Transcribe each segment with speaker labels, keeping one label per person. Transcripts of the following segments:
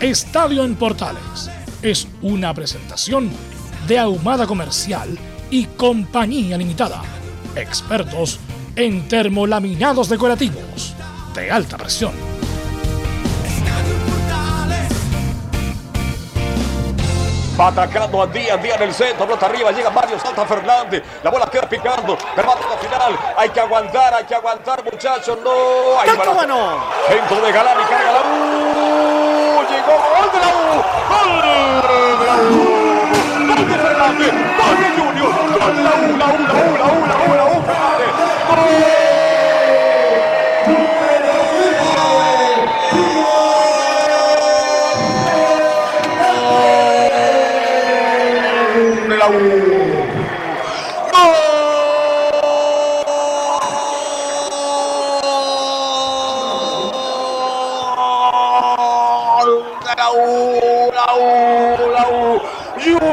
Speaker 1: Estadio en Portales es una presentación de Ahumada Comercial y Compañía Limitada. Expertos en termolaminados decorativos de alta presión.
Speaker 2: Va atacando a día, día en el centro, pelota arriba, llega Mario, salta Fernández, la bola queda picando, remate la final, hay que aguantar, hay que aguantar muchachos, no, hay. Centro de Galán y carga la U, llegó gol de la U, gol de la U, Fernández, gol Junior, gol de la U, la U, la U, la U, la U, la U, Fernández, gol.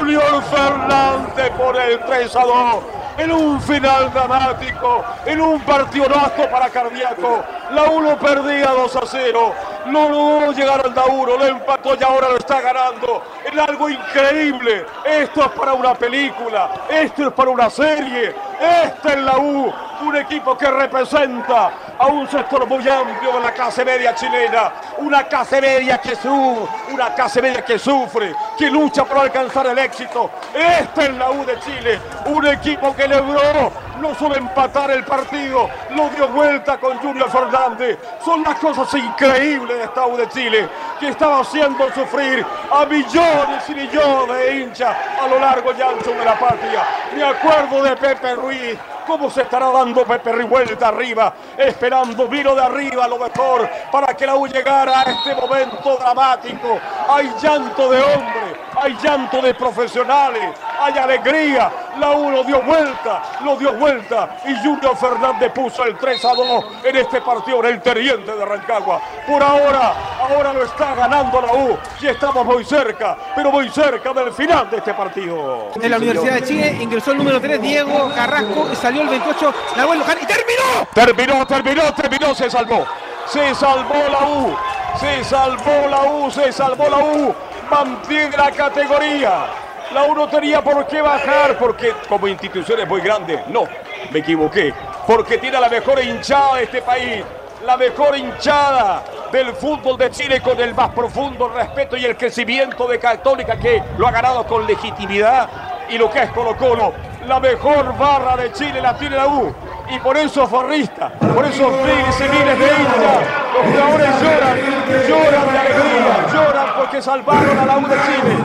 Speaker 2: Junior Fernández por el 3 a 2 en un final dramático, en un partidazo para Cardíaco. La 1 perdía 2 a 0. No logró llegar al Dauro, lo empató y ahora lo está ganando. En algo increíble. Esto es para una película, esto es para una serie. Este es la U, un equipo que representa a un sector muy amplio de la clase media chilena. Una clase media que sufre, una clase media que sufre, que lucha por alcanzar el éxito. Este es la U de Chile, un equipo que logró no solo empatar el partido, lo dio vuelta con Junior Fernández. Son las cosas increíbles de esta U de Chile, que estaba haciendo sufrir a millones y millones de hinchas a lo largo y ancho de la patria. Me acuerdo de Pepe Ruiz, cómo se estará dando Pepe Ruiz vuelta arriba, esperando, vino de arriba lo mejor para que la U llegara a este momento dramático. Hay llanto de hombre, hay llanto de profesionales, hay alegría. La U lo dio vuelta, lo dio vuelta y Junior Fernández puso el 3 a 2 en este partido en el Teriente de Rancagua. Por ahora, ahora lo está ganando la U y estamos muy cerca, pero muy cerca del final de este partido.
Speaker 3: En la Universidad de Chile ingresó el número 3, Diego Carrasco, y salió el 28, Nahuel Luján, y terminó.
Speaker 2: Terminó, terminó, terminó, se salvó. Se salvó la U, se salvó la U, se salvó la U. Mantiene la categoría. La U no tenía por qué bajar porque como institución es muy grande. No, me equivoqué. Porque tiene la mejor hinchada de este país. La mejor hinchada del fútbol de Chile con el más profundo respeto y el crecimiento de Católica que lo ha ganado con legitimidad y lo que es Colo Colo. La mejor barra de Chile la tiene la U. Y por eso forrista, por eso miles y miles de hinchas, los jugadores lloran, lloran de alegría, lloran porque salvaron a la U de Chile,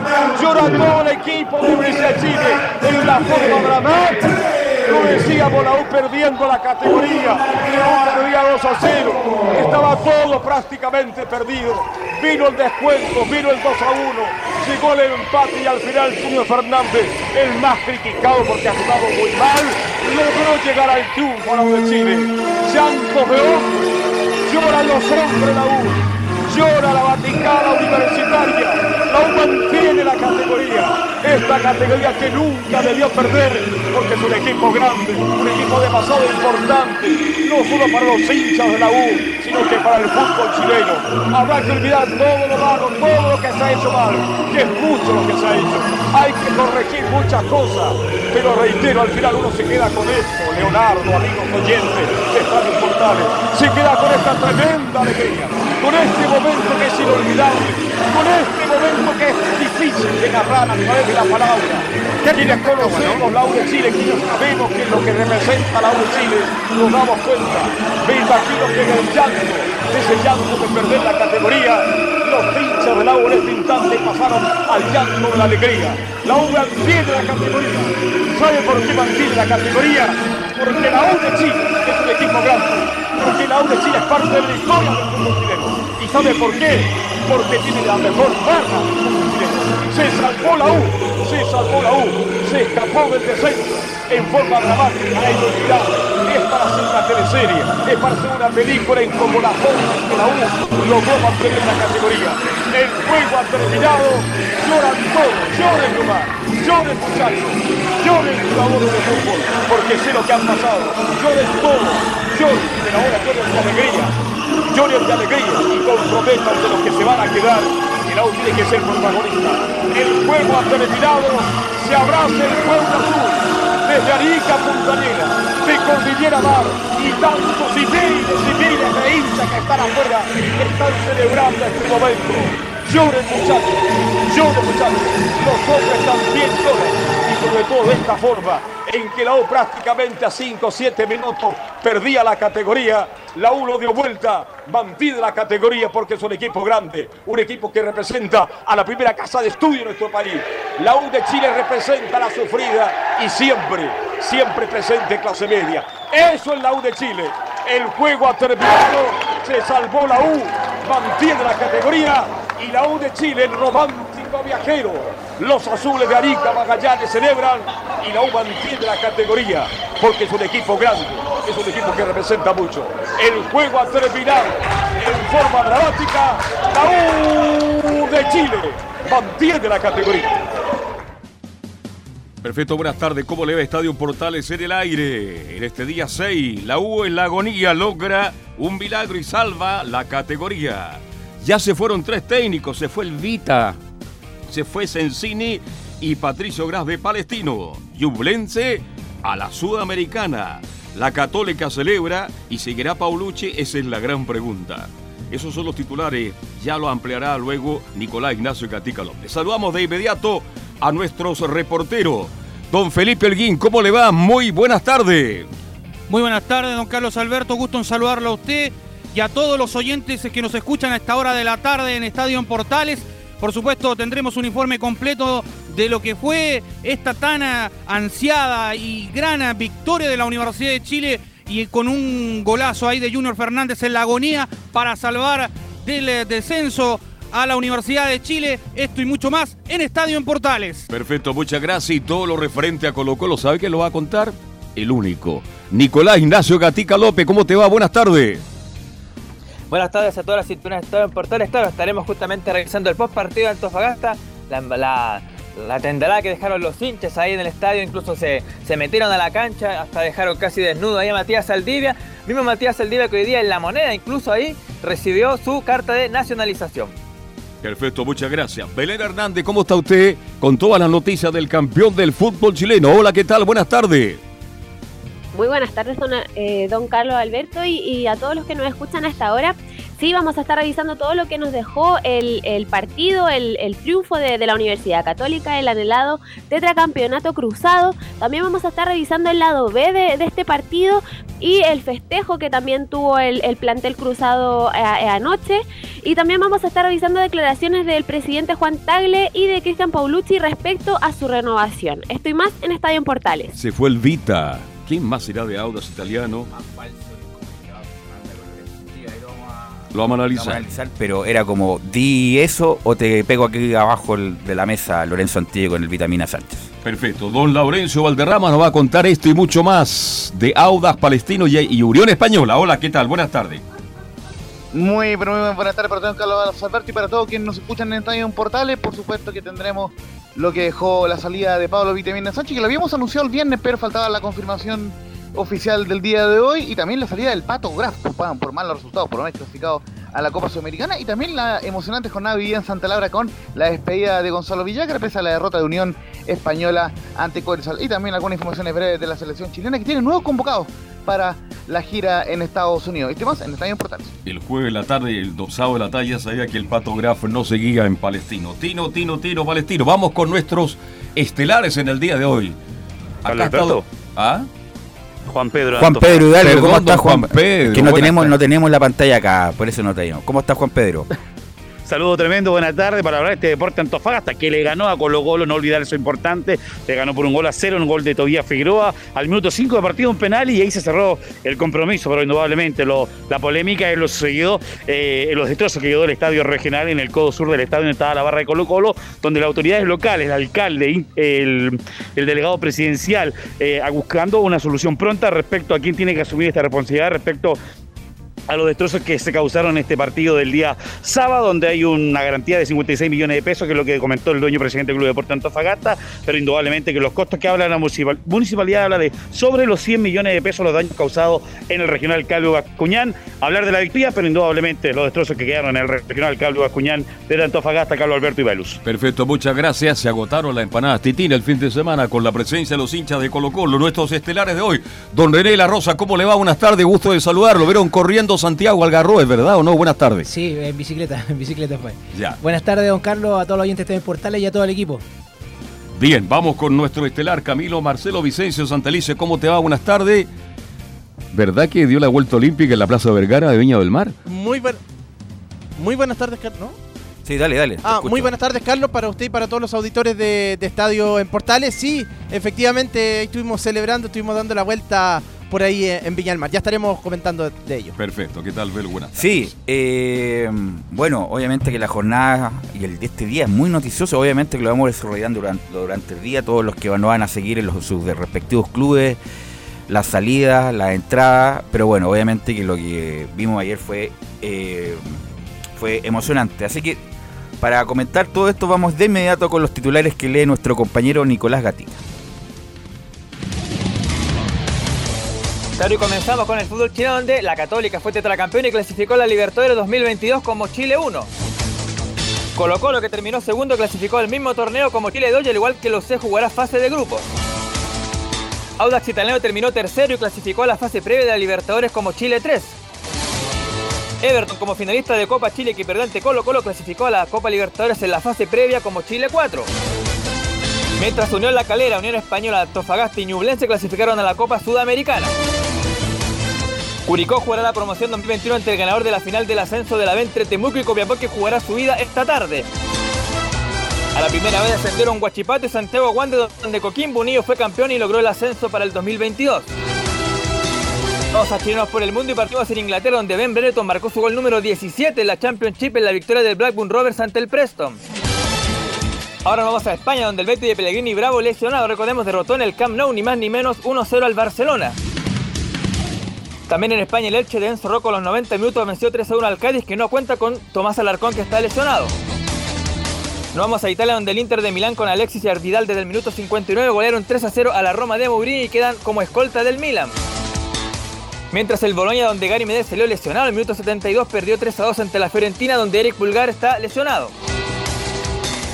Speaker 2: llora todo el equipo de Chile en la forma dramática. Lo decíamos, la U perdiendo la categoría, la U perdía 2 a 0, estaba todo prácticamente perdido. Vino el descuento, vino el 2 a 1, llegó el empate y al final Junior Fernández, el más criticado porque ha jugado muy mal, logró llegar al triunfo a la U de Chile. Llantos de lloran los hombres la U, llora la Vaticana Universitaria, la mantiene la categoría, esta categoría que nunca debió perder, porque es un equipo grande, un equipo demasiado importante, no solo para los hinchas de la U, sino que para el fútbol chileno. Habrá que olvidar todo lo malo, todo lo que se ha hecho mal, que es mucho lo que se ha hecho. Hay que corregir muchas cosas, pero reitero, al final uno se queda con esto, Leonardo, amigos oyentes, que están importantes, se queda con esta tremenda alegría, con este momento que es inolvidable, con este momento que es llegar a través de la palabra. Quienes conocemos la U de Chile, quienes sabemos que lo que representa la U de Chile, nos damos cuenta. Me imagino que en el llanto, ese llanto de perder la categoría, los hinchas del U en este instante pasaron al llanto de la alegría. La U mantiene la categoría. ¿Sabe por qué mantiene la categoría? Porque la U de Chile es un equipo grande. Porque la U de Chile es parte de la historia del fútbol chileno. ¿Y sabe por qué? Porque tiene la mejor barra del fútbol chileno. Se salvó la U, se salvó la U, se escapó del descenso en forma dramática e inolvidable. Es para hacer una teleserie, es para hacer una película en como la forma que la U logró mantener la categoría. El juego ha terminado, lloran todos, lloren nomás, lloren muchachos, lloren jugadores de fútbol, porque sé lo que han pasado, lloren todos, lloren, pero ahora lloren de alegría, lloren de alegría y comprometan de los que se van a quedar el AU tiene que ser protagonista. El juego ha terminado, se abraza el pueblo azul, desde Arica a Punta Negra, de Cordillera Mar, y tantos y miles y miles de hinchas que están afuera están celebrando este momento. Lloren muchachos, lloren muchachos, los hombres también lloran, y sobre todo de esta forma, en que la U prácticamente a 5 o 7 minutos perdía la categoría, la U lo dio vuelta, mantiene la categoría porque es un equipo grande, un equipo que representa a la primera casa de estudio de nuestro país. La U de Chile representa la sufrida y siempre, siempre presente clase media. Eso es la U de Chile. El juego ha terminado, se salvó la U, mantiene la categoría y la U de Chile, el viajero. Los azules de Arica, Magallanes celebran y la U mantiene la categoría porque es un equipo grande, es un equipo que representa mucho. El juego ha terminado en forma dramática. La U de Chile mantiene la categoría.
Speaker 4: Perfecto, buenas tardes. ¿Cómo le va Estadio Portales en el aire? En este día 6, la U en la agonía logra un milagro y salva la categoría. Ya se fueron tres técnicos, se fue el Vita, se fue Sensini y Patricio Gras de Palestino. Yublense a la Sudamericana. La Católica celebra y seguirá Paulucci, esa es la gran pregunta. Esos son los titulares, ya lo ampliará luego Nicolás Ignacio Catica López. Saludamos de inmediato a nuestros reporteros. Don Felipe Elguín, ¿cómo le va? Muy buenas tardes.
Speaker 3: Muy buenas tardes, don Carlos Alberto. Gusto en saludarlo a usted y a todos los oyentes que nos escuchan a esta hora de la tarde en Estadio en Portales. Por supuesto, tendremos un informe completo de lo que fue esta tan ansiada y gran victoria de la Universidad de Chile y con un golazo ahí de Junior Fernández en la agonía para salvar del descenso a la Universidad de Chile. Esto y mucho más en Estadio en Portales.
Speaker 4: Perfecto, muchas gracias. Y todo lo referente a Colo Colo, ¿sabe quién lo va a contar? El único. Nicolás Ignacio Gatica López, ¿cómo te va? Buenas tardes.
Speaker 5: Buenas tardes a todas las cinturas de Estadio en Portales. Claro, estaremos justamente revisando el post partido de Antofagasta. La, la, que dejaron los hinchas ahí en el estadio, incluso se, se metieron a la cancha, hasta dejaron casi desnudo ahí a Matías Saldivia. Mismo Matías Saldivia que hoy día en la moneda, incluso ahí, recibió su carta de nacionalización.
Speaker 4: Perfecto, muchas gracias. Belén Hernández, ¿cómo está usted? Con todas las noticias del campeón del fútbol chileno. Hola, ¿qué tal? Buenas tardes.
Speaker 6: Muy buenas tardes, don, eh, don Carlos Alberto, y, a todos los que nos escuchan hasta ahora. Sí, vamos a estar revisando todo lo que nos dejó el, el partido, el, el triunfo de, de, la Universidad Católica, el anhelado tetracampeonato cruzado. También vamos a estar revisando el lado B de, de este partido y el festejo que también tuvo el, el plantel cruzado a, a anoche. Y también vamos a estar revisando declaraciones del presidente Juan Tagle y de Cristian Paulucci respecto a su renovación. Estoy más en Estadio en Portales.
Speaker 4: Se fue el Vita. ¿Quién más irá de Audas italiano? Lo vamos a analizar.
Speaker 7: Lo vamos a analizar, pero era como, di eso o te pego aquí abajo de la mesa Lorenzo Antiguo con el Vitamina Sánchez.
Speaker 4: Perfecto. Don Laurencio Valderrama nos va a contar esto y mucho más de Audas Palestino y, y Unión Española. Hola, ¿qué tal? Buenas tardes.
Speaker 8: Muy, pero muy buenas tardes para todos, Carlos Alberto y para todos quienes nos escuchan en Estadio en Portales. Por supuesto que tendremos lo que dejó la salida de Pablo Vitamina Sánchez, que lo habíamos anunciado el viernes, pero faltaba la confirmación oficial del día de hoy y también la salida del Pato Graf, por, por malos resultados, por no haber clasificado a la Copa Sudamericana y también la emocionante jornada vivida en Santa Laura con la despedida de Gonzalo Villagra pese a la derrota de Unión Española ante Corizal y también algunas informaciones breves de la selección chilena que tiene nuevos convocados para
Speaker 9: la gira en Estados Unidos. Y temas en Estadio Portales.
Speaker 4: El jueves de la tarde, el sábado de la tarde, ya sabía que el Pato Graf no seguía en Palestino. Tino, Tino, Tino, Palestino. Vamos con nuestros estelares en el día de hoy.
Speaker 10: Acá
Speaker 4: está-. ¿Ah?
Speaker 10: Juan Pedro.
Speaker 7: Juan. Pedro Hidalgo, ¿cómo está Juan?
Speaker 4: Juan Pedro,
Speaker 7: que no tenemos, no tenemos la pantalla acá, por eso no tenemos. ¿Cómo está Juan Pedro?
Speaker 10: Saludo tremendo, buena tarde para hablar de este deporte Antofagasta que le ganó a Colo Colo, no olvidar eso importante, le ganó por un gol a cero, un gol de Tobías Figueroa. Al minuto 5 de partido, un penal y ahí se cerró el compromiso, pero indudablemente la polémica es lo seguido, eh, los destrozos que quedó el estadio regional en el codo sur del estadio donde estaba la barra de Colo Colo, donde las autoridades locales, el alcalde, el, el delegado presidencial, eh, buscando una solución pronta respecto a quién tiene que asumir esta responsabilidad respecto a los destrozos que se causaron en este partido del día sábado, donde hay una garantía de 56 millones de pesos, que es lo que comentó el dueño presidente del Club Deporte Antofagasta, pero indudablemente que los costos que habla la municipal- municipalidad habla de sobre los 100 millones de pesos los daños causados en el regional Calvo Bascuñán. Hablar de la victoria, pero indudablemente los destrozos que quedaron en el regional Calvo Bascuñán de Antofagasta, Carlos Alberto Ibelus.
Speaker 4: Perfecto, muchas gracias. Se agotaron las empanadas Titina el fin de semana con la presencia de los hinchas de Colo Colo, nuestros estelares de hoy. Don René La Rosa, ¿cómo le va? Buenas tardes, gusto de saludarlo. Vieron corriendo Santiago Algarrobe, ¿verdad o no? Buenas tardes.
Speaker 11: Sí, en bicicleta, en bicicleta fue.
Speaker 4: Ya.
Speaker 11: Buenas tardes, don Carlos, a todos los oyentes de TV Portales y a todo el equipo.
Speaker 4: Bien, vamos con nuestro estelar Camilo Marcelo Vicencio Santelice. ¿Cómo te va? Buenas tardes. ¿Verdad que dio la vuelta olímpica en la Plaza Vergara de Viña del Mar?
Speaker 12: Muy, buen- muy buenas tardes, Carlos. ¿no?
Speaker 7: Sí, dale, dale.
Speaker 12: Ah, muy buenas tardes, Carlos, para usted y para todos los auditores de, de Estadio en Portales. Sí, efectivamente, estuvimos celebrando, estuvimos dando la vuelta por ahí eh, en Viña del Mar. Ya estaremos comentando de, de ello.
Speaker 4: Perfecto, ¿qué tal, Bel? Buenas tardes.
Speaker 7: Sí, eh, bueno, obviamente que la jornada y el de este día es muy noticioso, obviamente que lo vamos desarrollando durante, durante el día, todos los que nos van a seguir en los, sus respectivos clubes, las salidas, las entradas, pero bueno, obviamente que lo que vimos ayer fue, eh, fue emocionante, así que para comentar todo esto vamos de inmediato con los titulares que lee nuestro compañero Nicolás Gatica.
Speaker 5: Y comenzamos con el fútbol chileno donde la Católica fue tetracampeón y clasificó a la Libertadores 2022 como Chile 1. Colo Colo, que terminó segundo, clasificó al mismo torneo como Chile 2 y al igual que los C jugará fase de grupos. Audax Italiano terminó tercero y clasificó a la fase previa de la Libertadores como Chile 3. Everton, como finalista de Copa Chile que perdió Colo Colo, clasificó a la Copa Libertadores en la fase previa como Chile 4. Mientras Unión La Calera, Unión Española, Antofagasta y Ñublense clasificaron a la Copa Sudamericana. Curicó jugará la promoción 2021 ante el ganador de la final del ascenso de la B entre Temuco y Copiapó que jugará su vida esta tarde. A la primera vez ascendieron Guachipato y Santiago Wander donde Coquimbo Unido fue campeón y logró el ascenso para el 2022. Vamos a chilenos por el mundo y partimos en Inglaterra donde Ben Brereton marcó su gol número 17 en la Championship en la victoria del Blackburn Rovers ante el Preston. Ahora vamos a España donde el Betis de Pellegrini Bravo lesionado, recordemos, derrotó en el Camp Nou ni más ni menos 1-0 al Barcelona. También en España el Elche de Enzo Rocco a los 90 minutos venció 3-1 al Cádiz que no cuenta con Tomás Alarcón que está lesionado. Nos vamos a Italia donde el Inter de Milán con Alexis y Ardidal desde el minuto 59 golearon 3-0 a la Roma de Mourinho y quedan como escolta del Milan. Mientras el Boloña donde Gary Medel salió lesionado el minuto 72 perdió 3-2 ante la Fiorentina donde Eric Pulgar está lesionado.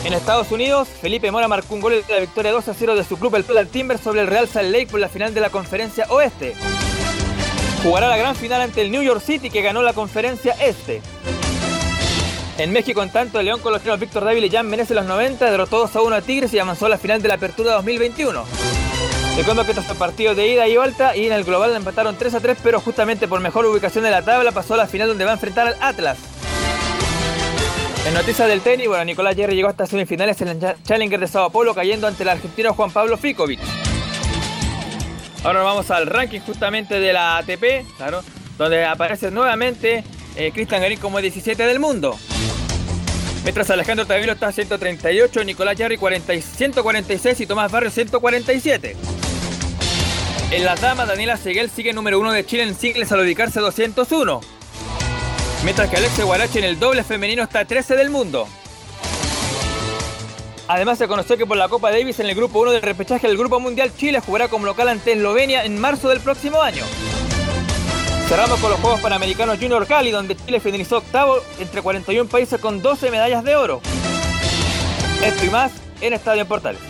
Speaker 5: En Estados Unidos, Felipe Mora marcó un gol de la victoria 2 a 0 de su club, el Portland Timber, sobre el Real Salt Lake por la final de la Conferencia Oeste. Jugará la gran final ante el New York City que ganó la Conferencia Este. En México, en tanto, el León con los chilenos Víctor Dávila y Jan Menezes en los 90 derrotó 2 a 1 a Tigres y avanzó a la final de la Apertura 2021. Recuerdo que estos son partidos de ida y vuelta y en el global la empataron 3 a 3, pero justamente por mejor ubicación de la tabla pasó a la final donde va a enfrentar al Atlas. En noticias del tenis, bueno, Nicolás Jerry llegó hasta semifinales en el Challenger de Sao Paulo cayendo ante el argentino Juan Pablo Ficovich. Ahora vamos al ranking justamente de la ATP, claro, donde aparece nuevamente eh, Cristian Garín como 17 del mundo. Mientras Alejandro Tavilo está a 138, Nicolás Jarry 40 y 146 y Tomás Barrio 147. En las damas, Daniela Seguel sigue número 1 de Chile en singles al ubicarse 201. Mientras que Alexe Guarache en el doble femenino está a 13 del mundo. Además se conoció que por la Copa Davis en el grupo 1 del repechaje del Grupo Mundial Chile jugará como local ante Eslovenia en marzo del próximo año. Cerramos con los Juegos Panamericanos Junior Cali, donde Chile finalizó octavo entre 41 países con 12 medallas de oro. Esto y más en Estadio Portales.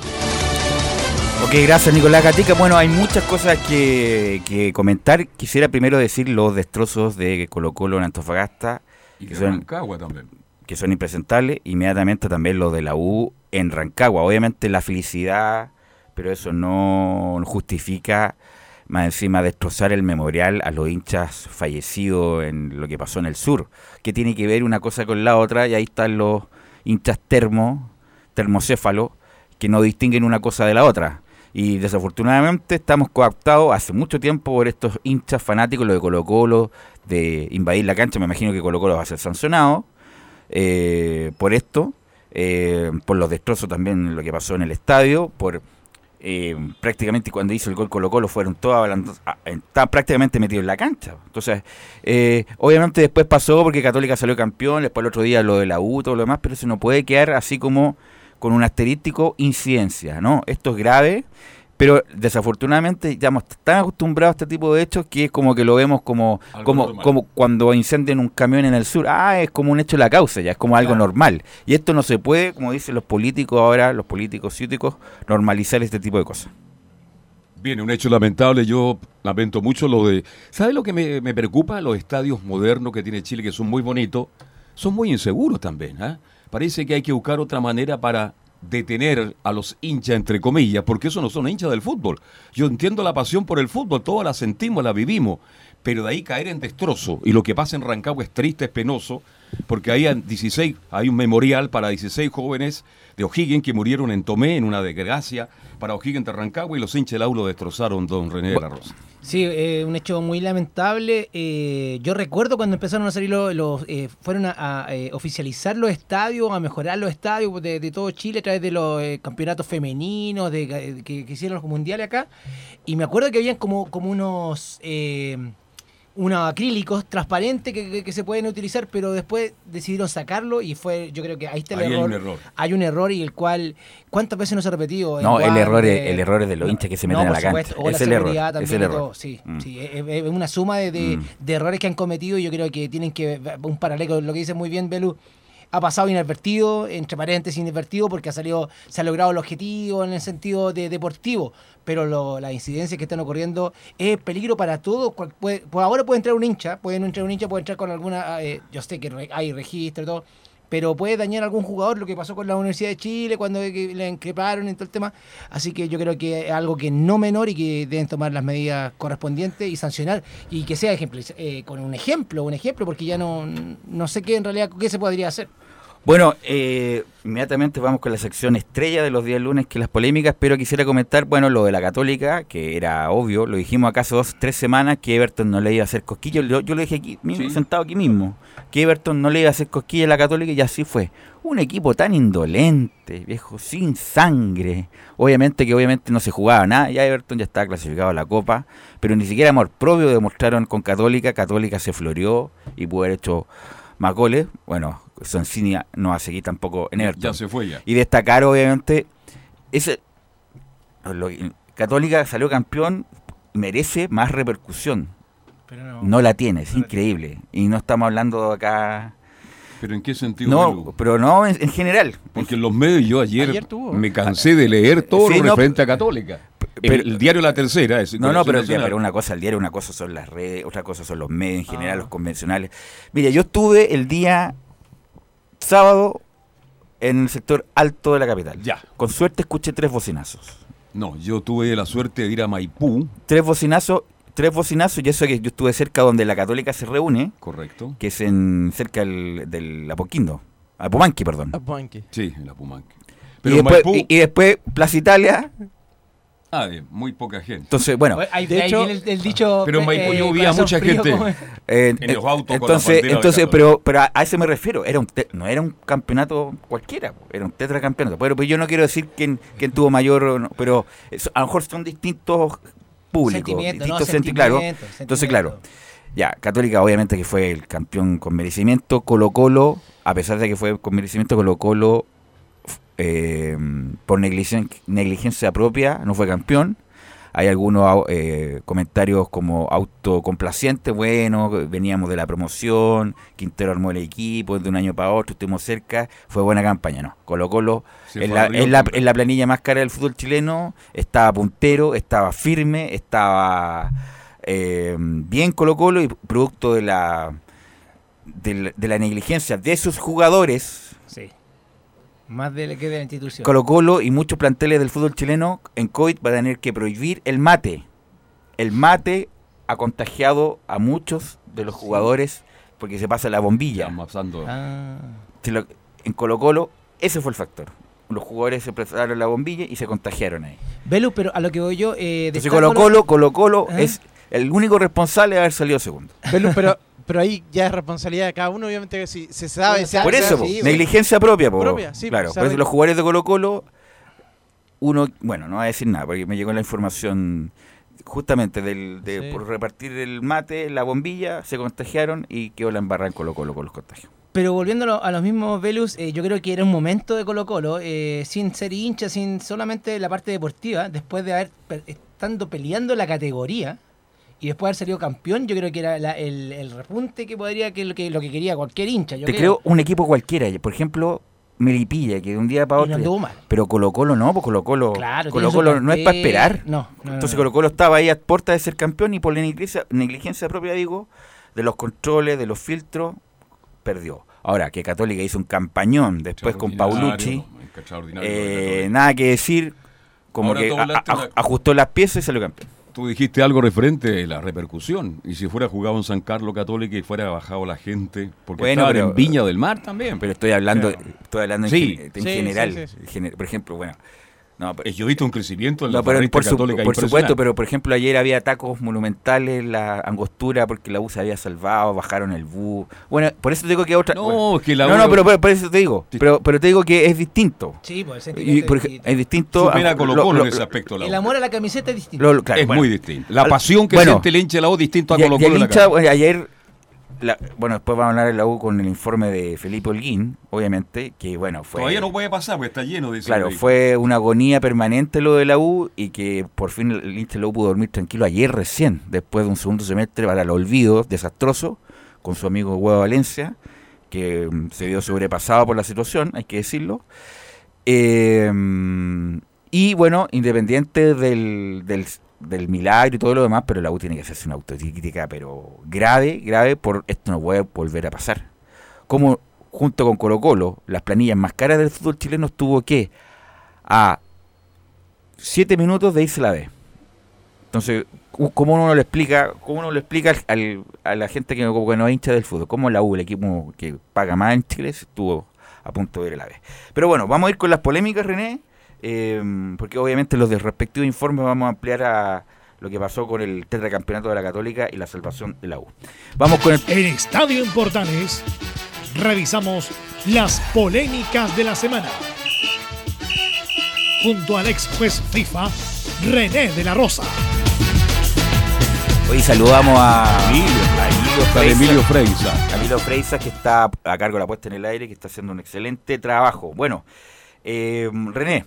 Speaker 7: Ok, gracias Nicolás Gatica. Bueno, hay muchas cosas que, que comentar. Quisiera primero decir los destrozos de Colo Colo en Antofagasta,
Speaker 4: Y
Speaker 7: que
Speaker 4: de
Speaker 7: son,
Speaker 4: Rancagua también.
Speaker 7: que son impresentables. Inmediatamente también los de la U en Rancagua. Obviamente la felicidad, pero eso no justifica más encima destrozar el memorial a los hinchas fallecidos en lo que pasó en el sur. Que tiene que ver una cosa con la otra y ahí están los hinchas termo, termocéfalos, que no distinguen una cosa de la otra. Y desafortunadamente estamos coaptados hace mucho tiempo por estos hinchas fanáticos, lo de Colo Colo, de invadir la cancha. Me imagino que Colo Colo va a ser sancionado eh, por esto, eh, por los destrozos también, lo que pasó en el estadio, por eh, prácticamente cuando hizo el gol Colo Colo fueron todos ah, estaban prácticamente metidos en la cancha. Entonces, eh, obviamente después pasó porque Católica salió campeón, después el otro día lo de la U, todo lo demás, pero eso no puede quedar así como con un asterístico incidencia, ¿no? Esto es grave, pero desafortunadamente ya estamos tan acostumbrados a este tipo de hechos que es como que lo vemos como,
Speaker 4: Algo
Speaker 7: como,
Speaker 4: normal.
Speaker 7: como cuando incendian un camión en el sur. Ah, es como un hecho de la causa, ya es como algo normal. Y esto no se puede, como dicen los políticos ahora, los políticos ciúticos, normalizar este tipo de cosas.
Speaker 4: Viene un hecho lamentable, yo lamento mucho lo de... ¿Sabe lo que me, me preocupa? Los estadios modernos que tiene Chile, que son muy bonitos, son muy inseguros también. ¿ah? Parece que hay que buscar otra manera para detener a los hinchas, entre comillas, porque esos no son hinchas del fútbol. Yo entiendo la pasión por el fútbol, todos la sentimos, la vivimos, pero de ahí caer en destrozo, y lo que pasa en Rancagua es triste, es penoso, porque ahí hay 16, hay un memorial para 16 jóvenes de O'Higgins que murieron en Tomé, en una desgracia, para O'Higgins de Rancagua, y los hinchas del destrozaron don René de la Rosa.
Speaker 11: Sí, eh, un hecho muy lamentable. Eh, yo recuerdo cuando empezaron a salir los, eh, fueron a, oficializar los estadios, a mejorar los estadios de, todo Chile a través de los campeonatos femeninos de, que, hicieron los mundiales acá. Y me acuerdo que habían como, como unos unos acrílicos transparentes que, que- que se pueden utilizar, pero después decidieron sacarlo y fue, yo creo que ahí está el
Speaker 4: Ahí hay
Speaker 11: error.
Speaker 4: un error.
Speaker 11: Hay un error y el cual, ¿cuántas veces no se ha repetido?
Speaker 7: No, el error, es,
Speaker 11: Guarde-
Speaker 7: el error es de los hinchas que se
Speaker 11: no,
Speaker 7: meten a
Speaker 11: por
Speaker 7: la cancha.
Speaker 11: supuesto, o la
Speaker 7: Es el error.
Speaker 11: seguridad
Speaker 7: Es
Speaker 11: también
Speaker 7: el
Speaker 11: y
Speaker 7: error.
Speaker 11: todo, sí,
Speaker 7: Mm.
Speaker 11: sí, es, una suma de, de-
Speaker 7: Mm.
Speaker 11: de errores que han cometido y yo creo que tienen que, un paralelo, con lo que dice muy bien Belu, ha pasado inadvertido, entre paréntesis inadvertido, porque ha salido, se ha logrado el objetivo en el sentido de deportivo, pero lo- las incidencias que están ocurriendo es peligro para todos. puede- pues ahora puede entrar un hincha, puede entrar un hincha, puede entrar con alguna, eh, yo sé que hay registro y todo, pero puede dañar a algún jugador, lo que pasó con la Universidad de Chile cuando le increparon y todo el tema. Así que yo creo que es algo que no menor y que deben tomar las medidas correspondientes y sancionar y que sea ejemplo, eh, con un ejemplo, un ejemplo, porque ya no, no sé qué en realidad qué se podría hacer.
Speaker 7: Bueno, eh, inmediatamente vamos con la sección estrella de los días lunes, que las polémicas, pero quisiera comentar, bueno, lo de la Católica, que era obvio, lo dijimos acá hace dos, tres semanas, que Everton no le iba a hacer cosquillas, yo, yo lo dije aquí, mismo,
Speaker 4: Sí.
Speaker 7: sentado aquí mismo, que Everton no le iba a hacer cosquillas a la Católica y así fue. Un equipo tan indolente, viejo, sin sangre. Obviamente que obviamente no se jugaba nada, ya Everton ya estaba clasificado a la Copa, pero ni siquiera amor propio demostraron con Católica, Católica se floreó y pudo haber hecho más goles. Bueno, Soncini no va a seguir tampoco en Everton.
Speaker 4: Ya se fue ya.
Speaker 7: Y destacar, obviamente, ese lo- Católica salió campeón, merece más repercusión.
Speaker 11: Pero no,
Speaker 7: No la tiene, es increíble. Y no estamos hablando acá.
Speaker 4: ¿Pero en qué sentido?
Speaker 7: No, pero no en, en general.
Speaker 4: Porque en los medios yo ayer,
Speaker 12: Ayer tuvo.
Speaker 4: me cansé de leer todo
Speaker 7: Sí,
Speaker 4: lo
Speaker 7: no,
Speaker 4: referente a Católica.
Speaker 7: Pero-
Speaker 4: el, el diario La Tercera. Es
Speaker 7: No, no, pero, pero una cosa el diario, una cosa son las redes, otra cosa son los medios en general, los convencionales. Mira, yo estuve el día sábado en el sector alto de la capital.
Speaker 4: Ya.
Speaker 7: Con suerte escuché tres bocinazos.
Speaker 4: No, yo tuve la suerte de ir a Maipú,
Speaker 7: Tres bocinazos, tres bocinazos, y eso que yo estuve cerca donde la católica se reúne,
Speaker 4: correcto.
Speaker 7: que es en cerca del, del Apoquindo, Apumanqui, perdón.
Speaker 12: Ah, Banque.
Speaker 4: Sí, en la Pumanque.
Speaker 7: Y
Speaker 4: Pero
Speaker 7: después,
Speaker 4: Maipú,
Speaker 7: y, y después Plaza Italia,
Speaker 4: ah, de muy poca gente.
Speaker 7: entonces, bueno,
Speaker 11: Ahí,
Speaker 12: de hecho-
Speaker 11: el, el dicho.
Speaker 4: Pero en Maipú
Speaker 11: eh,
Speaker 4: vi a
Speaker 11: corazón
Speaker 4: mucha gente.
Speaker 11: como-
Speaker 7: Eh,
Speaker 4: En los autos con la
Speaker 7: entonces,
Speaker 4: de
Speaker 7: entonces pero, pero a, a eso me refiero. Era un te- no era un campeonato cualquiera, era un tetracampeonato. Pero, pues yo no quiero decir quién, quién tuvo mayor, no, pero eso- a lo mejor son distintos públicos,
Speaker 11: Sentimiento, ¿no?
Speaker 7: distintos senti- claro.
Speaker 11: Sentimiento,
Speaker 7: Entonces, claro, ya, Católica obviamente que fue el campeón con merecimiento, Colo Colo, a pesar de que fue con merecimiento, Colo Colo eh, por negligencia propia no fue campeón. hay algunos eh, comentarios como autocomplacientes, bueno, veníamos de la promoción, Quintero armó el equipo, de un año para otro, estuvimos cerca, fue buena campaña, ¿no? Colo Colo,
Speaker 4: Se
Speaker 7: en la, en la- en la planilla más cara del fútbol chileno, estaba puntero, estaba firme, estaba eh, bien Colo Colo y producto de la, de la, de la negligencia de sus jugadores,
Speaker 11: Sí. Más de que de la institución.
Speaker 7: Colo Colo y muchos planteles del fútbol chileno en COVID van a tener que prohibir el mate. El mate ha contagiado a muchos de los jugadores porque se pasa la bombilla.
Speaker 11: Ah.
Speaker 7: En Colo Colo ese fue el factor. Los jugadores se pasaron la bombilla y se contagiaron ahí.
Speaker 11: Velu, pero a lo que voy yo. Eh,
Speaker 7: Entonces Colo
Speaker 11: lo-
Speaker 7: Colo, Colo Colo
Speaker 11: ¿Ah?
Speaker 7: es el único responsable de haber salido segundo.
Speaker 12: Belu, pero, pero ahí ya es responsabilidad de cada uno, obviamente, que si se sabe. se
Speaker 7: Por eso,
Speaker 12: así,
Speaker 7: negligencia propia, po.
Speaker 12: Propia, sí,
Speaker 7: claro. Por eso los jugadores de Colo Colo, uno, bueno, no voy a decir nada, porque me llegó la información justamente del, de
Speaker 12: Sí.
Speaker 7: por repartir el mate, la bombilla, se contagiaron y quedó la embarrada en Colo Colo con los contagios.
Speaker 11: Pero volviendo a, lo- a los mismos Velus, eh, yo creo que era un momento de Colo Colo, eh, sin ser hincha, sin solamente la parte deportiva, después de haber estando peleando la categoría y después de haber salido campeón, yo creo que era la- el, el repunte que podría que lo que lo que quería cualquier hincha. Yo
Speaker 7: Te creo un equipo cualquiera, por ejemplo, Melipilla, que de un día para otro.
Speaker 11: no.
Speaker 7: Pero Colo Colo no, pues Colo Colo,
Speaker 11: Claro,
Speaker 7: Colo, Colo no es para esperar.
Speaker 11: No, no,
Speaker 7: Entonces
Speaker 11: no.
Speaker 7: Colo Colo estaba ahí a puerta de ser campeón y por la negligencia, negligencia propia, digo, de los controles, de los filtros, perdió. Ahora, que Católica hizo un campañón después con Paulucci, eh, nada que decir, como
Speaker 4: Ahora
Speaker 7: que a- a- ajustó las piezas y salió campeón.
Speaker 4: Tú dijiste algo referente a la repercusión. Y si fuera jugado en San Carlos Católica y fuera bajado la gente, porque
Speaker 7: Bueno,
Speaker 4: estaban
Speaker 7: pero-
Speaker 4: en Viña del Mar también.
Speaker 7: Pero estoy hablando, estoy hablando en,
Speaker 4: Sí.
Speaker 7: gen- en
Speaker 12: Sí,
Speaker 7: general.
Speaker 12: sí, sí,
Speaker 7: Gener- Por ejemplo, bueno. No, pero-
Speaker 4: Yo he visto un crecimiento en la
Speaker 7: No, pero por, su-
Speaker 4: católica
Speaker 7: por supuesto, pero por ejemplo ayer había tacos monumentales, la angostura porque la U se había salvado, bajaron el bus. Bueno, por eso te digo que otra...
Speaker 4: No,
Speaker 7: bueno.
Speaker 4: que la
Speaker 7: no,
Speaker 4: U-
Speaker 7: no, pero por, por eso te digo. Pero, pero te digo que es distinto.
Speaker 11: Sí, pues el
Speaker 7: Y,
Speaker 11: sentimiento
Speaker 7: por
Speaker 11: es distinto.
Speaker 7: es distinto...
Speaker 4: Supera
Speaker 7: a-
Speaker 4: a Colo
Speaker 7: lo-
Speaker 4: Colo
Speaker 7: lo-
Speaker 4: en ese aspecto. La
Speaker 11: El
Speaker 4: U.
Speaker 11: amor a la camiseta es distinto.
Speaker 7: lo- lo- claro,
Speaker 4: es
Speaker 7: bueno.
Speaker 4: muy distinto. La pasión que
Speaker 7: bueno,
Speaker 4: siente el hincha de la U es distinto a
Speaker 7: Y,
Speaker 4: Colo
Speaker 7: y
Speaker 4: Colo.
Speaker 7: el
Speaker 4: en la
Speaker 7: hincha, ayer, la- bueno, después vamos a hablar de la U con el informe de Felipe Holguín, obviamente, que bueno, fue...
Speaker 4: Todavía no puede pasar porque está lleno de
Speaker 7: Claro, fue una agonía permanente lo de la U y que por fin el hincha de la U pudo dormir tranquilo ayer recién, después de un segundo semestre para el olvido desastroso con su amigo Huevo Valencia, que mm, se vio sobrepasado por la situación, hay que decirlo. Eh, mm, y bueno, independiente del, del, del milagro y todo lo demás, pero la U tiene que hacerse una autocrítica, pero grave, grave, por esto no puede volver a pasar. Como junto con Colo Colo, las planillas más caras del fútbol chileno estuvo que a 7 minutos de irse la B. Entonces, ¿cómo uno le explica, cómo uno le explica al- a la gente que, no- que no es hincha del fútbol? ¿Cómo la U, el equipo que paga más en Chile, estuvo a punto de ir a la B? Pero bueno, vamos a ir con las polémicas, René, eh, porque obviamente los del respectivo informe vamos a ampliar a lo que pasó con el tetracampeonato de la Católica y la salvación de la U. Vamos con el
Speaker 1: En Estadio en Portales revisamos las polémicas de la semana. Junto al ex juez FIFA, René de la Rosa.
Speaker 7: Hoy saludamos a Emilio, a Emilio
Speaker 4: Freisa.
Speaker 7: Camilo Freisa, que está a cargo de la puesta en el aire, que está haciendo un excelente trabajo. Bueno, eh, René,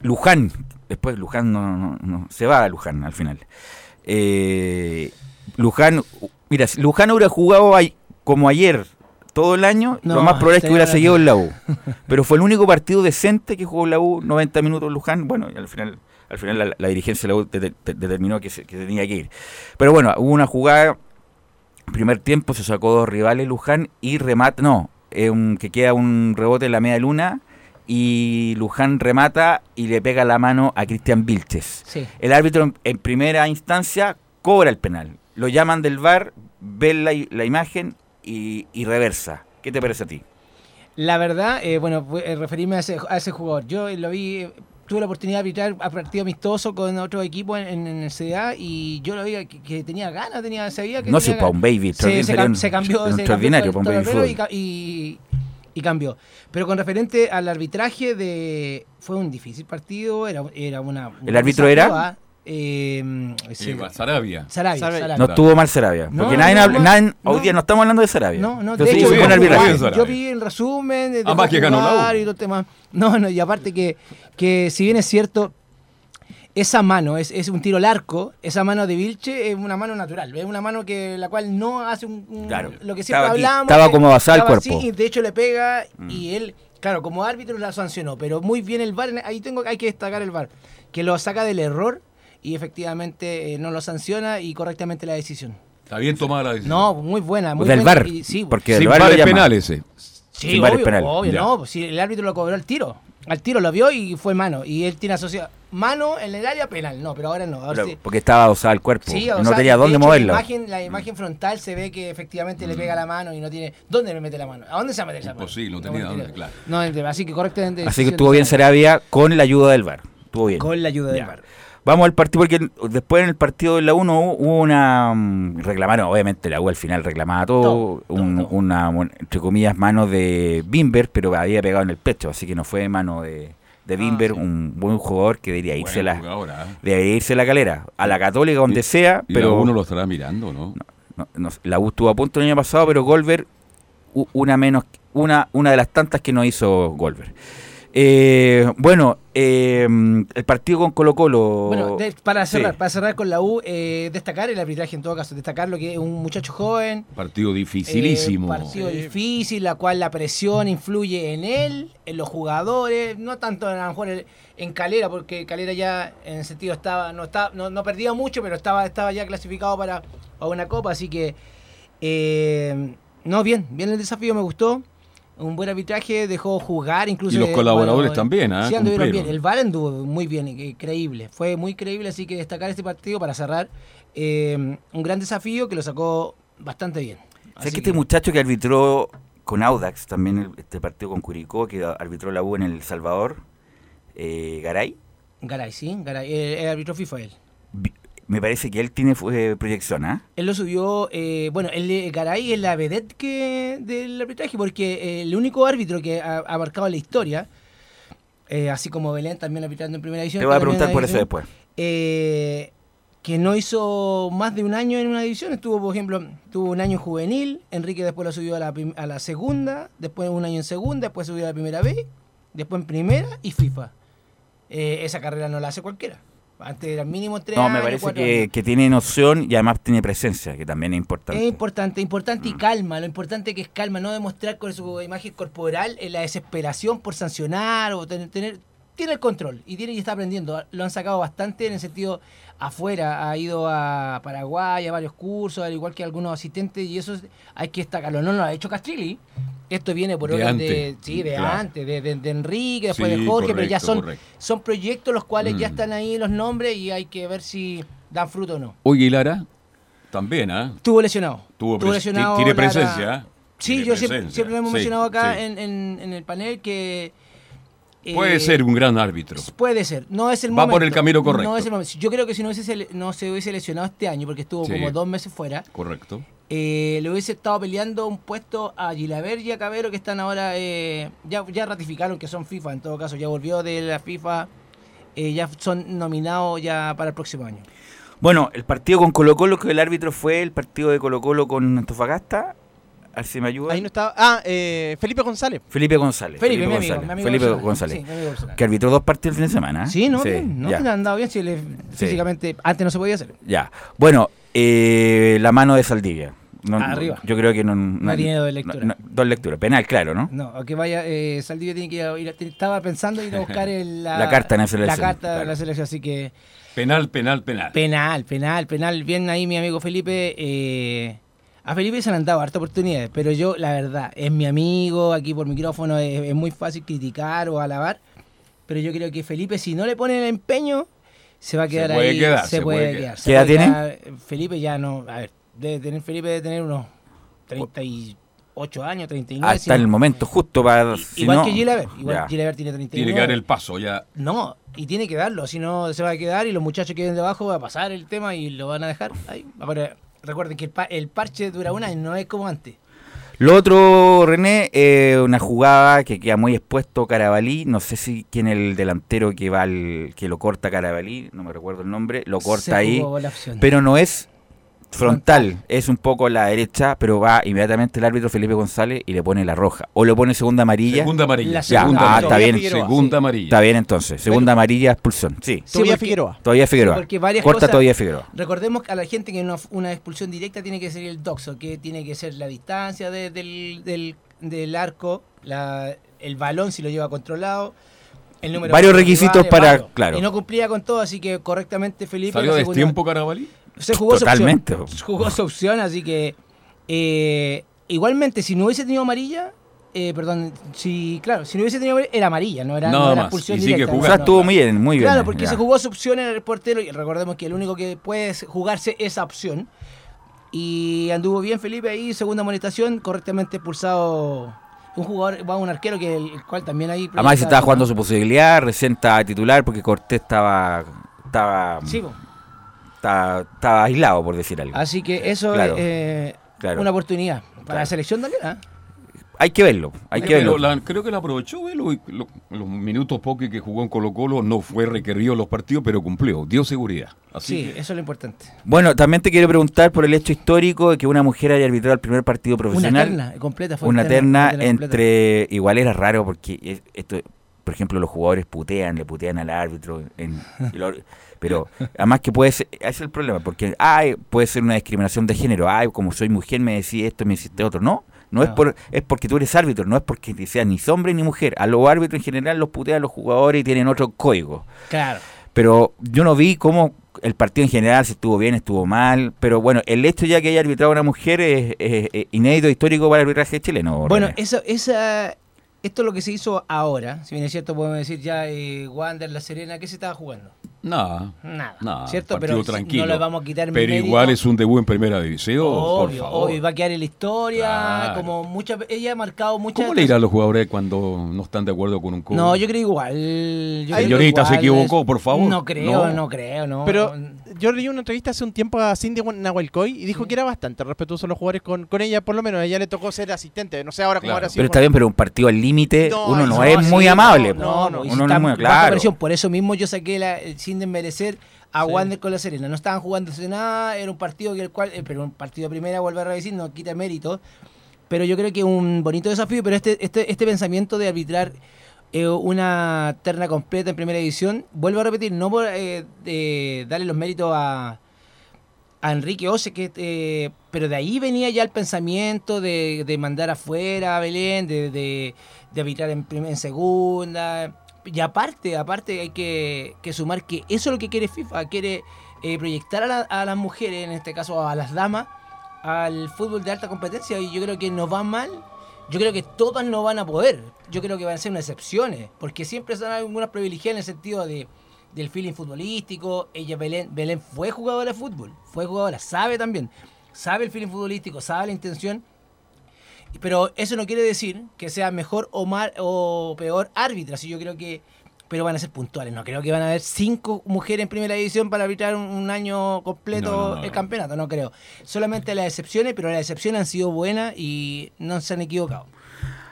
Speaker 7: Luján, después Luján no, no- no- se va a Luján al final. Eh, Luján, mira, si Luján hubiera jugado como ayer todo el año,
Speaker 11: No,
Speaker 7: lo más probable es que hubiera seguido en la U. Pero fue el único partido decente que jugó la U, 90 minutos Luján. Bueno, y al final, al final la, la dirigencia de la U de- de- determinó que, se- que tenía que ir. Pero bueno, hubo una jugada, primer tiempo se sacó dos rivales Luján y remata, no, eh, un- que queda un rebote en la media luna y Luján remata y le pega la mano a Cristian Vilches.
Speaker 11: Sí.
Speaker 7: El árbitro en, en primera instancia cobra el penal. Lo llaman del VAR, ven la, imagen y, y reversa. ¿Qué te parece a ti?
Speaker 11: La verdad, eh, bueno, eh, referirme a ese, a ese jugador. Yo lo vi, eh, tuve la oportunidad de arbitrar a partido amistoso con otro equipo en, en, el CDA y yo lo vi que, que tenía ganas, tenía, sabía que
Speaker 7: No, si para un baby,
Speaker 11: Se, se, cam- se cambió, se cambió
Speaker 7: para un
Speaker 11: todo-
Speaker 7: baby
Speaker 11: todo y, y, y cambió. Pero con referente al arbitraje, de fue un difícil partido, era, era una...
Speaker 7: ¿El árbitro era?
Speaker 11: ¿ah? Eh,
Speaker 4: Eh, Sarabia.
Speaker 11: Sarabia,
Speaker 12: Sarabia.
Speaker 11: Sarabia.
Speaker 7: No estuvo mal Sarabia.
Speaker 11: No,
Speaker 7: Porque
Speaker 11: no,
Speaker 7: nadie,
Speaker 11: no,
Speaker 7: habla-
Speaker 11: no,
Speaker 7: nadie-
Speaker 11: no.
Speaker 7: hoy día no estamos hablando de Sarabia.
Speaker 11: No, no,
Speaker 7: Entonces,
Speaker 11: de
Speaker 7: estuvo
Speaker 11: hecho,
Speaker 7: buen
Speaker 11: yo, vi el resumen de
Speaker 4: Además que ganó la U.
Speaker 11: y todo el tema. No, no, y aparte que, que si bien es cierto, esa mano es, es un tiro al arco, esa mano de Vilche es una mano natural, es una mano que la cual no hace un, un-
Speaker 7: Claro.
Speaker 11: lo que siempre hablábamos.
Speaker 7: estaba como basada al
Speaker 11: estaba
Speaker 7: cuerpo. Mm.
Speaker 11: así, y de hecho le pega y él, claro, como árbitro la sancionó, pero muy bien el VAR, ahí tengo hay que destacar el VAR, que lo saca del error y efectivamente eh, no lo sanciona y correctamente la decisión.
Speaker 4: Está bien tomada la decisión.
Speaker 11: No, muy buena, muy
Speaker 7: del
Speaker 11: buena.
Speaker 7: VAR,
Speaker 11: y- sí,
Speaker 7: porque
Speaker 4: Sin
Speaker 7: el VAR llama.
Speaker 4: penales, eh.
Speaker 11: Sí,
Speaker 7: Sin
Speaker 11: obvio, no, pues si el árbitro lo cobró al tiro. Al tiro lo vio y fue mano. Y él tiene asociado mano en el área penal. No, pero ahora no. Ahora
Speaker 7: Pero-
Speaker 11: sí.
Speaker 7: porque estaba osada el cuerpo.
Speaker 11: Sí,
Speaker 7: no
Speaker 11: sea,
Speaker 7: tenía
Speaker 11: de
Speaker 7: dónde
Speaker 11: hecho,
Speaker 7: moverlo.
Speaker 11: La imagen, la imagen frontal se ve que efectivamente le pega la mano y no tiene. ¿Dónde le mete la mano? ¿A dónde se va a meter esa mano?
Speaker 4: Imposible, no tenía dónde, claro.
Speaker 11: No, así que correctamente.
Speaker 7: Así que estuvo bien Sarabia con la ayuda del VAR. Estuvo bien.
Speaker 11: Con la ayuda del. VAR.
Speaker 7: Vamos al partido porque después en el partido de la 1 hubo una mm, reclamaron, obviamente la U al final reclamaba todo,
Speaker 11: Todo,
Speaker 7: un-
Speaker 11: todo.
Speaker 7: una entre comillas mano de Bimber, pero había pegado en el pecho, así que no fue mano de, de Bimber, un buen jugador que debería irse la
Speaker 4: jugadora, ¿eh?
Speaker 7: debería irse a la calera, a la Católica donde sea,
Speaker 4: Y
Speaker 7: pero
Speaker 4: la uno lo estará mirando, ¿no?
Speaker 7: no- no- la U estuvo a punto el año pasado, pero Golver una menos una una de las tantas que no hizo Golver. Eh, bueno, eh, el partido con Colo Colo.
Speaker 11: Bueno, de- para cerrar,
Speaker 7: Sí.
Speaker 11: para cerrar con la U, eh, destacar el arbitraje en todo caso, destacar lo que es un muchacho joven,
Speaker 4: Partido dificilísimo.
Speaker 11: Eh, partido difícil, la cual la presión influye en él, en los jugadores, no tanto a lo mejor en- en Calera, porque Calera ya en el sentido estaba, no estaba, no, no perdía mucho, pero estaba, estaba ya clasificado para, para una copa, así que eh, no, bien, bien el desafío, me gustó. Un buen arbitraje, dejó jugar incluso.
Speaker 4: Y los
Speaker 11: eh,
Speaker 4: colaboradores también, ¿ah?
Speaker 11: Sí, anduvieron bien. El VAR anduvo muy bien, eh, creíble. Fue muy creíble, así que destacar este partido para cerrar. eh, un gran desafío que lo sacó bastante bien.
Speaker 7: ¿Sabes
Speaker 11: Así
Speaker 7: que este muchacho que arbitró con Audax también este partido con Curicó, que arbitró la U en El Salvador, eh, Garay?
Speaker 11: Garay, sí, Garay. El, el árbitro FIFA él.
Speaker 7: Me parece que él tiene eh, proyección, ¿ah?
Speaker 11: Él lo subió, eh, bueno, el de Garay es la vedette que, del arbitraje, porque eh, el único árbitro que ha, ha marcado la historia, eh, así como Belén también arbitrando en primera división.
Speaker 7: Te voy a preguntar por eso después.
Speaker 11: eh, que no hizo más de un año en una división. Estuvo, por ejemplo, tuvo un año en juvenil. Enrique después lo subió a la, a la segunda. Después un año en segunda. Después subió a la primera B. Después en primera y FIFA. Eh, esa carrera no la hace cualquiera. Antes era mínimo tres
Speaker 7: No, me parece
Speaker 11: cuatro
Speaker 7: que,
Speaker 11: años.
Speaker 7: que tiene noción y además tiene presencia, que también es importante.
Speaker 11: Es importante, importante y
Speaker 7: Mm.
Speaker 11: calma. Lo importante que es calma, no demostrar con su imagen corporal eh, la desesperación por sancionar o tener, tener- tiene el control y tiene y está aprendiendo. Lo han sacado bastante en el sentido afuera. Ha ido a Paraguay a varios cursos, al igual que algunos asistentes y eso es- hay que destacarlo. No lo ha hecho Castrilli. Esto viene por
Speaker 4: De
Speaker 11: orden
Speaker 4: antes,
Speaker 11: de, sí, de
Speaker 4: claro.
Speaker 11: antes, de, de- de Enrique, después
Speaker 4: Sí,
Speaker 11: de Jorge, pero ya son,
Speaker 4: correcto.
Speaker 11: son proyectos los cuales ya
Speaker 4: Mm.
Speaker 11: están ahí los nombres y hay que ver si dan fruto o no.
Speaker 4: Oye, y Lara, también, ¿ah?
Speaker 11: Estuvo lesionado.
Speaker 4: Tuvo
Speaker 11: Estuvo lesionado.
Speaker 4: ti- tiene
Speaker 11: Lara.
Speaker 4: presencia, ¿ah?
Speaker 11: Sí, yo siempre, siempre lo hemos
Speaker 4: sí,
Speaker 11: mencionado acá
Speaker 4: sí.
Speaker 11: en, en- en el panel que... eh,
Speaker 4: Puede ser un gran árbitro.
Speaker 11: Puede ser, no es el
Speaker 4: Va
Speaker 11: momento.
Speaker 4: por el camino correcto.
Speaker 11: No es el momento. Yo creo que si no, hubiese, no se hubiese lesionado este año, porque estuvo
Speaker 4: Sí.
Speaker 11: como dos meses fuera,
Speaker 4: Correcto.
Speaker 11: Eh, le hubiese estado peleando un puesto a Gilaver y a Cabero, que están ahora, eh, ya, ya ratificaron que son FIFA, en todo caso, ya volvió de la FIFA, eh, ya son nominados ya para el próximo año.
Speaker 7: Bueno, el partido con Colo Colo, que el árbitro fue el partido de Colo Colo con Antofagasta. A ver si me ayuda.
Speaker 12: Ahí no estaba. Ah, eh, Felipe González.
Speaker 7: Felipe González.
Speaker 11: Felipe, mi amigo,
Speaker 7: González.
Speaker 11: mi amigo
Speaker 7: Felipe. González.
Speaker 11: Sí, mi amigo personal.
Speaker 7: Que arbitró dos partidos el fin de semana. ¿eh?
Speaker 11: Sí, no, bien, no, le han dado bien, sí, le- físicamente, antes no se podía hacer.
Speaker 7: Ya. Bueno, eh, la mano de Saldivia. No-
Speaker 11: Arriba.
Speaker 7: Yo creo que no.
Speaker 11: No tiene dos lecturas.
Speaker 7: no- dos lecturas. Penal, claro, ¿no?
Speaker 11: No, aunque vaya, eh, Saldivia tiene que ir a, ir a- estaba pensando ir a buscar el- la,
Speaker 7: La carta en la selección,
Speaker 11: La carta de
Speaker 7: claro.
Speaker 11: la selección, así que
Speaker 4: Penal, penal, penal.
Speaker 11: penal, penal, penal. Bien ahí mi amigo Felipe. eh, a Felipe se le han dado hartas oportunidades, pero yo, la verdad, es mi amigo, aquí por micrófono es, es muy fácil criticar o alabar, pero yo creo que Felipe, si no le pone el empeño, se va a
Speaker 4: Se
Speaker 11: quedar
Speaker 4: puede
Speaker 11: ahí.
Speaker 4: quedar,
Speaker 11: se,
Speaker 4: se
Speaker 11: puede
Speaker 4: puede
Speaker 11: quedar.
Speaker 7: ¿Qué edad tiene?
Speaker 11: quedar. Felipe ya no, a ver, debe tener, Felipe debe tener unos 38 años, 39.
Speaker 7: Hasta el momento justo para. si
Speaker 11: Igual
Speaker 7: no-
Speaker 11: que Gilaver, igual tiene 39.
Speaker 4: Tiene que dar el paso ya.
Speaker 11: No, y tiene que darlo, si no se va a quedar y los muchachos que vienen debajo va a pasar el tema y lo van a dejar ahí. Ahora, recuerden que el, pa- el parche dura un año, no es como antes.
Speaker 7: Lo otro, René, eh, una jugada que queda muy expuesto Carabalí. No sé si quién el delantero que va al, que lo corta Carabalí, no me recuerdo el nombre, lo corta
Speaker 11: Se
Speaker 7: ahí. Pero no es frontal, es un poco a la derecha, pero va inmediatamente el árbitro Felipe González y le pone la roja. O le pone segunda amarilla.
Speaker 4: Segunda amarilla.
Speaker 11: La
Speaker 7: Ya,
Speaker 11: segunda
Speaker 7: ah,
Speaker 11: amarilla.
Speaker 7: está bien.
Speaker 12: Figueroa,
Speaker 4: Segunda
Speaker 12: sí.
Speaker 4: amarilla.
Speaker 7: Está bien entonces. Segunda amarilla, expulsión. Sí.
Speaker 12: Todavía
Speaker 11: porque-
Speaker 12: Figueroa.
Speaker 7: Todavía Figueroa.
Speaker 11: Porque varias
Speaker 7: Corta
Speaker 11: cosas-
Speaker 7: todavía Figueroa.
Speaker 11: Recordemos a la gente que una, una expulsión directa tiene que ser el doxo, que tiene que ser la distancia de- del, del, del arco, la- el balón si lo lleva controlado, el número
Speaker 7: Varios
Speaker 11: de
Speaker 7: requisitos para-
Speaker 11: varios.
Speaker 7: claro.
Speaker 11: Y no cumplía con todo, así que correctamente Felipe.
Speaker 4: ¿Salió de tiempo Carabalí?
Speaker 11: Se jugó
Speaker 7: Totalmente.
Speaker 11: su opción. Jugó su opción, así que. eh, igualmente, si no hubiese tenido amarilla. eh, perdón, si, claro, si no hubiese tenido amarilla, era amarilla, no era,
Speaker 4: Nada
Speaker 11: no era expulsión
Speaker 4: y
Speaker 11: directa.
Speaker 7: O
Speaker 11: no,
Speaker 7: sea,
Speaker 11: no,
Speaker 7: estuvo
Speaker 11: no.
Speaker 7: muy bien, muy bien.
Speaker 11: Claro, porque
Speaker 7: ya.
Speaker 11: se jugó su opción en el portero y recordemos que el único que puede jugarse esa opción. Y anduvo bien Felipe ahí, segunda amonestación, correctamente expulsado un jugador, va un arquero que el cual también ahí...
Speaker 7: Además, se estaba jugando su posibilidad, recién estaba titular porque Cortés estaba. Estaba,
Speaker 11: Sí,
Speaker 7: estaba aislado, por decir algo.
Speaker 11: así que eso
Speaker 7: Claro,
Speaker 11: es eh,
Speaker 7: claro.
Speaker 11: una oportunidad para
Speaker 7: Claro.
Speaker 11: la selección también, ¿ah?
Speaker 7: Hay que verlo, hay que
Speaker 4: Pero
Speaker 7: verlo.
Speaker 4: la- creo que la aprovechó, Velo, y lo- los minutos pocos que jugó en Colo Colo no fue requerido en los partidos, pero cumplió, dio seguridad. Así
Speaker 11: Sí,
Speaker 4: que-
Speaker 11: eso es lo importante.
Speaker 7: Bueno, también te quiero preguntar por el hecho histórico de que una mujer haya arbitrado el primer partido
Speaker 11: Una
Speaker 7: profesional.
Speaker 11: terna completa fue
Speaker 7: una terna entre. Igual era raro porque es- esto, por ejemplo, los jugadores putean, le putean al árbitro. en- y lo- pero además que puede ser. Ese es el problema, porque ay, puede ser una discriminación de género. Ay, como soy mujer, me decís esto, me decís otro. No. No es
Speaker 11: No.
Speaker 7: por es porque tú eres árbitro, no es porque seas ni hombre ni mujer. A los árbitros en general los putean los jugadores y tienen otro código.
Speaker 11: Claro.
Speaker 7: Pero yo no vi cómo el partido en general, si estuvo bien, estuvo mal. Pero bueno, el hecho ya que haya arbitrado a una mujer es, es- es inédito, histórico para el arbitraje chileno.
Speaker 11: Bueno,
Speaker 7: René.
Speaker 11: eso, esa, esto es lo que se hizo ahora. Si bien es cierto, podemos decir ya eh, Wander, La Serena, ¿qué se estaba jugando?
Speaker 4: Nada.
Speaker 11: Nada.
Speaker 4: Nada,
Speaker 11: ¿Cierto?
Speaker 4: partido
Speaker 11: Pero
Speaker 4: tranquilo.
Speaker 11: no le vamos a quitar
Speaker 4: Pero
Speaker 11: mérito.
Speaker 4: igual es un debut en primera división, por
Speaker 11: Obvio,
Speaker 4: favor.
Speaker 11: obvio, va a quedar en la historia,
Speaker 4: Claro.
Speaker 11: como muchas ella ha marcado muchas
Speaker 4: ¿Cómo le irá a los jugadores cuando no están de acuerdo con un coach?
Speaker 11: No, yo creo igual. yo creo
Speaker 4: Señorita, se
Speaker 11: igual
Speaker 4: equivocó,
Speaker 11: es-
Speaker 4: por favor.
Speaker 11: No creo, no,
Speaker 4: No.
Speaker 11: creo, no.
Speaker 12: Pero yo leí una entrevista hace un tiempo a Cindy Nahuelcoy y dijo que era bastante respetuoso a los jugadores con, con ella, por lo menos a ella le tocó ser asistente. No sé ahora cómo
Speaker 4: Claro.
Speaker 12: habrá sido.
Speaker 7: Pero está bien, pero un partido al límite,
Speaker 12: No,
Speaker 7: uno no,
Speaker 12: no,
Speaker 7: es
Speaker 12: sí,
Speaker 7: muy amable.
Speaker 12: no, no,
Speaker 7: uno no
Speaker 11: está
Speaker 7: es muy claro.
Speaker 11: presión, por eso mismo yo saqué la, sin desmerecer a Wander con la Serena. No estaban jugándose nada, era un partido que el cual, eh, pero un partido de primera, vuelvo a decir, no quita mérito. Pero yo creo que un bonito desafío, pero este, este, este pensamiento de arbitrar una terna completa en primera edición, vuelvo a repetir, no por eh, darle los méritos a, a Enrique Ose, que, eh, pero de ahí venía ya el pensamiento de, de mandar afuera a Belén, de, de, de arbitrar en, en segunda. Y aparte, aparte hay que, que sumar que eso es lo que quiere FIFA, quiere eh, proyectar a, a las mujeres, en este caso a las damas, al fútbol de alta competencia y yo creo que nos va mal. Yo creo que todas no van a poder. Yo creo que van a ser unas excepciones, porque siempre son algunas privilegiadas en el sentido de del feeling futbolístico. Ella, Belén, Belén fue jugadora de fútbol, fue jugadora, sabe también, sabe el feeling futbolístico, sabe la intención. Pero eso no quiere decir que sea mejor o mal o peor árbitra. Así yo creo que. Pero van a ser puntuales. No creo que van a haber cinco mujeres en primera división para arbitrar un, un año completo
Speaker 4: No, no, no,
Speaker 11: el campeonato. No creo. Solamente las excepciones, pero las excepciones han sido buenas y no se han equivocado.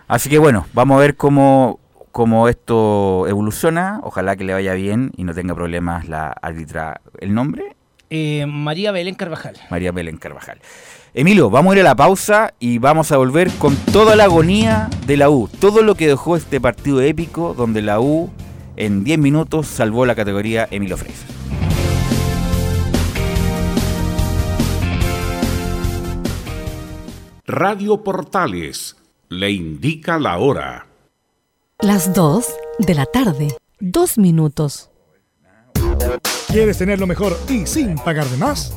Speaker 7: Así que bueno, vamos a ver cómo, cómo esto evoluciona. Ojalá que le vaya bien y no tenga problemas la árbitra. ¿El nombre?
Speaker 11: Eh, María Belén Carvajal.
Speaker 7: María Belén Carvajal. Emilio, vamos a ir a la pausa y vamos a volver con toda la agonía de la U. Todo lo que dejó este partido épico donde la U en 10 minutos salvó la categoría Emilio Freisa.
Speaker 13: Radio Portales le indica la hora.
Speaker 14: Las 2 de la tarde. Dos minutos.
Speaker 1: ¿Quieres tener lo mejor y sin pagar de más?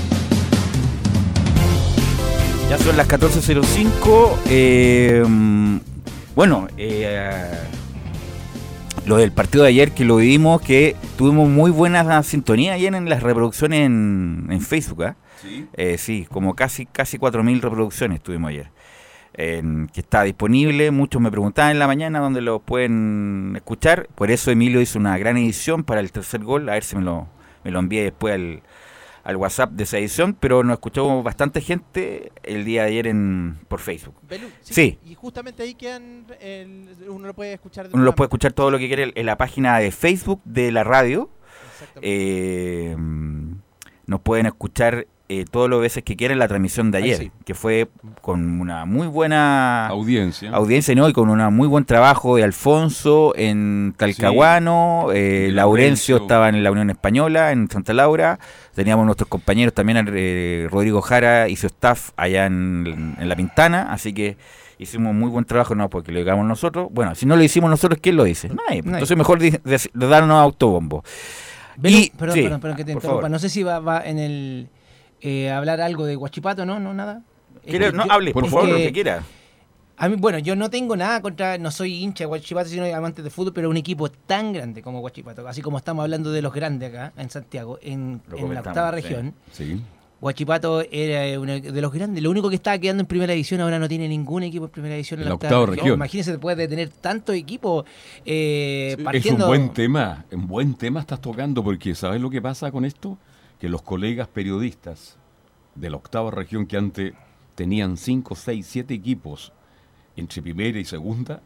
Speaker 7: Ya son las 14.05. eh, bueno, eh, lo del partido de ayer que lo vimos, que tuvimos muy buena sintonía ayer en las reproducciones en, en Facebook. ¿ah?
Speaker 4: Sí.
Speaker 7: Eh, sí, como casi, casi 4.000 reproducciones tuvimos ayer. En- que está disponible, muchos me preguntaban en la mañana dónde lo pueden escuchar. Por eso Emilio hizo una gran edición para el tercer gol. A ver si me lo, me lo envíe después al, al WhatsApp de esa edición. Pero nos escuchó bastante gente el día de ayer en, por Facebook.
Speaker 12: Belú,
Speaker 7: Sí.
Speaker 12: Y justamente ahí quedan. el- uno lo puede escuchar. de
Speaker 7: Uno lo puede escuchar todo lo que quiere en la página de Facebook de la radio. Eh, nos pueden escuchar eh, todas las veces que quieran la transmisión de ayer,
Speaker 4: sí.
Speaker 7: que fue con una muy buena
Speaker 4: Audiencia.
Speaker 7: audiencia ¿no? y con un muy buen trabajo de Alfonso en Talcahuano, eh, Laurencio estaba en la Unión Española, en Santa Laura, teníamos nuestros compañeros también, eh, Rodrigo Jara y su staff allá en, en La Pintana, así que hicimos muy buen trabajo, no porque lo digamos nosotros, bueno, si no lo hicimos nosotros, ¿quién lo dice? Nadie,
Speaker 11: Nadie.
Speaker 7: entonces mejor di- de, de darnos autobombo. Y-
Speaker 11: perdón,
Speaker 7: sí,
Speaker 11: perdón, perdón que te interrumpa.
Speaker 7: favor.
Speaker 11: No sé si va, va en el eh, hablar algo de Guachipato, ¿no? No, nada.
Speaker 7: ¿Quiere-
Speaker 11: Es que
Speaker 7: no,
Speaker 11: yo-
Speaker 7: hable, por favor, lo
Speaker 11: que
Speaker 7: quiera.
Speaker 11: A mí, bueno, yo no tengo nada contra, no soy hincha de Guachipato, sino amante de fútbol, pero un equipo tan grande como Guachipato, así como estamos hablando de los grandes acá en Santiago, en, en la octava
Speaker 7: sí.
Speaker 11: región.
Speaker 4: Sí.
Speaker 11: Guachipato era uno de los grandes, lo único que estaba quedando en primera división ahora no tiene ningún equipo en primera división en
Speaker 4: En
Speaker 11: la octava,
Speaker 4: octava
Speaker 11: región.
Speaker 4: región.
Speaker 11: Imagínense después de tener tantos equipos eh,
Speaker 4: Es un buen tema, un buen tema estás tocando porque ¿sabes lo que pasa con esto? Que los colegas periodistas de la octava región que antes tenían 5, 6, 7 equipos entre primera y segunda,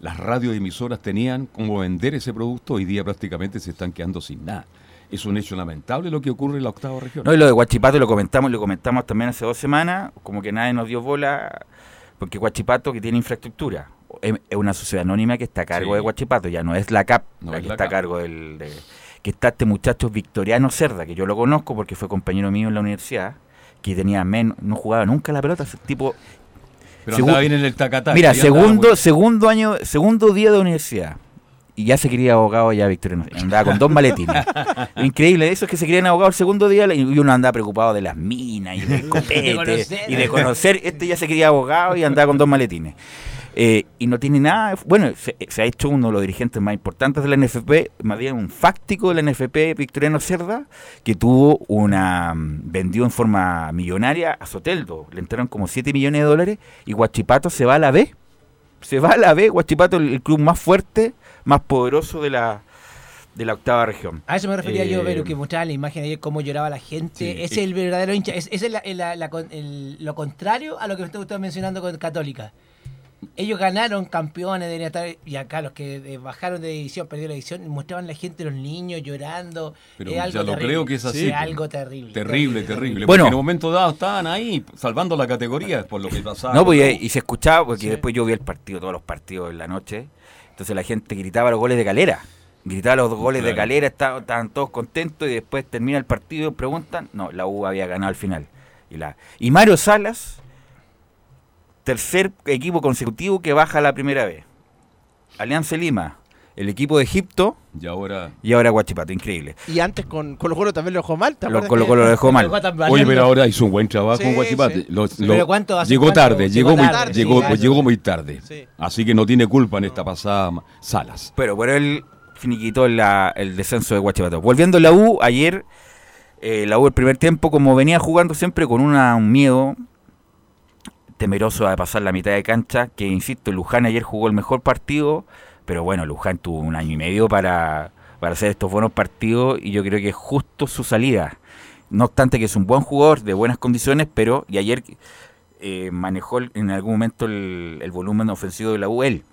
Speaker 4: las radioemisoras tenían como vender ese producto, hoy día prácticamente se están quedando sin nada. Es un hecho lamentable lo que ocurre en la octava región.
Speaker 7: No, y lo de Guachipato lo comentamos, lo comentamos también hace dos semanas, como que nadie nos dio bola, porque Guachipato que tiene infraestructura, es, una sociedad anónima que está a cargo
Speaker 4: Sí.
Speaker 7: de Guachipato, ya no es la CAP
Speaker 4: No
Speaker 7: la
Speaker 4: es
Speaker 7: que
Speaker 4: la
Speaker 7: está a cargo del... de- que está este muchacho Victoriano Cerda, que yo lo conozco porque fue compañero mío en la universidad, que tenía menos, no jugaba nunca la pelota, ese tipo...
Speaker 4: Pero
Speaker 7: segu-
Speaker 4: andaba bien en el tacataca.
Speaker 7: Mira, segundo,
Speaker 4: muy-
Speaker 7: segundo año, segundo día de universidad. Y ya se quería abogado ya Victoriano. Andaba con dos maletines. Lo Increíble, eso es que se querían abogado el segundo día y uno andaba preocupado de las minas y del copete
Speaker 11: conocer.
Speaker 7: y de conocer. Este ya se quería abogado y andaba con dos maletines. Eh, y no tiene nada. Bueno, se, se ha hecho uno de los dirigentes más importantes de la NFP, más bien un fáctico de la NFP, Victoriano Cerda, que tuvo una. mm, vendió en forma millonaria a Soteldo. Le entraron como 7 millones de dólares y Guachipato se va a la B. Se va a la B, Guachipato, el, el club más fuerte, más poderoso de la, de la octava región.
Speaker 11: A eso me refería yo,
Speaker 7: Eh,
Speaker 11: pero que mostraba la imagen ayer cómo lloraba la gente.
Speaker 7: Sí,
Speaker 11: es el verdadero hincha. Es- Ese es la- la- la con- el- lo contrario a lo que usted estaba mencionando con Católica. Ellos ganaron campeones, deberían estar, y acá los que eh, bajaron de división, perdieron la división, mostraban la gente, los niños llorando.
Speaker 4: Pero
Speaker 11: Es
Speaker 4: ya
Speaker 11: algo
Speaker 4: lo
Speaker 11: terrible.
Speaker 4: creo que es así.
Speaker 11: Es algo terrible.
Speaker 4: Terrible, terrible.
Speaker 7: Bueno.
Speaker 4: Porque en un momento dado estaban ahí salvando la categoría por lo que pasaba.
Speaker 7: No, pues, y, y se escuchaba, porque después yo vi el partido, todos los partidos en la noche, Entonces la gente gritaba los goles de calera. Gritaba los goles de calera, estaban, estaban todos contentos y después termina el partido y preguntan, no, la U había ganado al final. Y, la, y Mario Salas, tercer equipo consecutivo que baja la primera vez. Alianza Lima, el equipo de Egipto
Speaker 4: Y ahora.
Speaker 7: y ahora Guachipato, increíble.
Speaker 12: Y antes con Colo Colo también lo dejó mal. ¿te
Speaker 7: Lo Colo Colo lo dejó mal.
Speaker 4: Oye, pero ahora hizo un buen trabajo
Speaker 12: Sí,
Speaker 4: con
Speaker 12: sí.
Speaker 4: Lo-
Speaker 11: Pero ¿cuánto hace
Speaker 4: llegó
Speaker 11: cuánto?
Speaker 4: tarde,
Speaker 11: Llegó
Speaker 4: muy,
Speaker 11: tarde,
Speaker 4: llegó,
Speaker 11: sí, claro.
Speaker 4: llegó muy tarde.
Speaker 12: Sí.
Speaker 4: Así que no tiene culpa en esta pasada Salas.
Speaker 7: Pero por él finiquitó la- el descenso de Guachipato. Volviendo a la U, ayer eh, la U el primer tiempo, como venía jugando siempre con una- un miedo temeroso de pasar la mitad de cancha, que insisto, Luján ayer jugó el mejor partido, pero bueno, Luján tuvo un año y medio para, para hacer estos buenos partidos y yo creo que es justo su salida. No obstante que es un buen jugador, de buenas condiciones, pero y ayer eh, manejó en algún momento el, el volumen ofensivo de la U él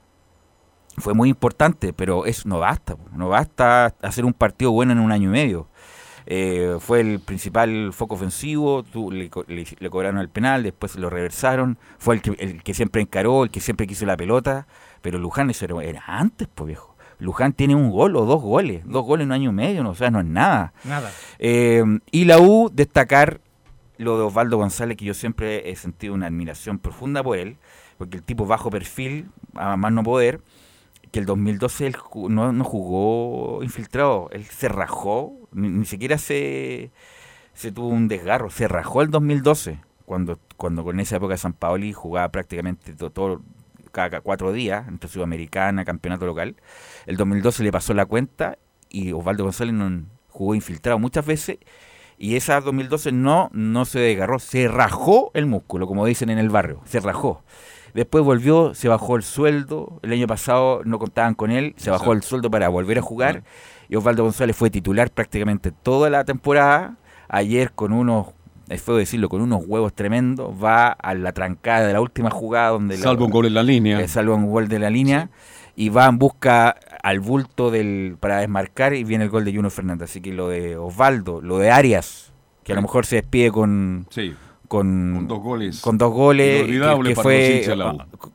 Speaker 7: fue muy importante, pero eso no basta, no basta hacer un partido bueno en un año y medio. Eh, fue el principal foco ofensivo, tu- le, le- le cobraron el penal, después lo reversaron, fue el que, el que siempre encaró, el que siempre quiso la pelota, pero Luján eso era, era antes, pues viejo. Luján tiene un gol o dos goles, dos goles en un año y medio, no, o sea, no es nada.
Speaker 11: Nada.
Speaker 7: Eh, y la U, destacar lo de Osvaldo González, que yo siempre he sentido una admiración profunda por él, porque el tipo bajo perfil, a más no poder, que el 2012 él no, no jugó infiltrado, él se rajó, ni, ni siquiera se, se tuvo un desgarro, se rajó el 2012, cuando, cuando con esa época San Paoli jugaba prácticamente to- todo, cada, cada cuatro días, entre Sudamericana, campeonato local. El 2012 le pasó la cuenta y Osvaldo González no, jugó infiltrado muchas veces y esa 2012 no, no se desgarró, se rajó el músculo, como dicen en el barrio, se rajó. Después volvió, se bajó el sueldo. El año pasado no contaban con él, se bajó el sueldo para volver a jugar. Y Osvaldo González fue titular prácticamente toda la temporada. Ayer con unos, es feo decirlo, con unos huevos tremendos, va a la trancada de la última jugada donde... la-
Speaker 4: Salvo un gol en la línea.
Speaker 7: eh, salvo un gol de la línea. Y va en busca al bulto del para desmarcar y viene el gol de Juno Fernández. Así que lo de Osvaldo, lo de Arias, que a lo mejor se despide con...
Speaker 4: Sí.
Speaker 7: Con,
Speaker 4: Con dos goles.
Speaker 7: con dos goles, que, fue,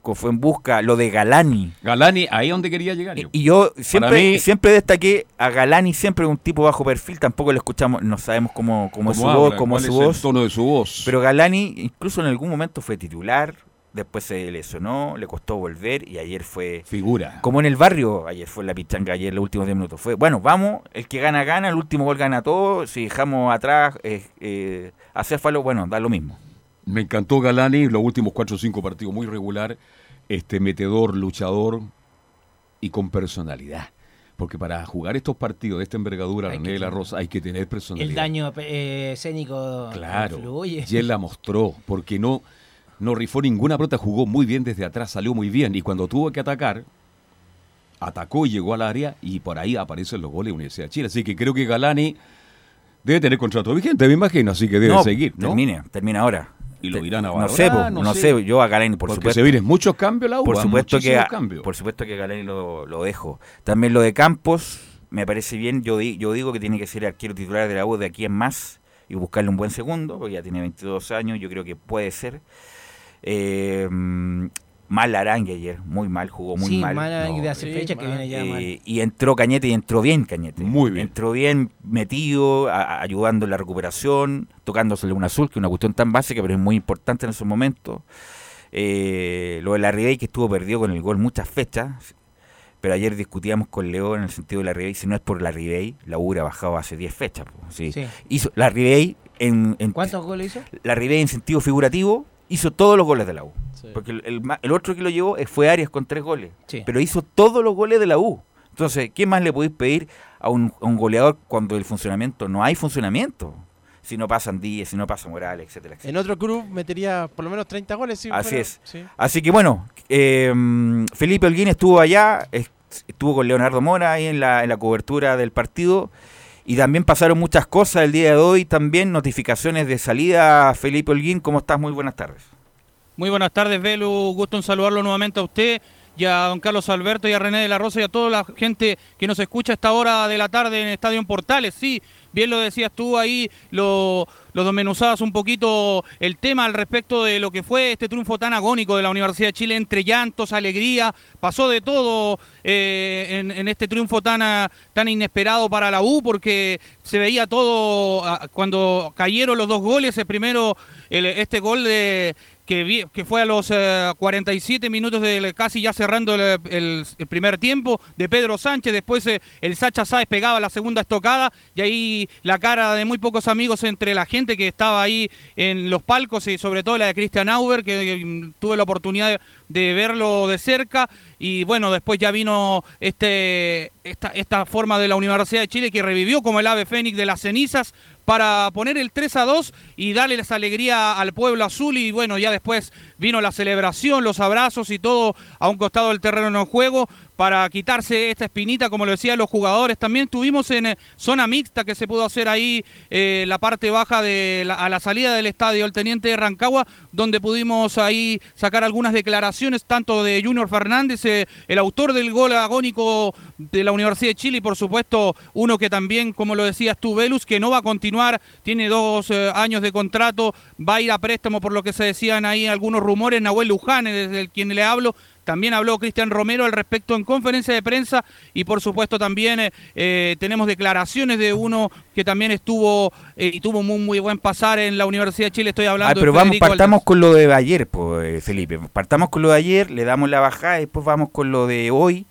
Speaker 7: que fue en busca, lo de Galani.
Speaker 4: Galani, ahí es donde quería llegar yo.
Speaker 7: Y yo siempre,
Speaker 4: mí-
Speaker 7: siempre destaqué a Galani, siempre un tipo bajo perfil, tampoco lo escuchamos, no sabemos cómo, cómo es su
Speaker 4: ¿Cómo
Speaker 7: voz, cómo
Speaker 4: ¿Cuál
Speaker 7: es su
Speaker 4: es el
Speaker 7: voz.
Speaker 4: tono de su voz?
Speaker 7: Pero Galani incluso en algún momento fue titular, después se lesionó, le costó volver y ayer fue...
Speaker 4: Figura.
Speaker 7: Como en el barrio, ayer fue la pichanga, ayer los últimos 10 minutos. Fue, bueno, vamos, el que gana, gana, el último gol gana todo, si dejamos atrás eh, eh, a Céfalo, bueno, da lo mismo.
Speaker 4: Me encantó Galani, los últimos cuatro o cinco partidos muy regular, este metedor, luchador y con personalidad. Porque para jugar estos partidos de esta envergadura, René de la Rosa, hay que tener personalidad.
Speaker 11: El daño eh, escénico
Speaker 4: Claro.
Speaker 11: influye.
Speaker 4: Y él la mostró, porque no, no rifó ninguna pelota, jugó muy bien desde atrás, salió muy bien. Y cuando tuvo que atacar, atacó y llegó al área, y por ahí aparecen los goles de Universidad de Chile. Así que creo que Galani debe tener contrato vigente, me imagino, así que debe
Speaker 7: No,
Speaker 4: seguir. ¿no?
Speaker 7: Termine, termina ahora.
Speaker 4: Y lo irán a
Speaker 7: No
Speaker 4: valorar,
Speaker 7: sé, po, no, sé. yo a Galani, por
Speaker 4: Porque
Speaker 7: supuesto.
Speaker 4: se vienen muchos cambios la U,
Speaker 7: Por
Speaker 4: ah,
Speaker 7: supuesto que a- por supuesto que Galani lo, lo dejo. También lo de Campos me parece bien. Yo di- yo digo que tiene que ser arquero titular de la U de aquí en más y buscarle un buen segundo, porque ya tiene 22 años, yo creo que puede ser. Eh, mal Arangue ayer, muy mal, jugó muy
Speaker 11: sí,
Speaker 7: mal.
Speaker 11: mal Arangue
Speaker 7: No,
Speaker 11: de hace
Speaker 12: sí,
Speaker 11: fecha que
Speaker 12: mal.
Speaker 11: viene ya mal.
Speaker 7: y entró Cañete y entró bien Cañete.
Speaker 4: Muy bien.
Speaker 7: Entró bien metido, a- ayudando en la recuperación, tocándosele un azul, que es una cuestión tan básica, pero es muy importante en esos momentos. Eh, lo de la Ribey que estuvo perdido con el gol muchas fechas, pero ayer discutíamos con Leo en el sentido de la Ribey, si no es por la Ribey, la U hubiera bajado hace 10 fechas. sí.
Speaker 11: Sí.
Speaker 7: Hizo, la Ribey en, en-
Speaker 11: ¿Cuántos goles hizo?
Speaker 7: la Ribey en sentido figurativo hizo todos los goles de la U.
Speaker 12: Sí.
Speaker 7: Porque el, el el otro que lo llevó eh, fue Arias con tres goles.
Speaker 11: Sí.
Speaker 7: Pero hizo todos los goles de la U. Entonces, ¿qué más le podéis pedir a un, a un goleador cuando el funcionamiento no hay funcionamiento? Si no pasan Díez, si no pasa Morales, etcétera, etcétera.
Speaker 12: En otro club metería por lo menos 30 goles. si
Speaker 7: Así
Speaker 12: fuera-
Speaker 7: es.
Speaker 12: sí.
Speaker 7: Así que bueno, eh, Felipe Holguín estuvo allá, es- estuvo con Leonardo Mora ahí en la, en la cobertura del partido. Y también pasaron muchas cosas el día de hoy, también notificaciones de salida. Felipe Holguín, ¿cómo estás? Muy buenas tardes.
Speaker 3: Muy buenas tardes, Velu. Gusto en saludarlo nuevamente a usted y a don Carlos Alberto y a René de la Rosa y a toda la gente que nos escucha a esta hora de la tarde en Estadio Portales. Sí, bien lo decías tú ahí, lo, lo desmenuzabas un poquito el tema al respecto de lo que fue este triunfo tan agónico de la Universidad de Chile, entre llantos, alegría, pasó de todo eh, en, en este triunfo tan, ah, tan inesperado para la U, porque se veía todo ah, cuando cayeron los dos goles, el primero, el- este gol de, que, que fue a los eh, 47 minutos del casi ya cerrando el, primer tiempo de Pedro Sánchez, después eh, el Sacha Sáez pegaba la segunda estocada y ahí la cara de muy pocos amigos entre la gente que estaba ahí en los palcos y sobre todo la de Christian Auber, que mm, tuve la oportunidad de, de verlo de cerca. Y bueno, después ya vino este, esta, esta forma de la Universidad de Chile que revivió como el ave fénix de las cenizas para poner el 3 a 2 y darle esa alegría al pueblo azul. Y bueno, ya después vino la celebración, los abrazos y todo a un costado del terreno en juego para quitarse esta espinita, como lo decían los jugadores. También tuvimos en eh, zona mixta que se pudo hacer ahí eh, la parte baja de la- a la salida del estadio el Teniente de Rancagua, donde pudimos ahí sacar algunas declaraciones, tanto de Junior Fernández, eh, el autor del gol agónico de la Universidad de Chile, y por supuesto uno que también, como lo decías tú, Velus, que no va a continuar, tiene dos años de contrato, va a ir a préstamo por lo que se decían ahí algunos rumores, Nahuel Luján, desde el quien le hablo, también habló Cristian Romero al respecto en conferencia de prensa y por supuesto también eh, eh, tenemos declaraciones de uno que también estuvo eh, y tuvo muy, muy buen pasar en la Universidad de Chile, estoy hablando
Speaker 7: Ah, pero
Speaker 3: de
Speaker 7: vamos, partamos con lo de ayer, pues, Felipe. Partamos con lo de ayer, le damos la bajada, y después vamos con lo de hoy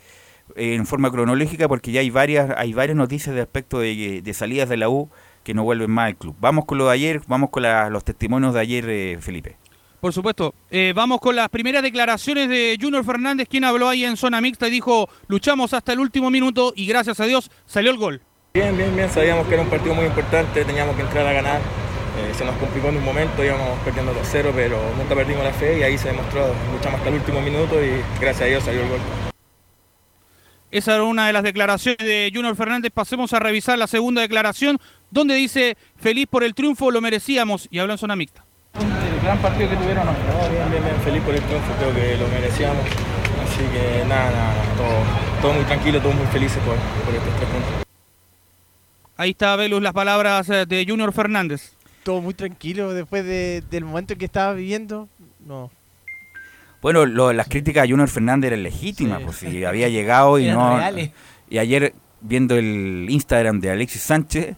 Speaker 7: eh, en forma cronológica, porque ya hay varias, hay varias noticias de aspecto de, de salidas de la U que no vuelven más al club. Vamos con lo de ayer, vamos con la- los testimonios de ayer, eh, Felipe.
Speaker 3: Por supuesto. Eh, vamos con las primeras declaraciones de Junior Fernández, quien habló ahí en zona mixta y dijo, luchamos hasta el último minuto y gracias a Dios salió el gol.
Speaker 15: Bien, bien, bien, sabíamos que era un partido muy importante, teníamos que entrar a ganar. Eh, se nos complicó en un momento, íbamos perdiendo 2-0, pero nunca perdimos la fe y ahí se demostró, luchamos hasta el último minuto y gracias a Dios salió el gol.
Speaker 3: Esa era una de las declaraciones de Junior Fernández. Pasemos a revisar la segunda declaración, donde dice, feliz por el triunfo, lo merecíamos, y habla en zona mixta.
Speaker 15: El gran partido que tuvieron, no, bien, bien, bien, feliz por el triunfo, creo que lo merecíamos. Así que nada, nada, todo, todo muy tranquilo, todos muy felices por, por estos tres puntos.
Speaker 3: Ahí está, Velus, las palabras eh, de Junior Fernández.
Speaker 12: Todo muy tranquilo después de- del momento que estaba viviendo. No.
Speaker 7: Bueno, lo- las críticas a Junior Fernández eran legítimas, pues si había llegado y
Speaker 11: Eran
Speaker 7: no.
Speaker 11: reales.
Speaker 7: Y ayer viendo el Instagram de Alexis Sánchez,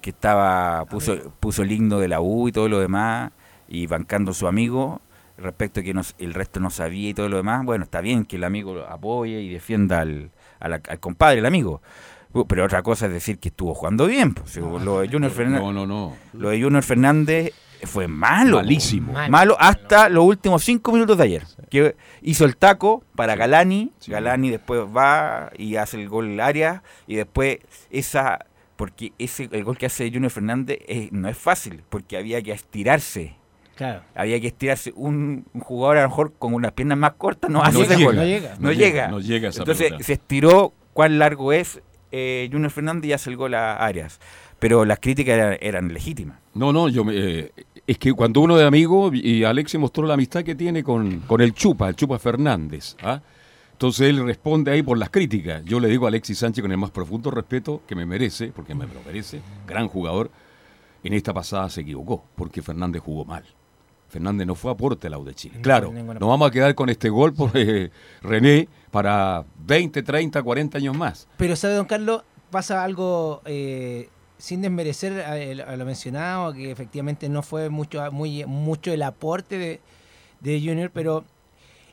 Speaker 7: que estaba puso, puso el himno de la U y todo lo demás, y bancando a su amigo, respecto a que nos- el resto no sabía y todo lo demás, bueno, está bien que el amigo lo apoye y defienda al, al, al compadre, el amigo. Uh, Pero otra cosa es decir que estuvo jugando bien. Pues, lo de Junior Fernández.
Speaker 4: No, no, no.
Speaker 7: Lo de Junior Fernández fue malo.
Speaker 4: Malísimo.
Speaker 7: Malo, hasta los últimos cinco minutos de ayer. Que hizo el taco para Galani. Galani después va y hace el gol área. Y después esa. Porque ese el gol que hace Junior Fernández es- no es fácil. Porque había que estirarse.
Speaker 11: Claro.
Speaker 7: Había que estirarse. Un, un jugador a lo mejor con unas piernas más cortas no
Speaker 4: No
Speaker 7: hace ese
Speaker 4: llega,
Speaker 7: gol.
Speaker 4: no llega.
Speaker 7: No
Speaker 4: No
Speaker 7: llega.
Speaker 4: llega, llega esa
Speaker 7: Entonces
Speaker 4: pelota.
Speaker 7: se estiró cuán largo es eh, Junior Fernández y hace el gol a Arias. Pero las críticas eran, eran legítimas.
Speaker 4: No, no, yo me- eh, es que cuando uno de amigo, y Alex mostró la amistad que tiene con, con el Chupa, el Chupa Fernández, ¿ah? Entonces él responde ahí por las críticas. Yo le digo a Alexis Sánchez con el más profundo respeto que me merece, porque me lo merece, gran jugador. En esta pasada se equivocó, porque Fernández jugó mal. Fernández no fue aporte al de Chile.
Speaker 11: No
Speaker 4: Claro, nos vamos a quedar con este gol por eh, René para 20, 30, 40 años más.
Speaker 11: Pero, ¿sabe, don Carlos? Pasa algo eh, sin desmerecer a, a lo mencionado, que efectivamente no fue mucho, muy, mucho el aporte de, de Junior, pero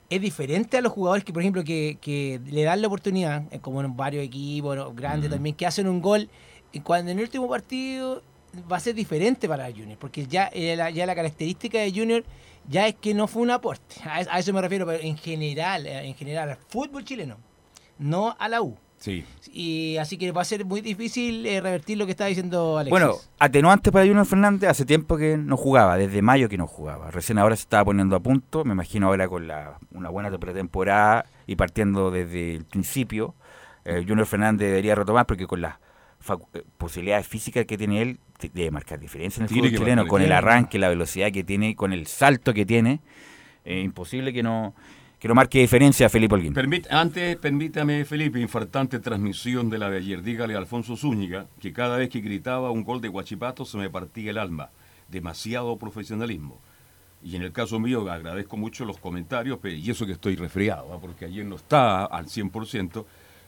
Speaker 11: es diferente a los jugadores que, por ejemplo, que, que le dan la oportunidad, eh, como en varios equipos grandes también, que hacen un gol, y cuando en el último partido va a ser diferente para Junior, porque ya, eh, la, ya la característica de Junior ya es que no fue un aporte. A, a eso me refiero, pero en general, eh, en general, al fútbol chileno, no a la U.
Speaker 4: Sí.
Speaker 11: Y así que va a ser muy difícil eh, revertir lo que está diciendo Alexis.
Speaker 7: Bueno, atenuante para Junior Fernández, hace tiempo que no jugaba, desde mayo que no jugaba. Recién ahora se estaba poniendo a punto, me imagino ahora con la, una buena pretemporada y partiendo desde el principio. eh, Junior Fernández debería retomar porque con las posibilidades físicas que tiene él, debe marcar diferencia en el
Speaker 4: Tiene
Speaker 7: fútbol chileno, con el arranque, la velocidad que tiene, con el salto que tiene. eh, imposible que no, que no marque diferencia Felipe Holguín.
Speaker 4: Permit- antes, permítame, Felipe, infartante transmisión de la de ayer. Dígale a Alfonso Zúñiga que cada vez que gritaba un gol de Guachipato se me partía el alma. demasiado profesionalismo. Y en el caso mío agradezco mucho los comentarios, y eso que estoy resfriado, ¿ah? porque ayer no está al 100%,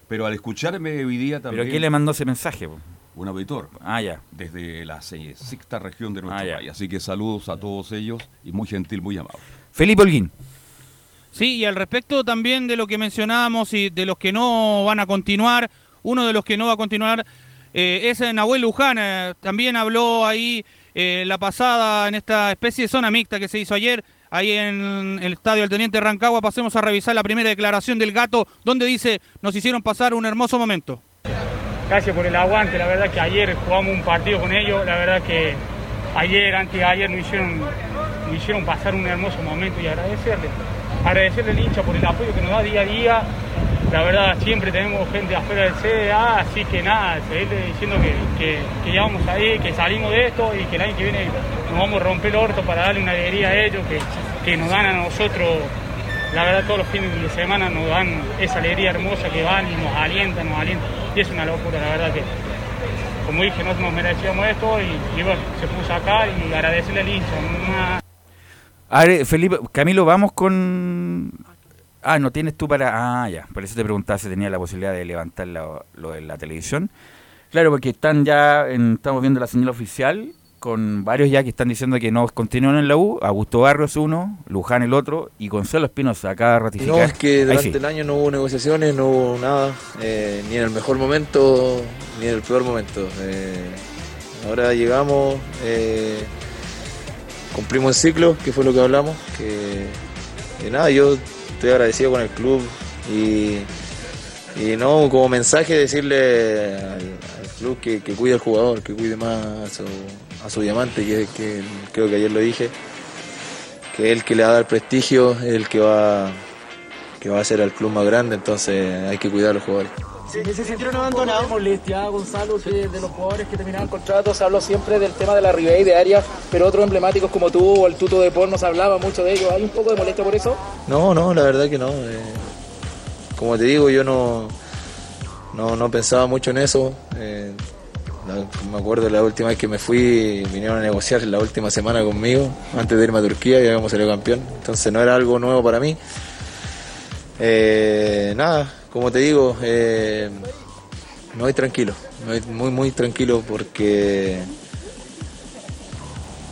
Speaker 4: pero al escucharme hoy día también...
Speaker 7: ¿Pero quién le mandó ese mensaje? po?
Speaker 4: Un auditor.
Speaker 7: Ah, ya.
Speaker 4: Desde la se- sexta región de nuestro
Speaker 7: Ah,
Speaker 4: país. Así que saludos a todos ellos y muy gentil, muy amable.
Speaker 7: Felipe Holguín.
Speaker 3: Sí, y al respecto también de lo que mencionábamos y de los que no van a continuar, uno de los que no va a continuar eh, es eh, Nahuel Luján. eh, también habló ahí eh, la pasada en esta especie de zona mixta que se hizo ayer, ahí en el estadio del Teniente Rancagua. Pasemos a revisar la primera declaración del gato, donde dice, nos hicieron pasar un hermoso momento.
Speaker 16: Gracias por el aguante, la verdad que ayer jugamos un partido con ellos, la verdad que ayer, antes de ayer nos hicieron, nos hicieron pasar un hermoso momento y agradecerle, agradecerle al hincha por el apoyo que nos da día a día, la verdad siempre tenemos gente afuera del CDA, así que nada, seguirle diciendo que, ya vamos ahí, que salimos de esto y que el año que viene nos vamos a romper el orto para darle una alegría a ellos, que nos dan a nosotros la verdad todos los fines de semana nos dan esa alegría hermosa que van y nos alientan, nos alientan. Y es una locura, la verdad que, como dije, no nos merecíamos esto y, bueno, se puso acá y agradecerle al hincha. Una-
Speaker 7: A ver, Felipe, Camilo, vamos con... Ah, no tienes tú para... Ah, ya, por eso te preguntaba si tenía la posibilidad de levantar lo, lo de la televisión. Claro, porque están ya, en- estamos viendo la señal oficial, con varios ya que están diciendo que no continúan en la U. Augusto Barrios uno, Luján el otro, y Gonzalo Espinosa acaba de ratificar.
Speaker 17: No, es que durante
Speaker 7: sí.
Speaker 17: el año no hubo negociaciones, no hubo nada, eh, ni en el mejor momento, ni en el peor momento. Eh, ahora llegamos, eh, cumplimos el ciclo, que fue lo que hablamos, que, que nada, yo estoy agradecido con el club y, y no como mensaje decirle al, al club que, que cuide al jugador, que cuide más a su, a su diamante, que, que creo que ayer lo dije, que es el que le va a dar prestigio, es el que va que va a ser al club más grande, entonces hay que cuidar a los jugadores.
Speaker 18: ¿Se, se sintieron abandonados? molestia, Gonzalo, de los jugadores que terminaban contratos se habló siempre del tema de la Ribey de Arias, pero otros emblemáticos como tú o el Tuto de Por nos hablaba mucho de ellos. ¿Hay un poco de molestia por eso?
Speaker 17: No, no, la verdad que no. eh, como te digo, yo no, no, no pensaba mucho en eso. eh, me acuerdo la última vez que me fui, vinieron a negociar la última semana conmigo, antes de irme a Turquía y habíamos salido campeón. Entonces no era algo nuevo para mí. Eh, nada, como te digo, eh, me voy tranquilo, me voy muy, muy tranquilo porque,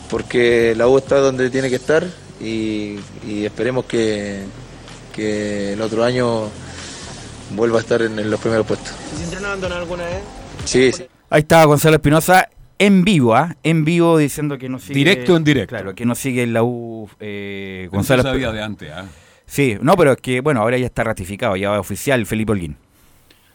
Speaker 17: porque la U está donde tiene que estar y, y esperemos que, que el otro año vuelva a estar en, en los primeros puestos.
Speaker 18: ¿Se sintieron abandonados alguna vez?
Speaker 17: Sí, sí.
Speaker 7: Ahí está Gonzalo Espinosa en vivo, ¿ah? En vivo diciendo que no sigue...
Speaker 4: Directo en directo.
Speaker 7: Claro, que no sigue en la U eh, Gonzalo
Speaker 4: sabía de antes, ¿ah?
Speaker 7: Sí, no, pero es que, bueno, ahora ya está ratificado, ya va oficial Felipe Holguín.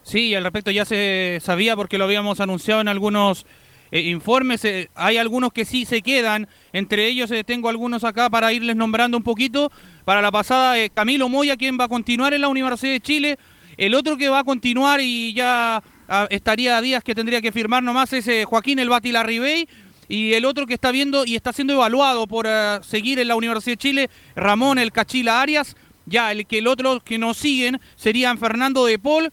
Speaker 3: Sí, y al respecto ya se sabía porque lo habíamos anunciado en algunos eh, informes. eh, hay algunos que sí se quedan. Entre ellos eh, tengo algunos acá para irles nombrando un poquito. Para la pasada, eh, Camilo Moya, quien va a continuar en la Universidad de Chile. El otro que va a continuar y ya ah, estaría a días que tendría que firmar nomás es eh, Joaquín El Bati Larribey. Y el otro que está viendo y está siendo evaluado por eh, seguir en la Universidad de Chile, Ramón El Cachila Arias. Ya, el que el otro que nos siguen serían Fernando de Paul,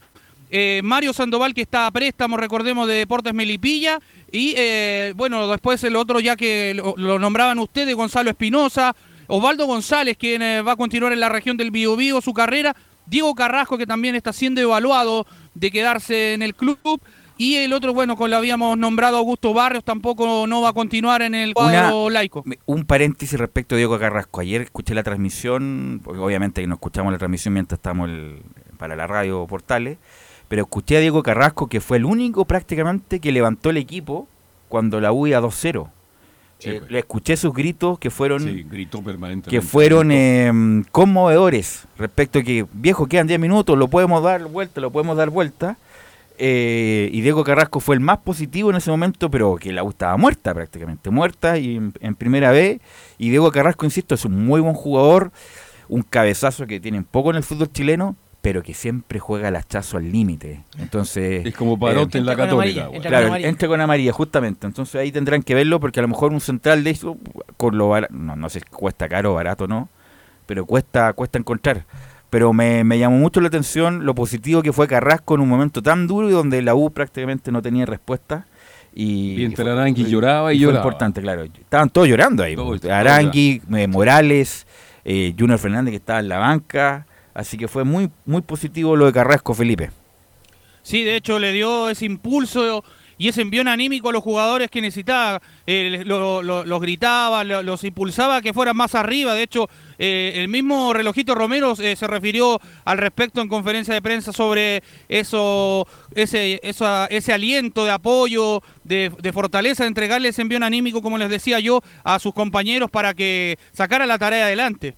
Speaker 3: eh, Mario Sandoval que está a préstamo, recordemos, de Deportes Melipilla. Y eh, bueno, después el otro ya que lo, nombraban ustedes, Gonzalo Espinosa, Osvaldo González, quien va a continuar en la región del Biobío su carrera, Diego Carrasco, que también está siendo evaluado de quedarse en el club. Y el otro, bueno, con lo habíamos nombrado Augusto Barrios, tampoco no va a continuar en el cuadro laico.
Speaker 7: Un paréntesis respecto a Diego Carrasco. Ayer escuché la transmisión, porque obviamente no escuchamos la transmisión mientras estamos el- para la radio Portales, pero escuché a Diego Carrasco que fue el único prácticamente que levantó el equipo cuando la U iba 2-0.
Speaker 4: Sí,
Speaker 7: Eh,
Speaker 4: pues.
Speaker 7: le escuché sus gritos que fueron
Speaker 4: Sí, gritó permanentemente.
Speaker 7: que fueron eh, conmovedores respecto a que, viejo, quedan 10 minutos, lo podemos dar vuelta, lo podemos dar vuelta. Eh, y Diego Carrasco fue el más positivo en ese momento, pero que la U estaba muerta prácticamente, muerta y en, en primera vez. Y Diego Carrasco, insisto, es un muy buen jugador, un cabezazo que tiene poco en el fútbol chileno, pero que siempre juega el hachazo al límite. Entonces,
Speaker 4: Es como Parote en la
Speaker 11: con
Speaker 4: Católica.
Speaker 11: amarilla,
Speaker 4: güey.
Speaker 11: entra
Speaker 7: Claro,
Speaker 11: con
Speaker 7: entra con amarilla, justamente. Entonces ahí tendrán que verlo porque a lo mejor un central de eso, con lo no, no sé si cuesta caro o barato o no, pero cuesta, cuesta encontrar. Pero me, me llamó mucho la atención lo positivo que fue Carrasco en un momento tan duro y donde la U prácticamente no tenía respuesta. Y,
Speaker 4: Y entre
Speaker 7: fue-
Speaker 4: Arangui lloraba y
Speaker 7: fue
Speaker 4: lloraba.
Speaker 7: importante, claro. Estaban todos llorando ahí.
Speaker 4: Todos
Speaker 7: Arangui, eh, Morales, eh, Junior Fernández que estaba en la banca. Así que fue muy, muy positivo lo de Carrasco, Felipe.
Speaker 3: Sí, de hecho le dio ese impulso y ese envión anímico a los jugadores que necesitaba. Eh, lo- lo- los gritaba, lo- los impulsaba a que fueran más arriba. De hecho, eh, el mismo Relojito Romero eh, se refirió al respecto en conferencia de prensa sobre eso, ese, esa- ese aliento de apoyo, de, de fortaleza, de entregarle ese envión anímico, como les decía yo, a sus compañeros para que sacara la tarea adelante.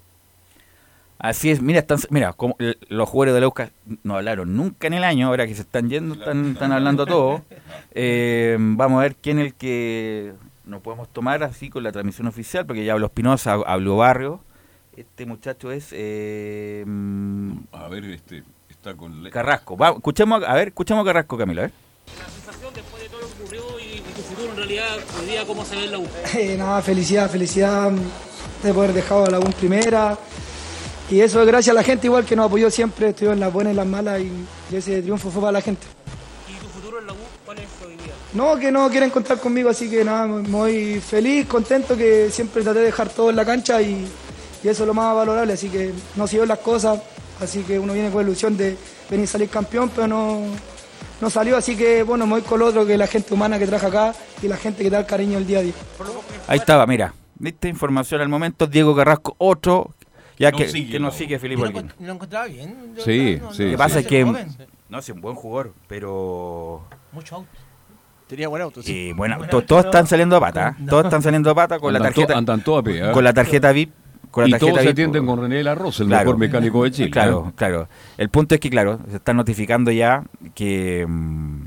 Speaker 7: Así es, mira, están, mira, como los jugadores de la UCA no hablaron nunca en el año, ahora que se están yendo, están, están hablando todos. Eh, vamos a ver quién es el que nos podemos tomar así con la transmisión oficial, porque ya habló Espinosa, habló Barrio. Este muchacho es eh, mm,
Speaker 4: A ver, este, está con... le-
Speaker 7: Carrasco. Va, escuchemos, a ver, escuchemos a Carrasco, Camilo, a ver.
Speaker 19: tu futuro en realidad hoy día cómo se ve en la U.
Speaker 20: Eh, nada, felicidad, felicidad de poder dejar a la U en primera. Y eso es gracias a la gente igual que nos apoyó siempre, estuvieron en las buenas y las malas y, ese triunfo fue para la gente.
Speaker 19: ¿Y tu futuro en la U cuál es hoy día?
Speaker 20: No, que no quieren contar conmigo, así que nada, voy feliz, contento que siempre traté de dejar todo en la cancha y, y eso es lo más valorable, así que no siguió las cosas, así que uno viene con la ilusión de venir a salir campeón, pero no, no salió, así que bueno, me voy con lo otro, que la gente humana que trabaja acá y la gente que da el cariño el día a día.
Speaker 7: Ahí estaba, mira. ¿Viste? Información al momento. Diego Carrasco, otro. Ya
Speaker 11: No
Speaker 7: que,
Speaker 11: sigue,
Speaker 7: que no sigue Felipe
Speaker 11: Yo lo encontraba bien. Yo
Speaker 4: Sí,
Speaker 11: no- no-
Speaker 4: sí,
Speaker 7: Lo que pasa es que.
Speaker 11: joven.
Speaker 7: No, es un buen jugador, pero.
Speaker 11: Mucho auto.
Speaker 12: Tenía buen auto,
Speaker 7: Eh, bueno, to- todos están saliendo a pata. ¿eh? Todos están saliendo a pata con la
Speaker 4: to-
Speaker 7: tarjeta.
Speaker 4: andan todos a pie, ¿eh?
Speaker 7: Con la tarjeta VIP. Con la
Speaker 4: y
Speaker 7: tarjeta
Speaker 4: todos se atienden con René Larroz, el
Speaker 7: Claro.
Speaker 4: mejor mecánico de Chile.
Speaker 7: Claro,
Speaker 4: ¿eh?
Speaker 7: claro. El punto es que, claro, se están notificando ya que, mm,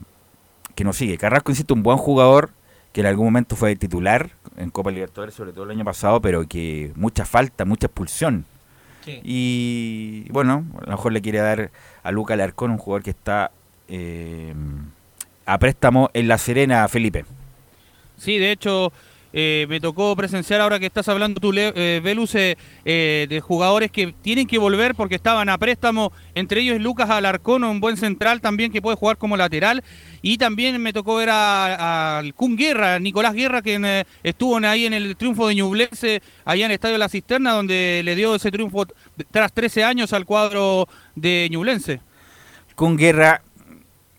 Speaker 7: que no sigue. Carrasco, insisto, un buen jugador que en algún momento fue titular en Copa Libertadores, sobre todo el año pasado, pero que mucha falta, mucha expulsión.
Speaker 11: Sí.
Speaker 7: Y bueno, a lo mejor le quiere dar a Luca Alarcón, un jugador que está eh, a préstamo en La Serena, Felipe.
Speaker 3: Sí, de hecho, eh, me tocó presenciar ahora que estás hablando tú, eh, Velus, eh, eh, de jugadores que tienen que volver porque estaban a préstamo. Entre ellos Lucas Alarcón, un buen central también que puede jugar como lateral. Y también me tocó ver a- al Kun Guerra, Nicolás Guerra, que estuvo ahí en el triunfo de Ñublense, allá en el Estadio La Cisterna, donde le dio ese triunfo tras 13 años al cuadro de Ñublense.
Speaker 7: Con Guerra,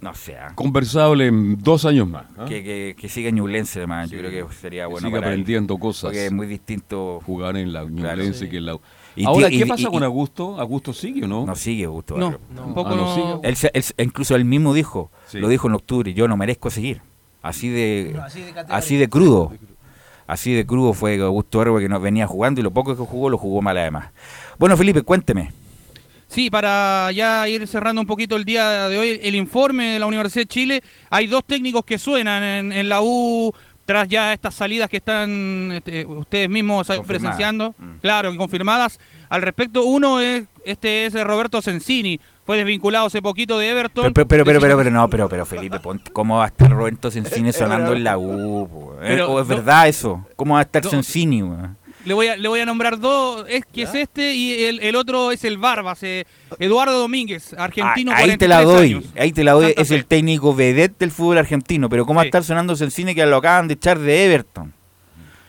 Speaker 7: no sé, ah,
Speaker 4: Conversable en dos años más. ¿ah?
Speaker 7: que, que, que siga Ñublense, además, yo creo que sería
Speaker 4: Que
Speaker 7: bueno
Speaker 4: siga
Speaker 7: para él.
Speaker 4: aprendiendo cosas.
Speaker 7: Porque es muy distinto
Speaker 4: jugar en la Ñublense
Speaker 7: sí.
Speaker 4: que en la.
Speaker 7: Y
Speaker 4: Ahora, ¿qué
Speaker 7: y-
Speaker 4: pasa
Speaker 7: y-
Speaker 4: con Augusto? ¿Augusto sigue o no?
Speaker 7: No sigue Augusto
Speaker 3: No,
Speaker 7: Barrio.
Speaker 3: tampoco
Speaker 4: Ah, no
Speaker 3: no-
Speaker 4: sigue.
Speaker 7: Él, se- él se- incluso él mismo dijo,
Speaker 4: Sí.
Speaker 7: lo dijo en octubre, yo no merezco seguir. Así de,
Speaker 11: No, así de
Speaker 7: así de crudo. Así de crudo fue Augusto Barrio que no venía jugando y lo poco que jugó lo jugó mal además. Bueno, Felipe, cuénteme.
Speaker 3: Sí, para ya ir cerrando un poquito el día de hoy, el informe de la Universidad de Chile, hay dos técnicos que suenan en, en la U tras ya estas salidas que están este, ustedes mismos presenciando, claro, confirmadas. Al respecto, uno es este es Roberto Sensini, fue desvinculado hace poquito de Everton.
Speaker 7: Pero, pero, pero, pero, pero, no, pero, pero Felipe, ¿cómo va a estar Roberto Sensini sonando en la U? ¿Eh?
Speaker 3: Pero
Speaker 7: ¿O es
Speaker 3: no-
Speaker 7: verdad eso? ¿Cómo va a estar
Speaker 3: no-
Speaker 7: Sensini? weón?
Speaker 3: Le voy a, le voy a nombrar dos, es que es este y el, el otro es el Barbas, eh, Eduardo Domínguez, argentino.
Speaker 7: Ah, ahí te la
Speaker 3: 43
Speaker 7: doy,
Speaker 3: años.
Speaker 7: ahí te la doy,
Speaker 3: Santa
Speaker 7: es
Speaker 3: Fe.
Speaker 7: el técnico vedette del fútbol argentino, pero ¿cómo va a estar sonando Sensini que lo acaban de echar de Everton?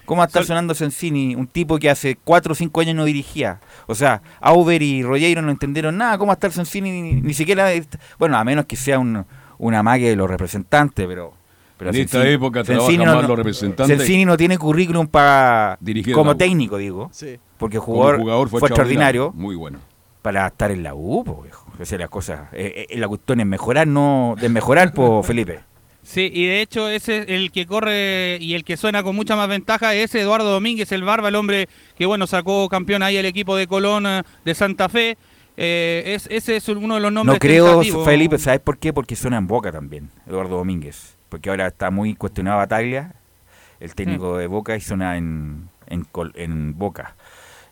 Speaker 7: ¿Cómo va a estar sonando Sensini, un tipo que hace 4 o 5 años no dirigía? O sea, Auber y Rollero no entendieron nada, ¿cómo va a estar Sensini ni, ni siquiera, bueno, a menos que sea un, una magia de los representantes, pero... pero
Speaker 4: En esta época trabajan más los representantes.
Speaker 7: Sensini no tiene currículum para
Speaker 4: Dirigir
Speaker 7: como técnico, digo,
Speaker 12: Sí.
Speaker 7: porque jugador,
Speaker 4: jugador
Speaker 7: fue,
Speaker 4: fue
Speaker 7: extraordinario
Speaker 4: Muy bueno.
Speaker 7: para estar en la U, po, viejo. Esa es la cosa. Eh, eh, la cuestión es mejorar, no desmejorar, po, Felipe.
Speaker 3: Sí, y de hecho ese es el que corre y el que suena con mucha más ventaja es Eduardo Domínguez, el Barba, el hombre que bueno sacó campeón ahí el equipo de Colón eh, de Santa Fe. Eh, es, ese es uno de los nombres
Speaker 7: No creo,
Speaker 3: tentativos.
Speaker 7: Felipe, ¿sabes por qué? Porque suena en Boca también, Eduardo Domínguez. Porque ahora está muy cuestionado Bataglia, el técnico de Boca, y suena en, en, en Boca.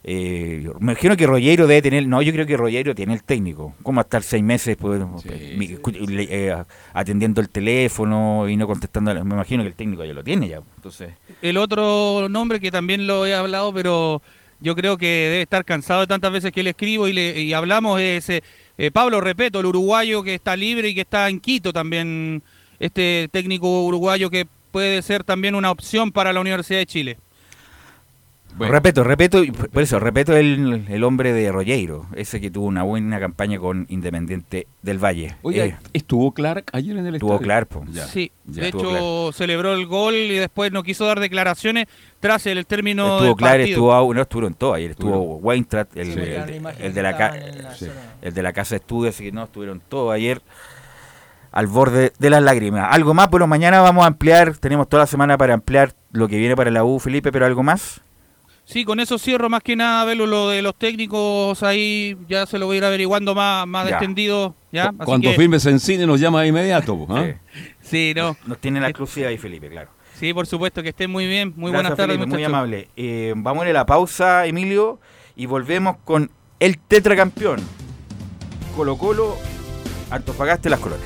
Speaker 7: Eh, me imagino que Rollero debe tener, no, yo creo que Rollero tiene el técnico. ¿Cómo estar seis meses pues, eh, atendiendo el teléfono y no contestando? Me imagino que el técnico ya lo tiene ya. Entonces,
Speaker 3: El otro nombre que también lo he hablado, pero yo creo que debe estar cansado de tantas veces que le escribo y, le, y hablamos es eh, eh, Pablo Repeto, el uruguayo que está libre y que está en Quito también, este técnico uruguayo que puede ser también una opción para la Universidad de Chile.
Speaker 7: Repito, repito, por eso, repito el, el hombre de Rollero, ese que tuvo una buena campaña con Independiente del Valle.
Speaker 4: Oye,
Speaker 7: Eh,
Speaker 4: ¿estuvo Clark ayer en el
Speaker 7: Estuvo
Speaker 4: estadio?
Speaker 7: Clark.
Speaker 4: Ya,
Speaker 3: Sí,
Speaker 4: ya.
Speaker 3: de
Speaker 7: Estuvo
Speaker 3: hecho celebró el gol y después no quiso dar declaraciones tras el término
Speaker 7: estuvo
Speaker 3: del
Speaker 7: Clark,
Speaker 3: partido.
Speaker 7: estuvo, no, estuvieron todos ayer, estuvo Weintratt, el,
Speaker 3: Sí.
Speaker 7: el- de la
Speaker 3: la
Speaker 7: el de la casa de estudio, así que no, estuvieron todos ayer al borde de las lágrimas. Algo más, pero mañana vamos a ampliar, tenemos toda la semana para ampliar lo que viene para la U, Felipe, pero algo más.
Speaker 3: Sí, con eso cierro más que nada, Velo, lo de los técnicos ahí ya se lo voy a ir averiguando más, más
Speaker 4: Ya.
Speaker 3: extendido. ¿ya? Así
Speaker 4: Cuando
Speaker 3: que-
Speaker 4: firmes en cine nos llama de inmediato. ¿ah?
Speaker 3: Sí, no.
Speaker 7: Nos tiene la exclusiva ahí, Felipe, claro.
Speaker 3: Sí, por supuesto, que estén muy bien. Muy
Speaker 7: Gracias,
Speaker 3: buenas tardes,
Speaker 7: Felipe, muy amable. Eh, vamos a ir a la pausa, Emilio, y volvemos con el tetracampeón. Colo Colo, Antofagasta y Las Colones.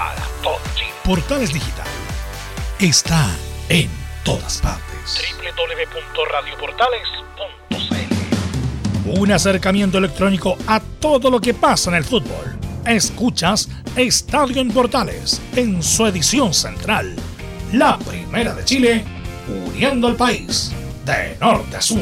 Speaker 21: Para todo Chile.
Speaker 1: Portales Digital está en todas partes.
Speaker 21: www.radioportales.cl
Speaker 1: Un acercamiento electrónico a todo lo que pasa en el fútbol. Escuchas Estadio en Portales en su edición central. La primera de Chile, uniendo al país de norte a sur.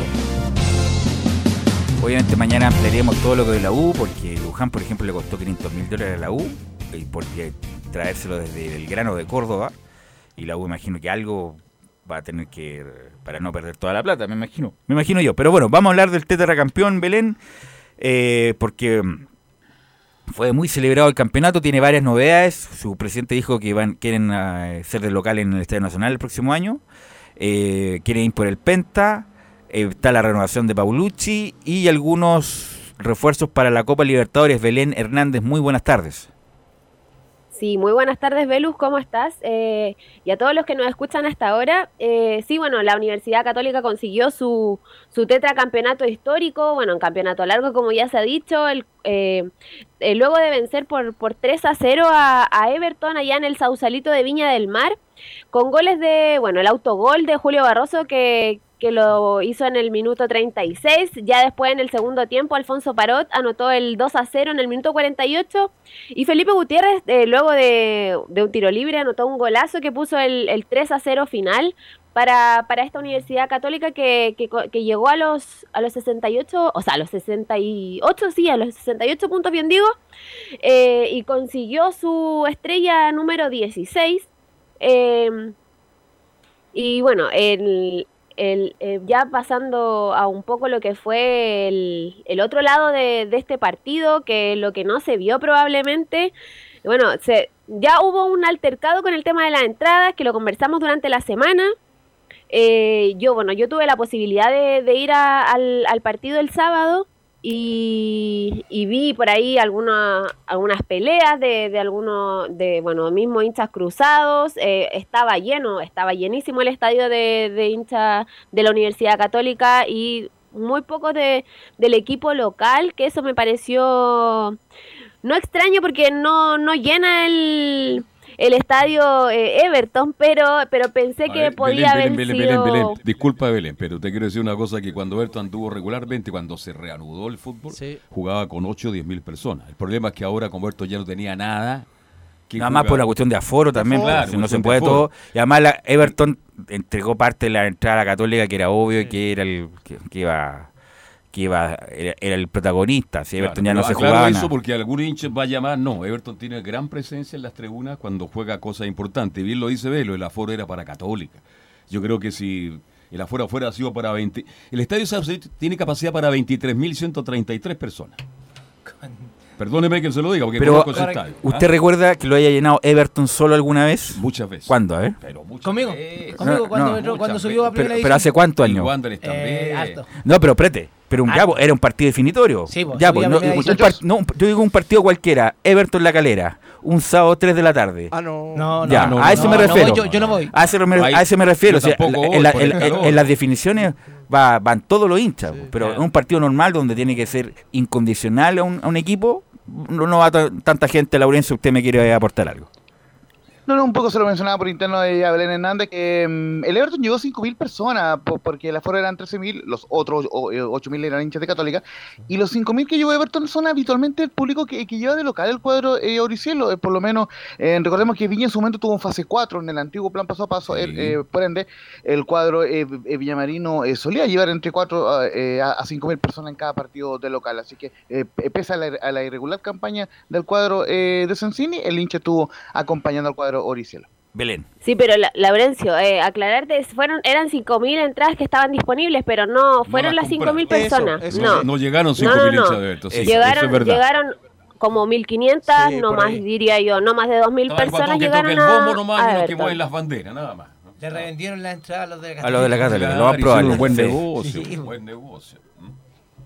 Speaker 7: Obviamente mañana ampliaremos todo lo que de la U, porque Luján, por ejemplo, le costó 500 mil dólares a la U, y porque traérselo desde el grano de Córdoba, y la U imagino que algo va a tener que, para no perder toda la plata, me imagino. Me imagino yo. Pero bueno, vamos a hablar del tetracampeón Belén, eh, porque fue muy celebrado el campeonato, tiene varias novedades. Su presidente dijo que van, quieren eh, ser de local en el Estadio Nacional el próximo año. Eh, quieren ir por el Penta. eh, está la renovación de Paulucci y algunos refuerzos para la Copa Libertadores. Belén Hernández, muy buenas tardes.
Speaker 6: Sí, muy buenas tardes, Velus, ¿cómo estás? Eh, y a todos los que nos escuchan hasta ahora, eh, sí, bueno, la Universidad Católica consiguió su, su tetracampeonato histórico, bueno, un campeonato largo, como ya se ha dicho, el, eh, eh, luego de vencer por, por 3 a 0 a, a Everton allá en el Sausalito de Viña del Mar, con goles de, bueno, el autogol de Julio Barroso que, que lo hizo en el minuto 36. Ya después en el segundo tiempo, Alfonso Parot anotó el 2 a 0 en el minuto 48. Y Felipe Gutiérrez, eh, luego de, de un tiro libre, anotó un golazo que puso el, el 3 a 0 final para, para esta Universidad Católica que, que llegó a los, a los 68, o sea, a los 68, sí, a los 68 puntos, bien digo, eh, y consiguió su estrella número 16. eh, y bueno, el, el, eh, ya pasando a un poco lo que fue el, otro lado de, este partido, que lo que no se vio probablemente, bueno, se, ya hubo un altercado con el tema de las entradas, que lo conversamos durante la semana. Eh, yo, bueno, yo tuve la posibilidad de, ir al, al partido el sábado y, y vi por ahí alguna- algunas peleas de, de algunos, de, bueno, mismos hinchas cruzados. eh, estaba lleno, estaba llenísimo el estadio de, de hinchas de la Universidad Católica y muy pocos de, del equipo local, que eso me pareció no extraño porque no, no llena el, el estadio eh, Everton, pero, pero pensé
Speaker 4: A
Speaker 6: que
Speaker 4: ver,
Speaker 6: podía
Speaker 4: Belén,
Speaker 6: haber
Speaker 4: Belén,
Speaker 6: sido...
Speaker 4: Belén, Belén. Disculpa, Belén, pero te quiero decir una cosa, que cuando Everton anduvo regularmente, cuando se reanudó el fútbol, jugaba con 8 o 10 mil personas. El problema es que ahora, como Everton ya no tenía nada... ¿quién
Speaker 7: Nada más por la cuestión de aforo también,
Speaker 4: Claro,
Speaker 7: porque si no se puede todo. Y además la Everton entregó parte de la entrada católica que era obvio y que era el que, que iba que iba era, era el protagonista. Si Everton ya no se jugaba
Speaker 4: eso porque algún hincha va a llamar, no, Everton tiene gran presencia en las tribunas cuando juega cosas importantes. Bien lo dice Velo, el aforo era para Católica. Yo creo que si el aforo fuera sido para 20... El estadio tiene capacidad para 23.133 personas. Perdóneme que se lo diga, porque
Speaker 7: Pero
Speaker 4: conozco ese estadio.
Speaker 7: ¿usted
Speaker 4: ¿Ah?
Speaker 7: recuerda que lo haya llenado Everton solo alguna vez?
Speaker 4: Muchas veces.
Speaker 7: ¿Cuándo? A ver.
Speaker 11: Conmigo.
Speaker 4: veces.
Speaker 11: Conmigo,
Speaker 7: No,
Speaker 11: cuando,
Speaker 7: no.
Speaker 11: cuando subió a
Speaker 7: Pero,
Speaker 11: primera
Speaker 7: pero hace cuántos
Speaker 4: Y
Speaker 7: años?
Speaker 4: Wanderers también.
Speaker 11: Eh.
Speaker 7: No, pero prete. Pero un, ya,
Speaker 11: Ah.
Speaker 7: po, era un partido definitorio.
Speaker 11: Sí, po,
Speaker 7: ya, po,
Speaker 11: a
Speaker 7: no, un par- yo digo un partido cualquiera. Everton La Calera. Un sábado 3 de la tarde.
Speaker 12: Ah, no.
Speaker 11: No, no,
Speaker 7: Ya,
Speaker 11: no,
Speaker 7: a eso
Speaker 11: no,
Speaker 7: me
Speaker 11: no
Speaker 7: refiero.
Speaker 11: voy, yo, yo no voy.
Speaker 7: A eso me, a eso me refiero. o sea, en,
Speaker 4: voy,
Speaker 7: la-
Speaker 4: por
Speaker 7: en-
Speaker 4: el
Speaker 7: en-
Speaker 4: calor.
Speaker 7: en las definiciones va- van todos los hinchas. Pero en un partido normal donde tiene que ser incondicional a un, a un equipo, no, no va ta- tanta gente. Laurencio, usted me quiere aportar algo.
Speaker 9: No, no, un poco se lo mencionaba por interno de Belén Hernández, que mm, el Everton llegó 5.000 personas, po- porque el aforo eran 13.000, los otros o- eh, 8.000 eran hinchas de Católica, y los 5.000 que llegó Everton son habitualmente el público que, que lleva de local el cuadro eh, Oricielo, eh, por lo menos, eh, recordemos que Viña en su momento tuvo un fase 4 en el antiguo plan paso a paso,
Speaker 4: Sí.
Speaker 9: por ende, el cuadro Villamarino solía llevar entre 4 a, eh, a 5.000 personas en cada partido de local, así que pese a la, a la irregular campaña del cuadro de Sensini, el hincha estuvo acompañando al cuadro Oricielo.
Speaker 7: Belén.
Speaker 6: Sí, pero la, Laurencio, eh, aclararte, fueron, eran 5.000 entradas que estaban disponibles, pero no fueron
Speaker 4: las
Speaker 6: las 5.000 personas.
Speaker 4: Eso,
Speaker 6: no.
Speaker 4: no llegaron 5.000
Speaker 6: No, no, no.
Speaker 4: hinchas de Everton. sí, eso
Speaker 6: llegaron,
Speaker 4: es
Speaker 6: llegaron como 1.500,
Speaker 4: Sí,
Speaker 6: no más
Speaker 4: ahí.
Speaker 6: diría yo, no más de 2.000
Speaker 4: Estaba el
Speaker 6: personas llegaron
Speaker 4: el
Speaker 6: a,
Speaker 4: bombo nomás
Speaker 6: a
Speaker 4: y los que mueven las banderas, nada más.
Speaker 11: Le revendieron la entrada a los de la
Speaker 7: A los de la Católica, lo más probable.
Speaker 4: un buen negocio,
Speaker 11: Sí.
Speaker 4: un buen negocio.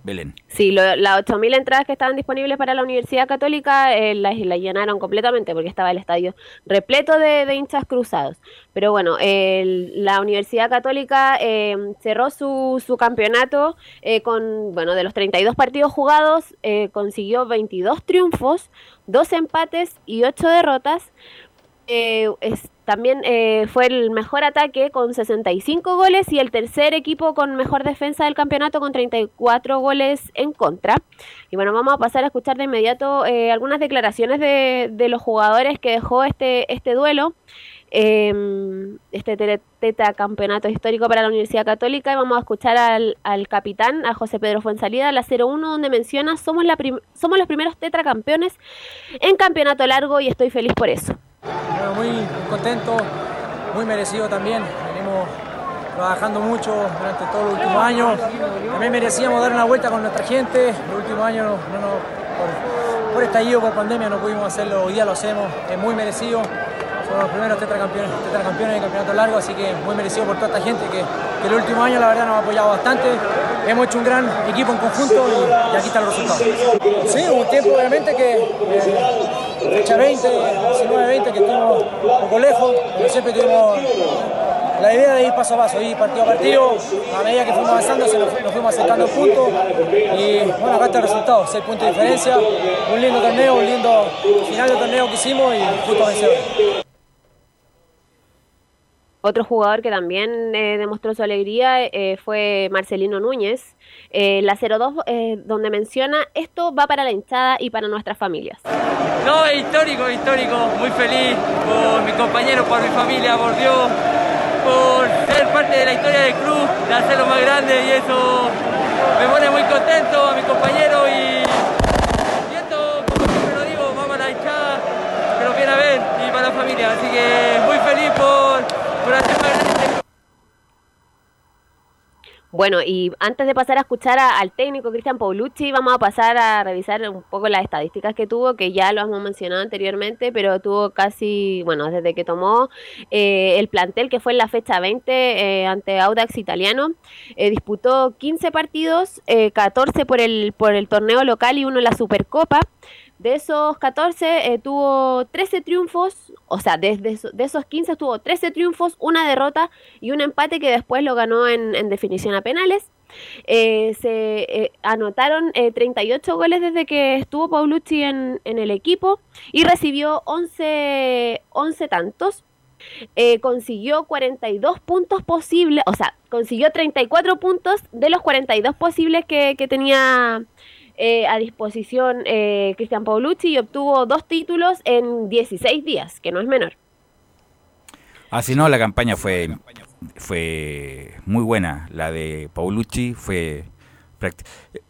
Speaker 7: Belén.
Speaker 6: Sí, las 8.000 entradas que estaban disponibles para la Universidad Católica eh, las, llenaron completamente porque estaba el estadio repleto de, de hinchas cruzados. Pero bueno, la Universidad Católica eh, cerró su, su campeonato eh, con, bueno, de los 32 partidos jugados, eh, consiguió 22 triunfos, 2 empates y 8 derrotas. Eh, también eh, fue el mejor ataque con 65 goles y el tercer equipo con mejor defensa del campeonato con 34 goles en contra. Y bueno, vamos a pasar a escuchar de inmediato eh, algunas declaraciones de, de los jugadores que dejó este, este duelo. eh, este tele- campeonato histórico para la Universidad Católica y vamos a escuchar al, al capitán, a José Pedro Fuensalida, la 01, donde menciona somos, la somos los primeros tetracampeones en campeonato largo y estoy feliz por eso.
Speaker 18: Muy contento, muy merecido también. Venimos trabajando mucho durante todos los últimos años. También merecíamos dar una vuelta con nuestra gente. Los últimos años, por, por estallido, por pandemia, no pudimos hacerlo. Hoy día lo hacemos. Es muy merecido. Los primeros tetracampeones, tetracampeones de campeonato largo, así que muy merecido por toda esta gente que, que el último año la verdad nos ha apoyado bastante. Hemos hecho un gran equipo en conjunto y, aquí están los resultados. Sí, un tiempo obviamente que eh, fecha 20, 19, 20, que estuvimos un poco lejos, pero siempre tuvimos la idea de ir paso a paso, ir partido a partido. A medida que fuimos avanzando, nos, fuimos acercando puntos. Y bueno, acá está el resultado: 6 puntos de diferencia. Un lindo torneo, un lindo final de torneo que hicimos y justo vencedores.
Speaker 6: Otro jugador que también eh, demostró su alegría eh, fue Marcelino Núñez, eh, la 02, eh, donde menciona esto va para la hinchada y para nuestras familias.
Speaker 22: No, es histórico, histórico. Muy feliz por mis compañeros, por mi familia, por Dios, por ser parte del club, de hacerlo más grande y eso me pone muy contento a mis compañeros y siento, como siempre lo digo, vamos a la hinchada que nos viene a ver y para la familia. Así que
Speaker 6: Bueno, y antes de pasar a escuchar al técnico Cristian Paulucci, vamos a pasar a revisar un poco las estadísticas que tuvo, que ya lo hemos mencionado anteriormente, pero tuvo casi, bueno, desde que tomó eh, el plantel, que fue en la fecha 20 eh, ante Audax Italiano, eh, disputó 15 partidos, eh, 14 por el, por el torneo local y uno en la Supercopa. De esos 14 eh, tuvo 13 triunfos, o sea, eso- de esos 15 tuvo 13 triunfos, una derrota y un empate que después lo ganó en, en definición a penales. Eh, se eh, anotaron eh, 38 goles desde que estuvo Paulucci en, en el equipo y recibió 11, 11 tantos. Eh, consiguió 42 puntos posibles, o sea, consiguió 34 puntos de los 42 posibles que, que tenía eh, a disposición eh, Cristian Paulucci y obtuvo dos títulos en 16 días, que no es menor.
Speaker 7: Así no, la campaña fue, fue muy buena. La de Paulucci fue...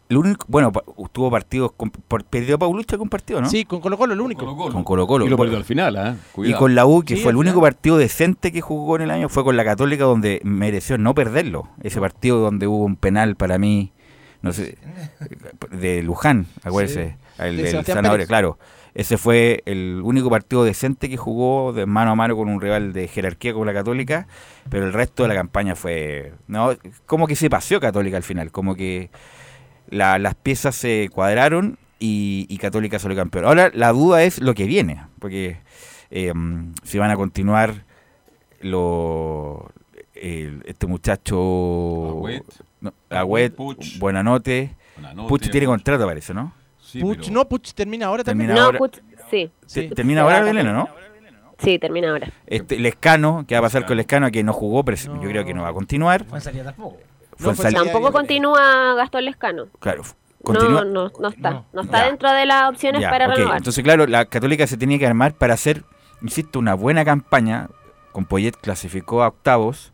Speaker 7: El único, bueno, tuvo partidos... Con, por, ¿Perdió Paulucci algún partido, no?
Speaker 12: Sí, con Colo Colo el único.
Speaker 7: Con Colo Colo.
Speaker 4: Y lo perdió al final, ¿ah?
Speaker 7: Y con la U, que
Speaker 12: Sí,
Speaker 7: fue el único
Speaker 12: final.
Speaker 7: partido decente que jugó en el año, fue con la Católica, donde mereció no perderlo. Ese partido donde hubo un penal para mí, no sé, de Luján, acuérdese, el
Speaker 12: De
Speaker 7: del
Speaker 12: Sebastián
Speaker 7: Zanahoria,
Speaker 12: Pérez.
Speaker 7: claro. Ese fue el único partido decente que jugó de mano a mano con un rival de jerarquía como la Católica, pero el resto de la campaña fue, no, como que se paseó Católica al final, como que la- las piezas se cuadraron y, y Católica salió campeón. Ahora la duda es lo que viene, porque eh, si van a continuar lo, el- este muchacho
Speaker 4: Agüet.
Speaker 7: No, Agüet,
Speaker 4: Puch.
Speaker 7: Buenanote,
Speaker 4: Buenanote,
Speaker 7: Puch tiene contrato parece, ¿no?
Speaker 4: Sí,
Speaker 12: Puch,
Speaker 4: pero-
Speaker 12: no, Puch termina ahora también.
Speaker 7: Termina
Speaker 6: No,
Speaker 7: ahora.
Speaker 6: Puch- sí.
Speaker 7: Termina ahora
Speaker 6: también.
Speaker 7: ¿no?
Speaker 6: Sí, termina ahora.
Speaker 7: Este, Lescano, ¿qué va a pasar con Lescano? Que no jugó, pero yo creo que no va a continuar.
Speaker 11: Fue en salida tampoco.
Speaker 7: Fue en
Speaker 12: fue
Speaker 7: sal-
Speaker 12: salida.
Speaker 6: Tampoco continúa Gastón Lescano.
Speaker 7: Claro, continúa.
Speaker 6: No, no, no está.
Speaker 11: No.
Speaker 6: No, está
Speaker 7: Ya.
Speaker 6: dentro de las opciones
Speaker 7: Ya,
Speaker 6: para
Speaker 7: ok.
Speaker 6: renovar.
Speaker 7: Entonces, claro, la Católica se tenía que armar para hacer, insisto, una buena campaña. Con Poyet clasificó a octavos,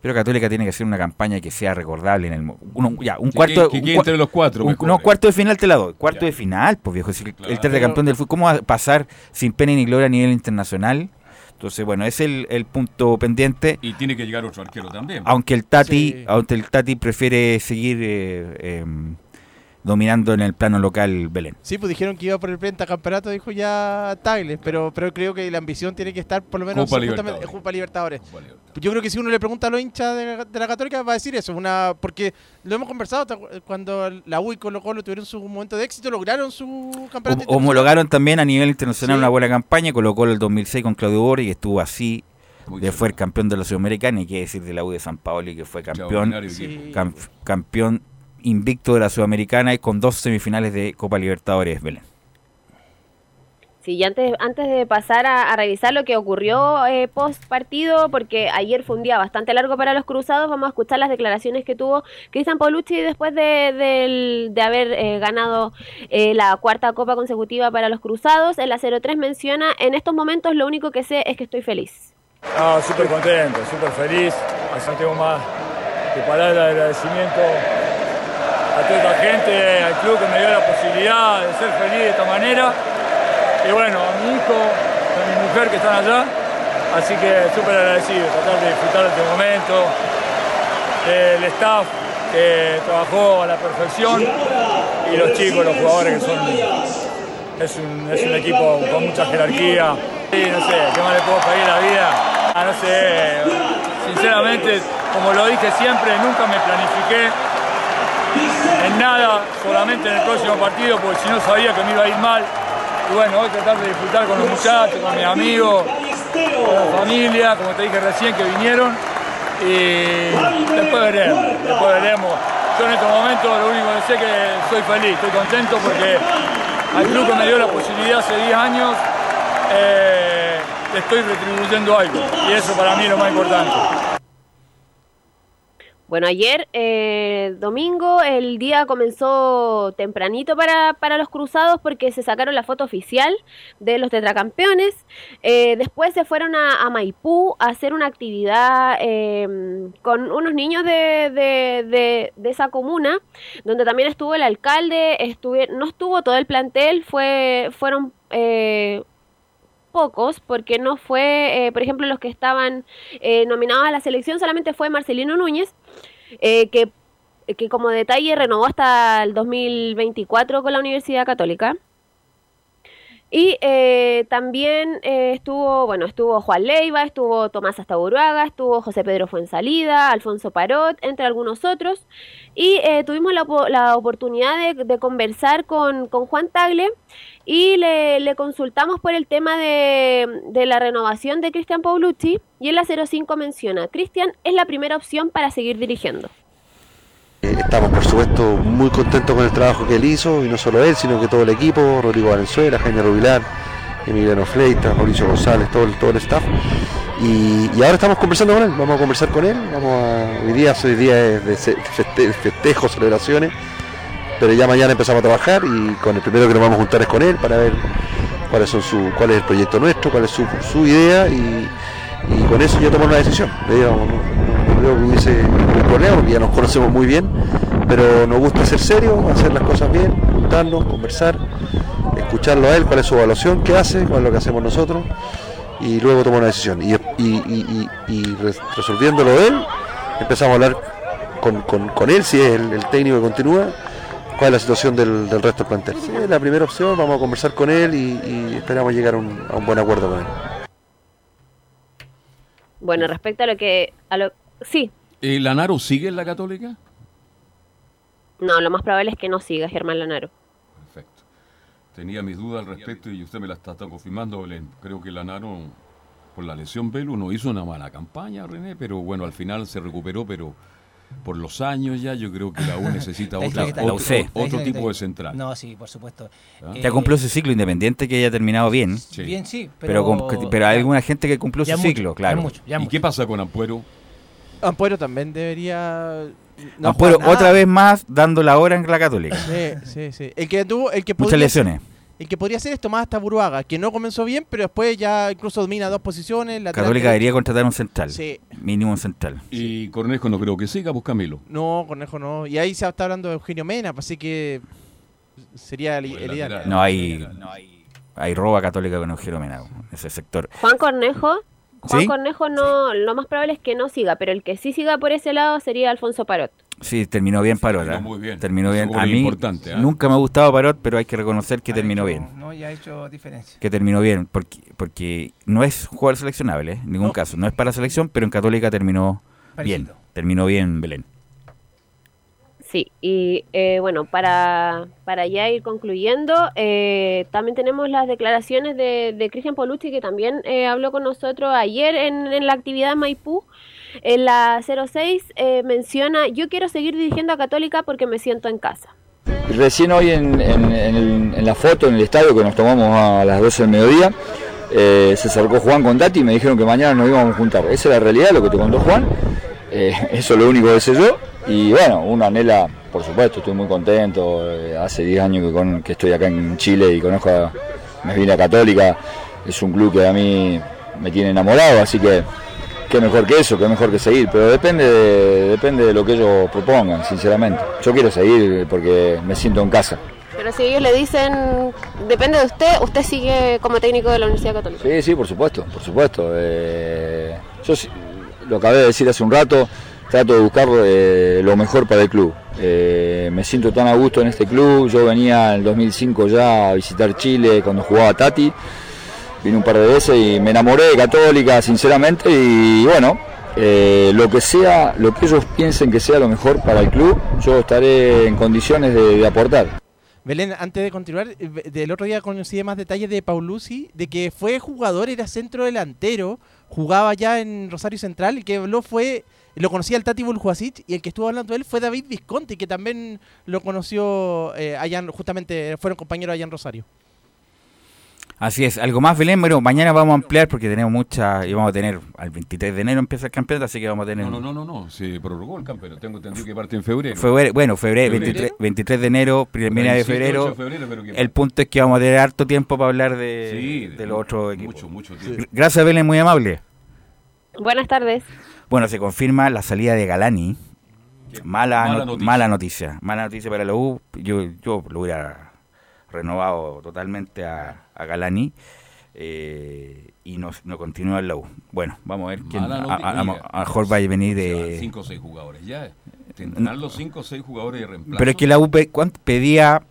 Speaker 7: pero Católica tiene que hacer una campaña que sea recordable en el uno- ya, un
Speaker 4: Que
Speaker 7: cuarto
Speaker 4: que quede
Speaker 7: un
Speaker 4: entre los cuatro,
Speaker 7: un-
Speaker 4: mejor.
Speaker 7: no, cuarto de final te la doy. Cuarto
Speaker 4: Ya.
Speaker 7: de final, pues viejo, si el-
Speaker 4: Claro.
Speaker 7: el tetracampeón del fútbol, ¿cómo va a pasar sin pena ni gloria a nivel internacional? Entonces, bueno, ese es el, el punto pendiente.
Speaker 4: Y tiene que llegar otro arquero también.
Speaker 7: Aunque el Tati,
Speaker 12: Sí.
Speaker 7: aunque el Tati prefiere seguir eh, em, dominando en el plano local Belén.
Speaker 12: Sí, pues dijeron que iba por el pentacampeonato, dijo ya Tagle, pero, pero creo que la ambición tiene que estar por lo menos
Speaker 4: Copa Libertadores.
Speaker 12: en Copa Libertadores. Yo creo que si uno le pregunta a los hinchas de, de la Católica va a decir eso, una porque lo hemos conversado ¿te acuer- cuando la U y Colo Colo tuvieron su momento de éxito, lograron su campeonato.
Speaker 7: Hom-
Speaker 12: internacional.
Speaker 7: Homologaron también a nivel internacional
Speaker 12: Sí.
Speaker 7: una buena campaña, colocó el 2006 con Claudio Borri, que estuvo así, de fue el campeón de la Sudamericana, y qué decir de la U de San Paolo, que fue campeón,
Speaker 12: Sí.
Speaker 7: campeón invicto de la Sudamericana y con dos semifinales de Copa Libertadores, Belén.
Speaker 6: Sí, y antes, antes de pasar a, a revisar lo que ocurrió eh, post partido, porque ayer fue un día bastante largo para los cruzados, vamos a escuchar las declaraciones que tuvo Cristian Paulucci después de, de haber eh, ganado eh, la cuarta copa consecutiva para los cruzados. En la 03 menciona, en estos momentos lo único que sé es que estoy feliz.
Speaker 23: No, súper contento, súper feliz. No tengo más que palabras de agradecimiento a toda esta gente, al club que me dio la posibilidad de ser feliz de esta manera. Y bueno, a mi hijo, a mi mujer que están allá. Así que súper agradecido, tratar de disfrutar de este momento. El staff que trabajó a la perfección y los chicos, los jugadores que son es un, es un equipo con mucha jerarquía. Sí, no sé, ¿qué más le puedo pedir la vida? Ah, no sé, sinceramente, como lo dije siempre, nunca me planifiqué en nada, solamente en el próximo partido, porque si no sabía que me iba a ir mal. Y bueno, hoy tratar de disfrutar con los muchachos, con mis amigos, con la familia, como te dije recién, que vinieron. Y después veremos, después veremos. Yo en estos momentos lo único que sé es que soy feliz, estoy contento porque al club que me dio la posibilidad hace 10 años, eh, le estoy retribuyendo algo. Y eso para mí es lo más importante.
Speaker 6: Bueno, ayer, eh, domingo, el día comenzó tempranito para, para los cruzados porque se sacaron la foto oficial de los tetracampeones. Eh, después se fueron a, Maipú a hacer una actividad eh, con unos niños de, de- de- de esa comuna, donde también estuvo el alcalde, estuve, no estuvo todo el plantel, fue, fueron... eh, pocos, porque no fue, eh, por ejemplo, los que estaban eh, nominados a la selección, solamente fue Marcelino Núñez, eh, que, que como detalle renovó hasta el 2024 con la Universidad Católica. Y eh, también estuvo, bueno, estuvo Juan Leiva, estuvo Tomás Astaburuaga, estuvo José Pedro Fuensalida, Alfonso Parot, entre algunos otros. Y tuvimos la oportunidad de, de conversar con, con Juan Tagle y le, consultamos por el tema de, de la renovación de Cristian Paulucci. Y en la 05 menciona, Cristian es la primera opción para seguir dirigiendo.
Speaker 24: Estamos, por supuesto, muy contentos con el trabajo que él hizo, y no solo él, sino que todo el equipo, Rodrigo Valenzuela, Jaime Rubilar, Emiliano Fleitas, Mauricio González, todo el, todo el staff. Y, ahora estamos conversando con él, vamos a conversar con él, vamos a, hoy día, hoy día es de feste- festejos, celebraciones, pero ya mañana empezamos a trabajar y con el primero que nos vamos a juntar es con él para ver cuáles son su, cuál es el proyecto nuestro, cuál es su, su idea y, con eso ya tomar una decisión. Digamos, no, no- creo que hubiese ningún problema porque ya nos conocemos muy bien, pero nos gusta ser serios, hacer las cosas bien, juntarnos, conversar, escucharlo a él, cuál es su evaluación, qué hace, cuál es lo que hacemos nosotros y luego tomar una decisión. Y, y- y- y- y re- resolviéndolo él, empezamos a hablar con, con- con él, si es el, el técnico que continúa, cuál es la situación del, del resto del plantel. Sí, es la primera opción, vamos a conversar con él y, y esperamos llegar a un, a un buen acuerdo con él.
Speaker 6: Bueno, respecto a lo que... A lo, sí,
Speaker 4: ¿El Eh, Lanaro sigue en la Católica?
Speaker 6: no, lo más probable es que no siga Germán Lanaro.
Speaker 4: Perfecto. Tenía mis dudas al respecto y usted me la está, está confirmando, Belén. Creo que Lanaro, por la lesión Velu, no hizo una mala campaña, René, pero bueno, al final se recuperó, pero por los años ya yo creo que la U necesita otra-
Speaker 11: está,
Speaker 4: otro, otro tipo de central.
Speaker 11: No, sí, por supuesto.
Speaker 4: ¿Ah?
Speaker 11: Eh,
Speaker 7: Ya cumplió su ciclo independiente que haya terminado bien.
Speaker 11: Bien, sí,
Speaker 7: Pero,
Speaker 11: pero-
Speaker 7: con- pero hay alguna gente que cumplió
Speaker 12: Ya
Speaker 7: su
Speaker 12: mucho,
Speaker 7: ciclo,
Speaker 12: ya
Speaker 7: claro.
Speaker 12: mucho,
Speaker 4: ¿Y qué pasa con Ampuero?
Speaker 12: Ampuero también debería. no
Speaker 7: Ampuero, otra vez más dando la hora en la Católica.
Speaker 12: Sí, sí, sí. El que tuvo, el que
Speaker 7: Muchas
Speaker 12: podría-
Speaker 7: lesiones.
Speaker 12: El que podría ser es Tomás Taburuaga, que no comenzó bien, pero después ya incluso domina dos posiciones.
Speaker 7: Católica debería contratar un central.
Speaker 12: Sí.
Speaker 7: Mínimo un central.
Speaker 4: Y Cornejo no creo que siga, pues Camilo.
Speaker 12: No, Cornejo no. Y ahí se está hablando de Eugenio Mena, pues así que sería el, el ideal.
Speaker 7: No hay, hay roba católica con Eugenio Mena, ese sector.
Speaker 6: Juan Cornejo, Juan
Speaker 7: ¿Sí?
Speaker 6: Cornejo no, lo más probable es que no siga, pero el que sí siga por ese lado sería Alfonso Parot.
Speaker 7: Sí, terminó bien Parot.
Speaker 4: terminó
Speaker 7: ¿eh?
Speaker 4: muy bien.
Speaker 7: Terminó bien. A mí
Speaker 4: importante, ¿eh?
Speaker 7: nunca me ha gustado Parot, pero hay que reconocer que terminó bien.
Speaker 11: No, ha hecho diferencia.
Speaker 7: Que terminó bien, porque, porque no es jugador seleccionable, ¿eh? en ningún caso. No es para selección, pero en Católica terminó bien. Terminó bien Belén.
Speaker 6: Sí, y eh, bueno, para, para ya ir concluyendo, eh, también tenemos las declaraciones de, de Cristian Polucci, que también eh, habló con nosotros ayer en, en la actividad Maipú. En la 06 eh, menciona, yo quiero seguir dirigiendo a Católica porque me siento en casa.
Speaker 25: Recién hoy en, en- en la foto en el estadio que nos tomamos a las 12 del mediodía, eh, se acercó Juan con Tati y me dijeron que mañana nos íbamos a juntar. Esa es la realidad, lo que te contó Juan. Eso es lo único que sé yo. Y bueno, uno anhela, por supuesto, estoy muy contento. eh, hace 10 años que, con- que estoy acá en Chile y conozco a me vine a Católica. Es un club que a mí me tiene enamorado, así que qué mejor que eso, qué mejor que seguir. Pero depende de, depende de lo que ellos propongan, sinceramente. Yo quiero seguir porque me siento en casa.
Speaker 6: Pero si ellos le dicen, depende de usted, usted sigue como técnico de la Universidad Católica.
Speaker 25: Sí, sí, por supuesto, por supuesto. Eh, yo lo acabé de decir hace un rato, trato de buscar eh, lo mejor para el club. Eh, me siento tan a gusto en este club. Yo venía en el 2005 ya a visitar Chile cuando jugaba Tati. Vine un par de veces y me enamoré de Católica, sinceramente. Y bueno, eh, lo que sea, lo que ellos piensen que sea lo mejor para el club, yo estaré en condiciones de- aportar.
Speaker 12: Belén, antes de continuar, del otro día conocí más detalles de Paulucci, de que fue jugador, era centro delantero, jugaba ya en Rosario Central, y que habló fue, lo conocía el Tati Buljuasic, y el que estuvo hablando de él fue David Visconti, que también lo conoció eh, allá, en- justamente fueron compañeros allá en Rosario.
Speaker 7: Así es, algo más Belén, bueno, mañana vamos a ampliar porque tenemos mucha, y vamos a tener, al 23 de enero empieza el campeonato, así que vamos a tener...
Speaker 4: No, no, no, no, no, se prorrogó el campeonato. Tengo entendido que parte en febrero.
Speaker 7: Febrero, bueno, febrero,
Speaker 4: Febrero.
Speaker 7: 23, 23 de enero, primera de
Speaker 4: 27,
Speaker 7: febrero.
Speaker 4: 8 de febrero, pero que-
Speaker 7: El punto es que vamos a tener harto tiempo para hablar de,
Speaker 4: Sí,
Speaker 7: de los otros equipos.
Speaker 4: Mucho, mucho tiempo.
Speaker 7: Gracias, Belén, muy amable.
Speaker 6: Buenas tardes.
Speaker 7: Bueno, se confirma la salida de Galani. Mala,
Speaker 4: Mala
Speaker 7: no-
Speaker 4: noticia.
Speaker 7: mala noticia. Mala noticia para la U. Yo, yo lo hubiera renovado totalmente a, a Galani. eh, y no, no continúa en la U. Bueno, vamos a ver quién.
Speaker 4: Mala
Speaker 7: A, a- a-
Speaker 4: Mira,
Speaker 7: a lo mejor va a venir de.
Speaker 4: cinco o seis jugadores ya. Tendrán los cinco o seis jugadores de reemplazo.
Speaker 7: Pero es que la U pe- ¿cuánto pedía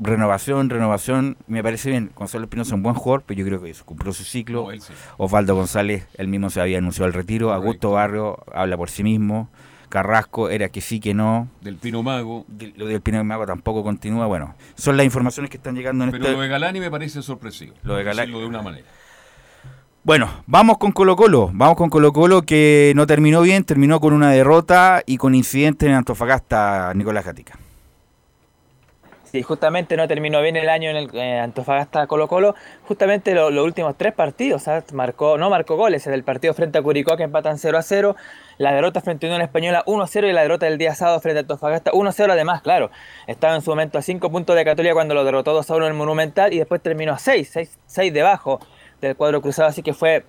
Speaker 7: renovación, renovación. Me parece bien. Gonzalo Espinosa es un buen jugador, pero yo creo que cumplió su ciclo.
Speaker 4: No, él sí.
Speaker 7: Osvaldo González, él mismo se había anunciado el retiro. Augusto Barrio habla por sí mismo. Carrasco era que sí, que no.
Speaker 4: Del Pino Mago.
Speaker 7: De- Lo del Pino Mago tampoco continúa. Bueno, son las informaciones que están llegando en
Speaker 4: Pero
Speaker 7: este...
Speaker 4: lo de Galani me parece sorpresivo.
Speaker 7: Lo de Galani-
Speaker 4: de una manera.
Speaker 7: Bueno, vamos con Colo Colo. Vamos con Colo Colo que no terminó bien, terminó con una derrota y con incidentes en Antofagasta, Nicolás Gatica.
Speaker 5: Sí, justamente no terminó bien el año en el eh, Antofagasta Colo Colo. Justamente lo- los últimos tres partidos, ¿sabes? marcó, no marcó goles. En el partido frente a Curicó que empatan 0 a 0. La derrota frente a Unión Española 1 a 0 y la derrota del día sábado frente a Antofagasta 1 a 0. Además, claro, estaba en su momento a 5 puntos de Católica cuando lo derrotó 2 a 1 en el Monumental y después terminó a 6, 6, 6 debajo del cuadro cruzado. Así que fue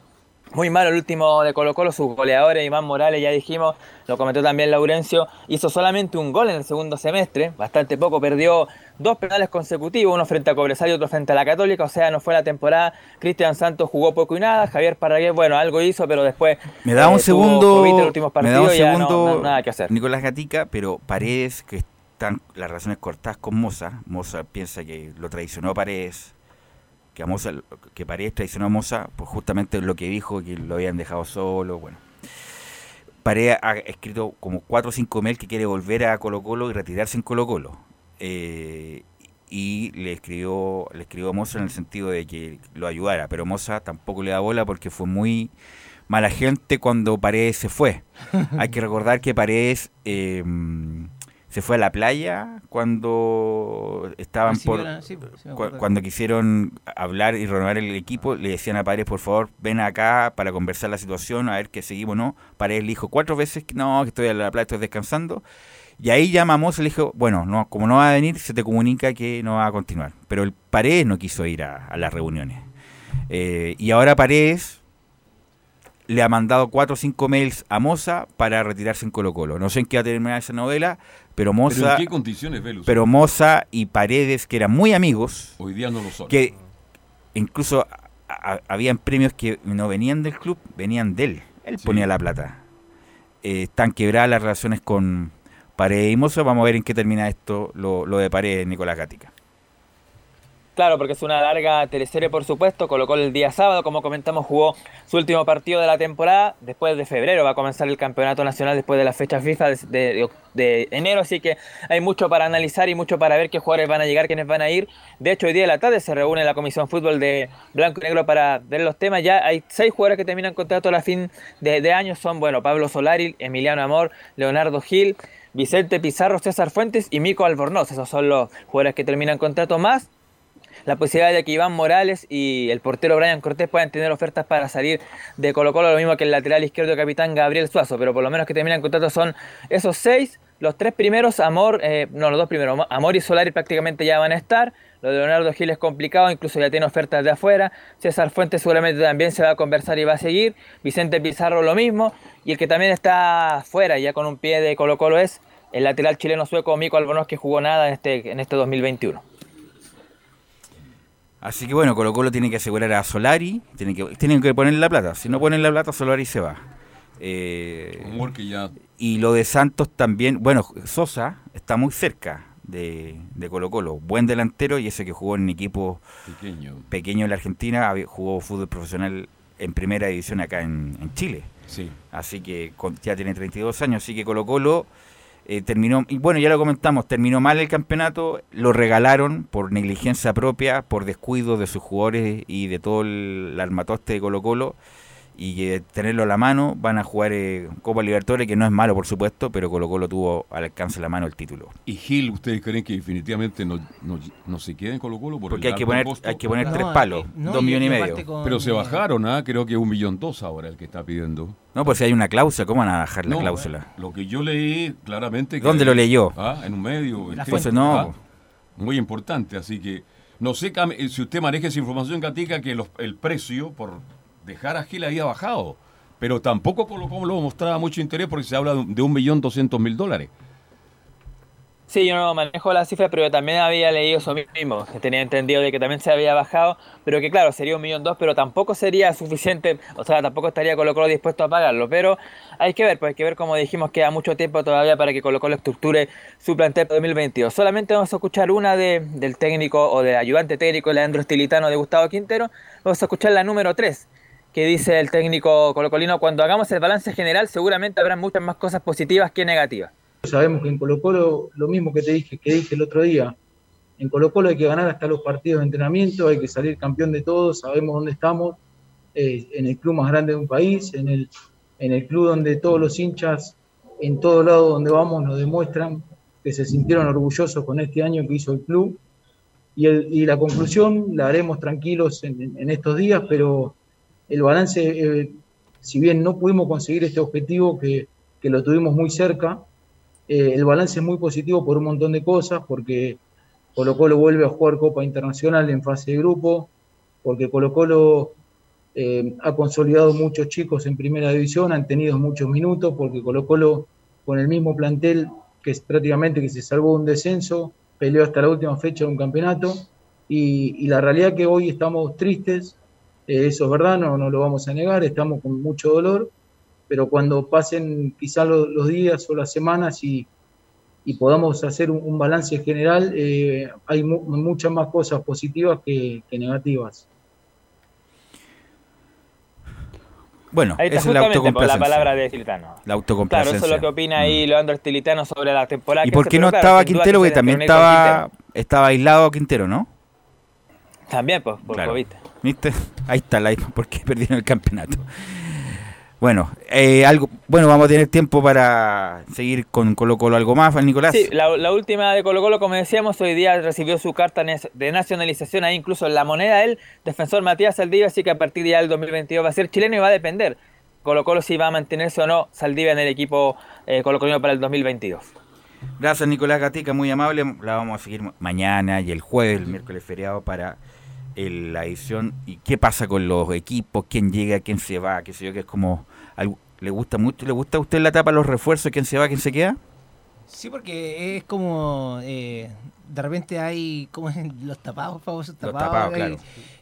Speaker 5: muy malo el último de Colo Colo, sus goleadores, Iván Morales, ya dijimos, lo comentó también Laurencio, hizo solamente un gol en el segundo semestre, bastante poco, perdió dos penales consecutivos, uno frente a Cobresal y otro frente a la Católica, o sea, no fue la temporada, Cristian Santos jugó poco y nada, Javier Paragués, bueno, algo hizo, pero después...
Speaker 7: Me da un
Speaker 5: eh,
Speaker 7: segundo,
Speaker 5: COVID
Speaker 7: me da un segundo
Speaker 5: no- nada que hacer.
Speaker 7: Nicolás Gatica, pero Paredes, que están las relaciones cortadas con Moza, Moza piensa que lo traicionó a Paredes, que a que Paredes traicionó a Moza, pues justamente lo que dijo, que lo habían dejado solo, bueno. Paredes ha escrito como 4 o 5 mails que quiere volver a Colo Colo y retirarse en Colo Colo. Eh, y le escribió, le escribió a Moza en el sentido de que lo ayudara, pero Moza tampoco le da bola porque fue muy mala gente cuando Paredes se fue. Hay que recordar que Paredes eh, se fue a la playa cuando estaban
Speaker 11: Sí,
Speaker 7: por
Speaker 11: era- sí, sí me
Speaker 7: cu-
Speaker 11: acuerdo.
Speaker 7: cuando quisieron hablar y renovar el equipo, le decían a Paredes, por favor, ven acá para conversar la situación, a ver qué seguimos o no. Paredes le dijo cuatro veces que no, que estoy a la playa, estoy descansando. Y ahí llamamos y le dijo, bueno, no, como no va a venir, se te comunica que no va a continuar. Pero el Paredes no quiso ir a, a las reuniones. Eh, y ahora Paredes le ha mandado cuatro o cinco mails a Moza para retirarse en Colo Colo. No sé en qué va a terminar esa novela, pero Moza...
Speaker 4: ¿Pero en qué condiciones, Velus?
Speaker 7: pero Moza y Paredes, que eran muy amigos,
Speaker 4: Hoy día no lo son.
Speaker 7: que incluso a- a- habían premios que no venían del club, venían de él. Él ponía la plata. Eh, están quebradas las relaciones con Paredes y Moza. Vamos a ver en qué termina esto, lo, lo de Paredes, Nicolás Gatica.
Speaker 5: Claro, porque es una larga teleserie, por supuesto. Colocó el día sábado, como comentamos, jugó su último partido de la temporada. Después de febrero va a comenzar el campeonato nacional después de la fecha FIFA de, enero. Así que hay mucho para analizar y mucho para ver qué jugadores van a llegar, quiénes van a ir. De hecho, hoy día de la tarde se reúne la Comisión Fútbol de Blanco y Negro para ver los temas. Ya hay seis jugadores que terminan contrato a la fin de, de año. Son, bueno, Pablo Solari, Emiliano Amor, Leonardo Gil, Vicente Pizarro, César Fuentes y Mico Albornoz. Esos son los jugadores que terminan contrato más la posibilidad de que Iván Morales y el portero Brian Cortés puedan tener ofertas para salir de Colo Colo, lo mismo que el lateral izquierdo capitán Gabriel Suazo, pero por lo menos que terminan contrato son esos seis, los tres primeros, Amor, eh, no, los dos primeros, Amor y Solari prácticamente ya van a estar, lo de Leonardo Gil es complicado, incluso ya tiene ofertas de afuera, César Fuentes seguramente también se va a conversar y va a seguir, Vicente Pizarro lo mismo, y el que también está fuera ya con un pie de Colo Colo es el lateral chileno sueco Mico Albonos que jugó nada en este, en este 2021.
Speaker 7: Así que bueno, Colo Colo tiene que asegurar a Solari, tienen que, tienen que poner la plata. Si no ponen la plata, Solari se va. Eh,
Speaker 4: ya-
Speaker 7: Y lo de Santos también, bueno, Sosa está muy cerca de, de Colo Colo. Buen delantero y ese que jugó en equipo
Speaker 4: Pequeño.
Speaker 7: pequeño en la Argentina, jugó fútbol profesional en primera división acá en, en Chile.
Speaker 4: Sí.
Speaker 7: Así que con- ya tiene 32 años, así que Colo Colo eh, terminó, y bueno, ya lo comentamos, terminó mal el campeonato, lo regalaron por negligencia propia, por descuido de sus jugadores y de todo el, armatoste de Colo Colo, y eh, tenerlo a la mano. Van a jugar eh, Copa Libertadores, que no es malo, por supuesto, pero Colo Colo tuvo al alcance de la mano el título.
Speaker 4: ¿Y Gil, ustedes creen que definitivamente no, no, no se queda en Colo Colo? Por
Speaker 7: Porque hay que poner,
Speaker 4: costo?
Speaker 7: hay que poner
Speaker 11: No,
Speaker 7: tres palos,
Speaker 11: no,
Speaker 7: dos millones y medio.
Speaker 11: con-
Speaker 4: Pero se bajaron, ¿ah? creo que un millón dos ahora el que está pidiendo.
Speaker 7: No, pues si hay una cláusula, ¿cómo van a bajar la
Speaker 4: No,
Speaker 7: cláusula?
Speaker 4: Lo que yo leí claramente. que-
Speaker 7: ¿Dónde lo leyó?
Speaker 4: Ah, en un medio.
Speaker 7: La no.
Speaker 4: Ah, muy importante, así que no sé eh, si usted maneja esa información, Gatica, que los- el precio por dejar a Gil había bajado. Pero tampoco Colo Colo lo mostraba mucho interés porque se habla de un- millón doscientos mil dólares.
Speaker 5: Sí, yo no manejo la cifra, pero también había leído eso mismo, que tenía entendido de que también se había bajado, pero que claro, sería un millón dos, pero tampoco sería suficiente, o sea, tampoco estaría Colo dispuesto a pagarlo, pero hay que ver, pues hay que ver, como dijimos, queda mucho tiempo todavía para que Colo Colo estructure su plantel para 2022. Solamente vamos a escuchar una de, del técnico o del ayudante técnico Leandro Estilitano de Gustavo Quintero, vamos a escuchar la número 3, que dice el técnico colocolino, cuando hagamos el balance general seguramente habrá muchas más cosas positivas que negativas.
Speaker 26: Sabemos que en Colo Colo, lo mismo que te dije, que dije el otro día, en Colo Colo hay que ganar hasta los partidos de entrenamiento, hay que salir campeón de todos, sabemos dónde estamos, eh, en el club más grande de un país, en el, en el club donde todos los hinchas, en todo lado donde vamos, nos demuestran que se sintieron orgullosos con este año que hizo el club. Y, la conclusión la haremos tranquilos en- en estos días, pero el balance, eh, si bien no pudimos conseguir este objetivo que, que lo tuvimos muy cerca, eh, el balance es muy positivo por un montón de cosas, porque Colo Colo vuelve a jugar Copa Internacional en fase de grupo, porque Colo Colo eh, ha consolidado muchos chicos en primera división, han tenido muchos minutos, porque Colo Colo con el mismo plantel que es prácticamente que se salvó de un descenso, peleó hasta la última fecha de un campeonato, y, y la realidad que hoy estamos tristes, eso es verdad, no, no lo vamos a negar, estamos con mucho dolor, pero cuando pasen quizás los, los días o las semanas y, y podamos hacer un, un balance general, eh, hay mu- muchas más cosas positivas que, que negativas.
Speaker 7: Bueno,
Speaker 5: Ahí está
Speaker 7: es la
Speaker 5: por la
Speaker 7: autocomplacencia.
Speaker 5: palabra de Estilitano.
Speaker 7: La
Speaker 5: Claro,
Speaker 7: autocomplacencia.
Speaker 5: eso es lo que opina ahí Leandro Estilitano sobre la temporada.
Speaker 7: ¿Y
Speaker 5: que
Speaker 7: por qué no
Speaker 5: claro,
Speaker 7: estaba Quintero?
Speaker 5: que
Speaker 7: también estaba, estaba aislado Quintero, ¿no?
Speaker 5: También, pues, por
Speaker 7: Claro.
Speaker 5: COVID.
Speaker 7: ¿Viste? Ahí está la porque perdieron el campeonato. Bueno, eh, algo, bueno, vamos a tener tiempo para seguir con Colo Colo algo más, Nicolás.
Speaker 5: Sí, la, la última de Colo Colo, como decíamos, hoy día recibió su carta de nacionalización, ahí incluso en la moneda del defensor Matías Saldivia, así que a partir de ya del 2022 va a ser chileno y va a depender Colo Colo si va a mantenerse o no Saldivia en el equipo eh, colocolino para el 2022.
Speaker 7: Gracias Nicolás Gatica, muy amable. La vamos a seguir mañana y el jueves, el miércoles feriado para el- la edición. ¿Y qué pasa con los equipos? ¿Quién llega? ¿Quién se va? ¿Qué sé yo? Que es como... algo- ¿Le gusta mucho? ¿Le gusta a usted la etapa de los refuerzos? ¿Quién se va? ¿Quién se queda?
Speaker 11: Sí, porque es como. eh, de repente hay. como los tapados, famosos
Speaker 7: Los
Speaker 11: tapados.
Speaker 7: tapados,
Speaker 11: y-
Speaker 7: claro.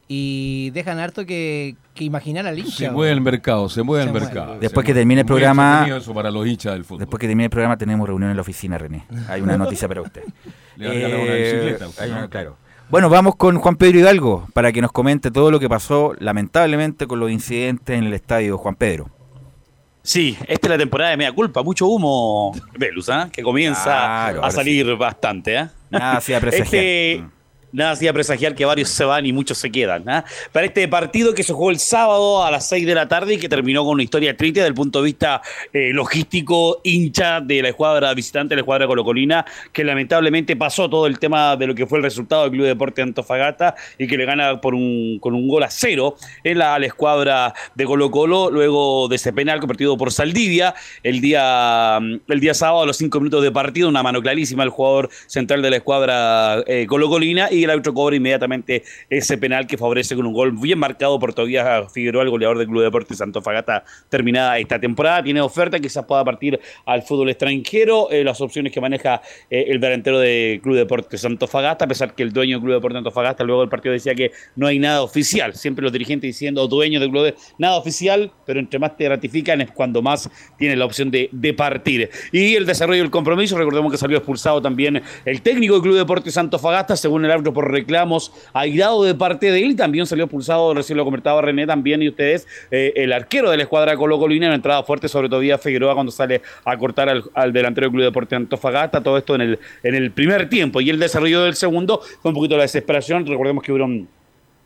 Speaker 11: Y dejan harto que, que imaginar al hincha.
Speaker 4: Se mueve el mercado, se mueve
Speaker 11: Se
Speaker 4: el
Speaker 11: mueve.
Speaker 4: mercado.
Speaker 7: Después
Speaker 4: Se
Speaker 7: que termine el programa...
Speaker 4: eso para los hinchas del fútbol.
Speaker 7: Después que termine el programa tenemos reunión en la oficina, René. Hay una noticia para usted.
Speaker 4: Le regalan una bicicleta a usted,
Speaker 7: hay una-
Speaker 4: ¿no?
Speaker 7: claro. Bueno, vamos con Juan Pedro Hidalgo para que nos comente todo lo que pasó lamentablemente con los incidentes en el estadio Juan Pedro.
Speaker 10: Sí, esta es la temporada de media culpa, mucho humo, Velus, ¿ah? que comienza
Speaker 7: Claro,
Speaker 10: a salir bastante. ¿ah?
Speaker 7: Nada hacía presagiar.
Speaker 10: Este, nada hacía presagiar que varios se van y muchos se quedan. ¿ah? Para este partido que se jugó el sábado a las 6 de la tarde y que terminó con una historia triste desde el punto de vista eh, logístico, hincha de la escuadra visitante, la escuadra colocolina, que lamentablemente pasó todo el tema de lo que fue el resultado del Club Deporte Antofagasta y que le gana por un, con un gol a cero en la, a la escuadra de Colo Colo, luego de ese penal convertido por Saldivia, el día, el día sábado a los cinco minutos de partido, una mano clarísima al jugador central de la escuadra eh, colocolina y el árbitro cobra inmediatamente ese penal que favorece con un gol bien marcado por Tobías Figueroa, el goleador del Club Deportes Antofagasta, terminada esta temporada. Tiene oferta, quizás pueda partir al fútbol extranjero. eh, las opciones que maneja eh, el delantero de Club Deportes Antofagasta, a pesar que el dueño del Club Deportes Antofagasta luego del partido decía que no hay nada oficial. Siempre los dirigentes diciendo, dueños del club, nada oficial, pero entre más te ratifican es cuando más tienes la opción de, partir. Y el desarrollo del compromiso, recordemos que salió expulsado también el técnico del Club Deportes Antofagasta, según el árbitro por reclamos airado de parte de él. También salió expulsado, recién lo comentaba René también y ustedes, eh, el arquero de la escuadra Colo Colina, una entrada fuerte sobre Tobías Figueroa cuando sale a cortar al, delantero del Club Deportes Antofagasta. Todo esto en el, en el primer tiempo. Y el desarrollo del segundo fue un poquito la desesperación. Recordemos que hubieron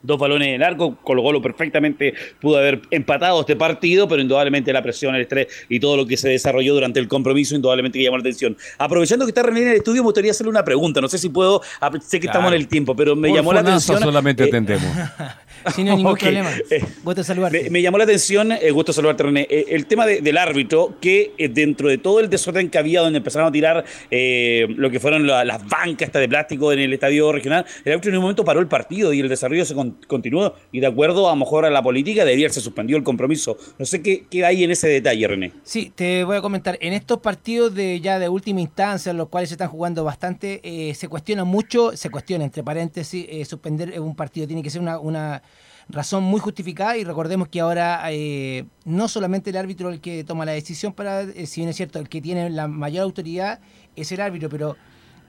Speaker 10: dos balones en arco, Colo Colo perfectamente pudo haber empatado este partido, pero indudablemente la presión, el estrés y todo lo que se desarrolló durante el compromiso, indudablemente que llamó la atención. Aprovechando que está René en el estudio, me gustaría hacerle una pregunta, no sé si puedo, ap- sé que
Speaker 4: Claro.
Speaker 10: estamos en el tiempo, pero me
Speaker 4: Por
Speaker 10: llamó la atención...
Speaker 4: solamente
Speaker 10: eh,
Speaker 4: atendemos.
Speaker 11: Sin ningún
Speaker 10: Ok,
Speaker 11: problema.
Speaker 10: eh,
Speaker 11: Gusto saludarte.
Speaker 10: me, me llamó la atención, eh, gusto saludarte René, eh, el tema de- del árbitro, que eh, dentro de todo el desorden que había, donde empezaron a tirar lo que fueron la- las bancas estas de plástico en el estadio regional, el árbitro en un momento paró el partido y el desarrollo se con- continuó, y de acuerdo a lo mejor a la política debería haberse suspendido el compromiso. No sé qué, qué hay en ese detalle, René.
Speaker 11: Sí, te voy a comentar. En estos partidos de ya de última instancia, en los cuales se están jugando bastante, se cuestiona mucho, se cuestiona, entre paréntesis, suspender un partido. Tiene que ser una, una razón muy justificada y recordemos que ahora eh, no solamente el árbitro el que toma la decisión para, eh, si bien es cierto, el que tiene la mayor autoridad es el árbitro, pero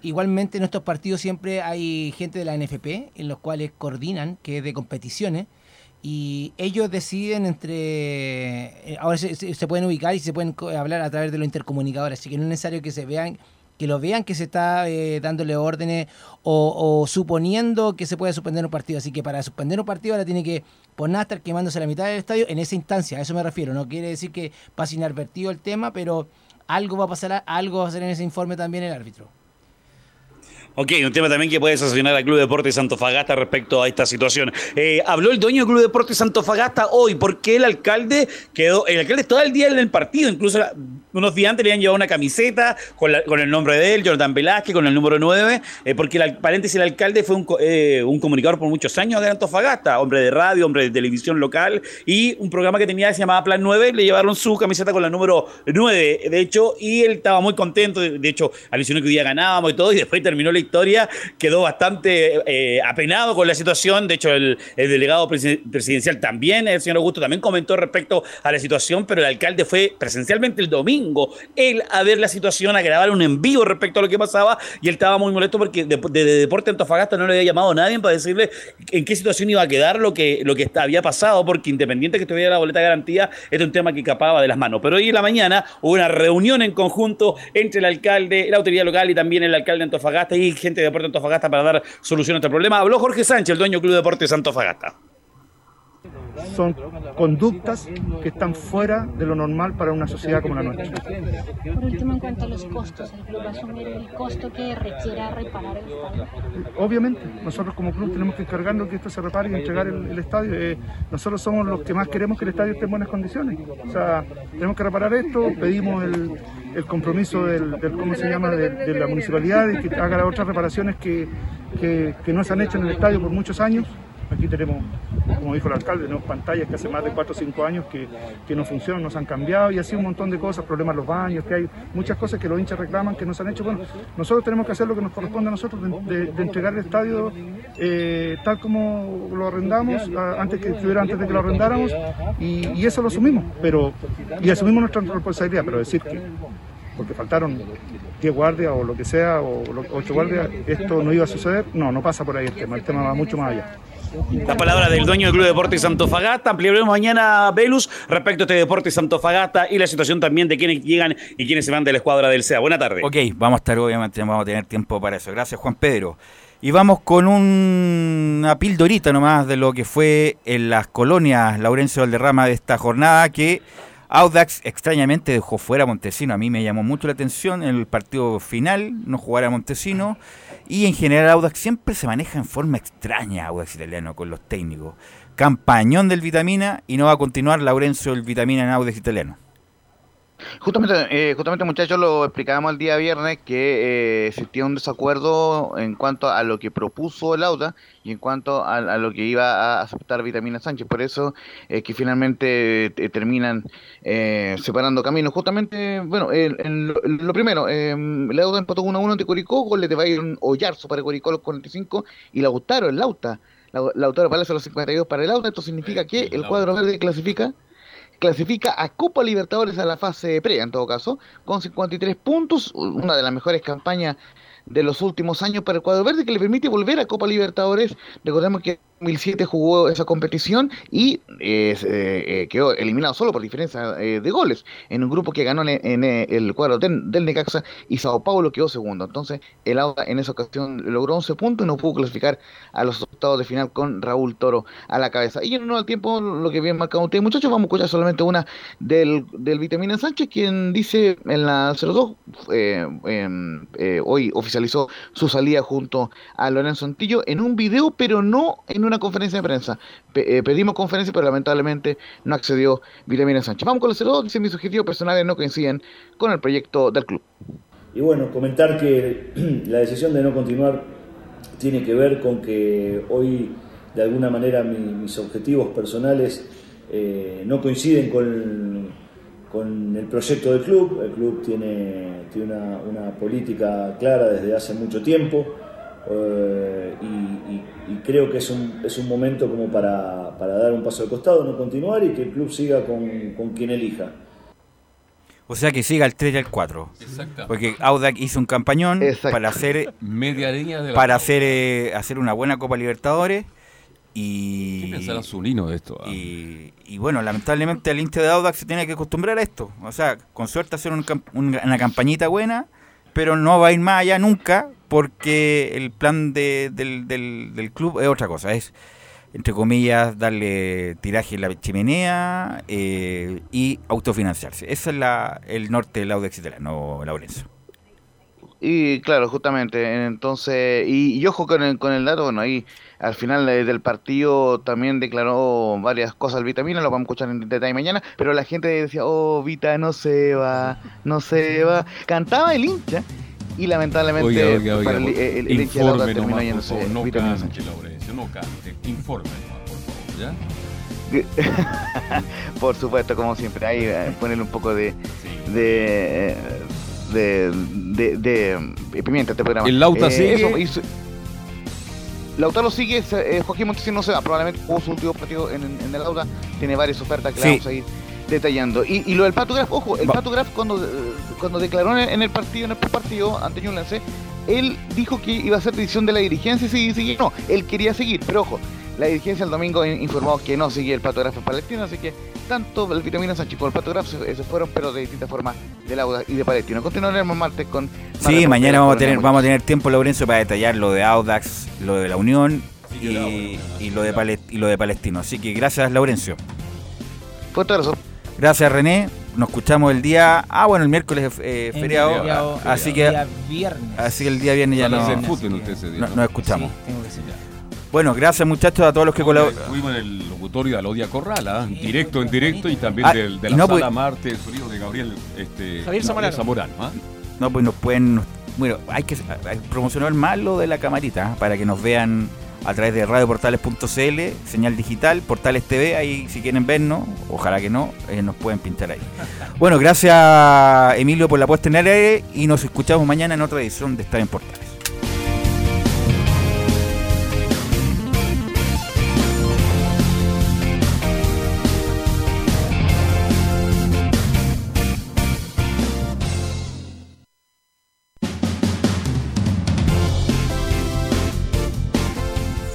Speaker 11: igualmente en estos partidos siempre hay gente de la NFP en los cuales coordinan, que es de competiciones, y ellos deciden entre... eh, Ahora se, se- pueden ubicar y se pueden hablar a través de los intercomunicadores, así que no es necesario que se vean que lo vean que se está eh, dándole órdenes o, o suponiendo que se puede suspender un partido. Así que para suspender un partido ahora tiene que por nada estar quemándose la mitad del estadio en esa instancia. A eso me refiero. No quiere decir que pase inadvertido el tema, pero algo va a pasar, algo va a hacer en ese informe también el árbitro.
Speaker 10: Ok, un tema también que puede sancionar al Club Deportes Antofagasta respecto a esta situación. Eh, habló el dueño del Club Deportes Antofagasta hoy, porque el alcalde quedó, el alcalde todo el día en el partido, incluso la- unos días antes le habían llevado una camiseta con, la- el nombre de él, Jordan Velázquez, con el número 9, eh, porque el, paréntesis, el alcalde fue un, eh, un comunicador por muchos años de Antofagasta, hombre de radio, hombre de televisión local, y un programa que tenía que se llamaba Plan 9, le llevaron su camiseta con el número 9, de hecho, y él estaba muy contento, de, hecho, alusionó que hoy día ganábamos y todo, y después terminó la historia, quedó bastante eh, apenado con la situación, de hecho, el, el delegado presi- presidencial también, el señor Augusto también comentó respecto a la situación, pero el alcalde fue presencialmente el domingo, él a ver la situación, a grabar un en vivo respecto a lo que pasaba, y él estaba muy molesto porque de, de- de Deporte Antofagasta no le había llamado a nadie para decirle en qué situación iba a quedar lo que, lo que había pasado, porque independiente que tuviera la boleta de garantía, era un tema que escapaba de las manos. Pero hoy en la mañana hubo una reunión en conjunto entre el alcalde, la autoridad local y también el alcalde de Antofagasta y gente de Deporte Antofagasta para dar solución a este problema. Habló Jorge Sánchez, el dueño del Club Deportes Antofagasta.
Speaker 27: Son conductas que están fuera de lo normal para una sociedad como la nuestra.
Speaker 28: Por último, en cuanto a los costos, ¿el club va a asumir el costo que requiera reparar el estadio?
Speaker 27: Obviamente, nosotros como club tenemos que encargarnos que esto se repare y entregar el, el estadio. Eh, nosotros somos los que más queremos que el estadio esté en buenas condiciones. O sea, tenemos que reparar esto, pedimos el, el compromiso del, del- ¿cómo se llama?, de, de la municipalidad y que haga las otras reparaciones que, que, que no se han hecho en el estadio por muchos años. Aquí tenemos, como dijo el alcalde, tenemos pantallas que hace más de 4 o 5 años que, que no funcionan, no se han cambiado y así un montón de cosas, problemas en los baños, que hay muchas cosas que los hinchas reclaman que no se han hecho. Bueno, nosotros tenemos que hacer lo que nos corresponde a nosotros, de, entregar el estadio eh, tal como lo arrendamos, antes que estuviera antes de que lo arrendáramos, y, y eso lo asumimos, pero y asumimos nuestra responsabilidad, pero decir que porque faltaron 10 guardias o lo que sea, o 8 guardias, esto no iba a suceder, no, no pasa por ahí el tema, el tema va mucho más allá.
Speaker 10: La palabra del dueño del Club Deportes Antofagasta. Ampliaremos mañana, Velus, respecto a este Deportes Antofagasta y la situación también de quienes llegan y quienes se van de la escuadra del SEA. Buena tarde.
Speaker 7: Ok, vamos a estar obviamente, vamos a tener tiempo para eso. Gracias, Juan Pedro. Y vamos con un- una pildorita nomás de lo que fue en las colonias Laurencio Valderrama de esta jornada que Audax extrañamente dejó fuera a Montesino. A mí me llamó mucho la atención en el partido final no jugar a Montesino. Y en general Audax siempre se maneja en forma extraña, Audax italiano, con los técnicos. Campañón del Vitamina y no va a continuar Laurencio el Vitamina en Audax italiano.
Speaker 9: Justamente, eh, justamente muchachos, lo explicábamos el día viernes que eh, existía un desacuerdo en cuanto a lo que propuso el AUDA y en cuanto a, a lo que iba a aceptar Vitamina Sánchez. Por eso es que finalmente eh, terminan eh, separando caminos. Justamente, bueno, el- lo, lo primero, eh, el AUDA empató 1-1 ante Curicó, goles de Bayern Ollarzo para Curicó los 45 y Lautaro, el Lauta. Lau- Lautaro Palacio los 52 para el AUDA. Esto significa que el cuadro verde clasifica clasifica a Copa Libertadores a la fase pre, en todo caso, con 53 puntos, una de las mejores campañas de los últimos años para el cuadro verde que le permite volver a Copa Libertadores. Recordemos que 2007 jugó esa competición y eh, eh, quedó eliminado solo por diferencia eh, de goles en un grupo que ganó en, eh, el cuadro del, Necaxa y Sao Paulo quedó segundo. Entonces el Auda en esa ocasión logró 11 puntos y no pudo clasificar a los octavos de final con Raúl Toro a la cabeza. Y en uno del tiempo, lo que bien marcado ustedes muchachos, vamos a escuchar solamente una del, del Vitamina Sánchez, quien dice en la 02, em, hoy oficializó su salida junto a Lorenzo Antillo en un video, pero no en una conferencia de prensa. Eh, pedimos conferencia, pero lamentablemente no accedió Vitamina Sánchez. Vamos con el 02, dice mis objetivos personales no coinciden con el proyecto del club.
Speaker 29: Y bueno, comentar que la decisión de no continuar tiene que ver con que hoy, de alguna manera, mi, mis objetivos personales eh, no coinciden con, con, el proyecto del club. El club tiene, tiene una, una política clara desde hace mucho tiempo. Uh, y, y, y, creo que es un, es un momento como para, para, dar un paso al costado, no continuar y que el club siga con, con quien elija.
Speaker 7: O sea que siga el 3 y el 4. Porque Audac hizo un campañón Exacto. para hacer
Speaker 4: media línea de
Speaker 7: para hacer eh, hacer una buena Copa Libertadores y
Speaker 4: ¿Qué pensará Zunino de esto?
Speaker 7: Ah? Y, y, bueno, lamentablemente el hincha de Audac se tiene que acostumbrar a esto. O sea, con suerte hacer un, un, una campañita buena, pero no va a ir más allá nunca porque el plan de, del, del, del, club es otra cosa, es, entre comillas, darle tiraje en la chimenea eh, y autofinanciarse. Ese es la, el norte del Audax italiano, Laurenzo.
Speaker 9: Y claro, justamente, entonces, y, y ojo con el, con el dato, bueno, ahí al final del partido también declaró varias cosas el Vitamina, lo vamos a escuchar en detalle mañana, pero la gente decía, oh, Vita no se va, no se va. Cantaba el hincha y lamentablemente
Speaker 4: oiga, oiga, oiga,
Speaker 9: para el, el, el
Speaker 4: hincha terminó yéndose no cante, Laurencio, no cante, informe nomás, por favor,
Speaker 9: ¿ya? por supuesto, como siempre, ahí eh, ponerle un poco de, sí. de, de, de, de, de pimienta a este programa.
Speaker 4: El Lauta
Speaker 9: eh,
Speaker 4: sigue.
Speaker 9: Eso, hizo, Lautaro sigue, eh, Joaquín Montesino no se va, probablemente jugó su último partido en, en el Lauta, tiene varias ofertas que sí. vamos a ir detallando. Y, y, lo del Pato Graf, ojo, el Va. Pato Graf cuando, cuando declaró en el partido, en el partido ante Ñublense, él dijo que iba a ser decisión de la dirigencia y seguir, seguir. No, él quería seguir, pero ojo, la dirigencia el domingo informó que no seguía el Pato Graf en Palestino, así que tanto el Vitamina Sánchez como el Pato Graf se, se, fueron, pero de distintas formas de Audax y de Palestino. Continuaremos martes con...
Speaker 7: Sí, mañana vamos a, tener, vamos a tener tiempo, Lorenzo, para detallar lo de Audax, lo de la Unión y, y, lo de Palest y lo de Palestino. Así que gracias, Laurencio.
Speaker 9: Fuerte abrazo.
Speaker 7: Gracias, René. Nos escuchamos el día. Ah, bueno, el miércoles eh, feriado.
Speaker 11: Feriado,
Speaker 7: así
Speaker 11: feriado,
Speaker 7: que.
Speaker 11: día viernes.
Speaker 7: Así que el día viernes ya no.
Speaker 4: Fútbol, usted ese día,
Speaker 7: no,
Speaker 4: ¿no?
Speaker 7: nos escuchamos.
Speaker 11: Sí, tengo que decir.
Speaker 7: Bueno, gracias muchachos a todos los que colaboran.
Speaker 4: Estuvimos en el locutorio de Alodia Corral, ¿eh? directo en directo y también
Speaker 7: Ah,
Speaker 4: del, de la
Speaker 7: no,
Speaker 4: sala
Speaker 7: pues-
Speaker 4: Marte, el sonido de Gabriel este,
Speaker 12: Javier Zamorano.
Speaker 4: Zamorano, ¿ah?
Speaker 7: No, pues nos pueden. Bueno, hay que hay que promocionar más lo de la camarita ¿eh? para que nos vean a través de radioportales.cl, señal digital, Portales TV, ahí si quieren vernos, ojalá que no, eh, nos pueden pintar ahí. Bueno, gracias Emilio por la puesta en el aire y nos escuchamos mañana en otra edición de Estar en Portales.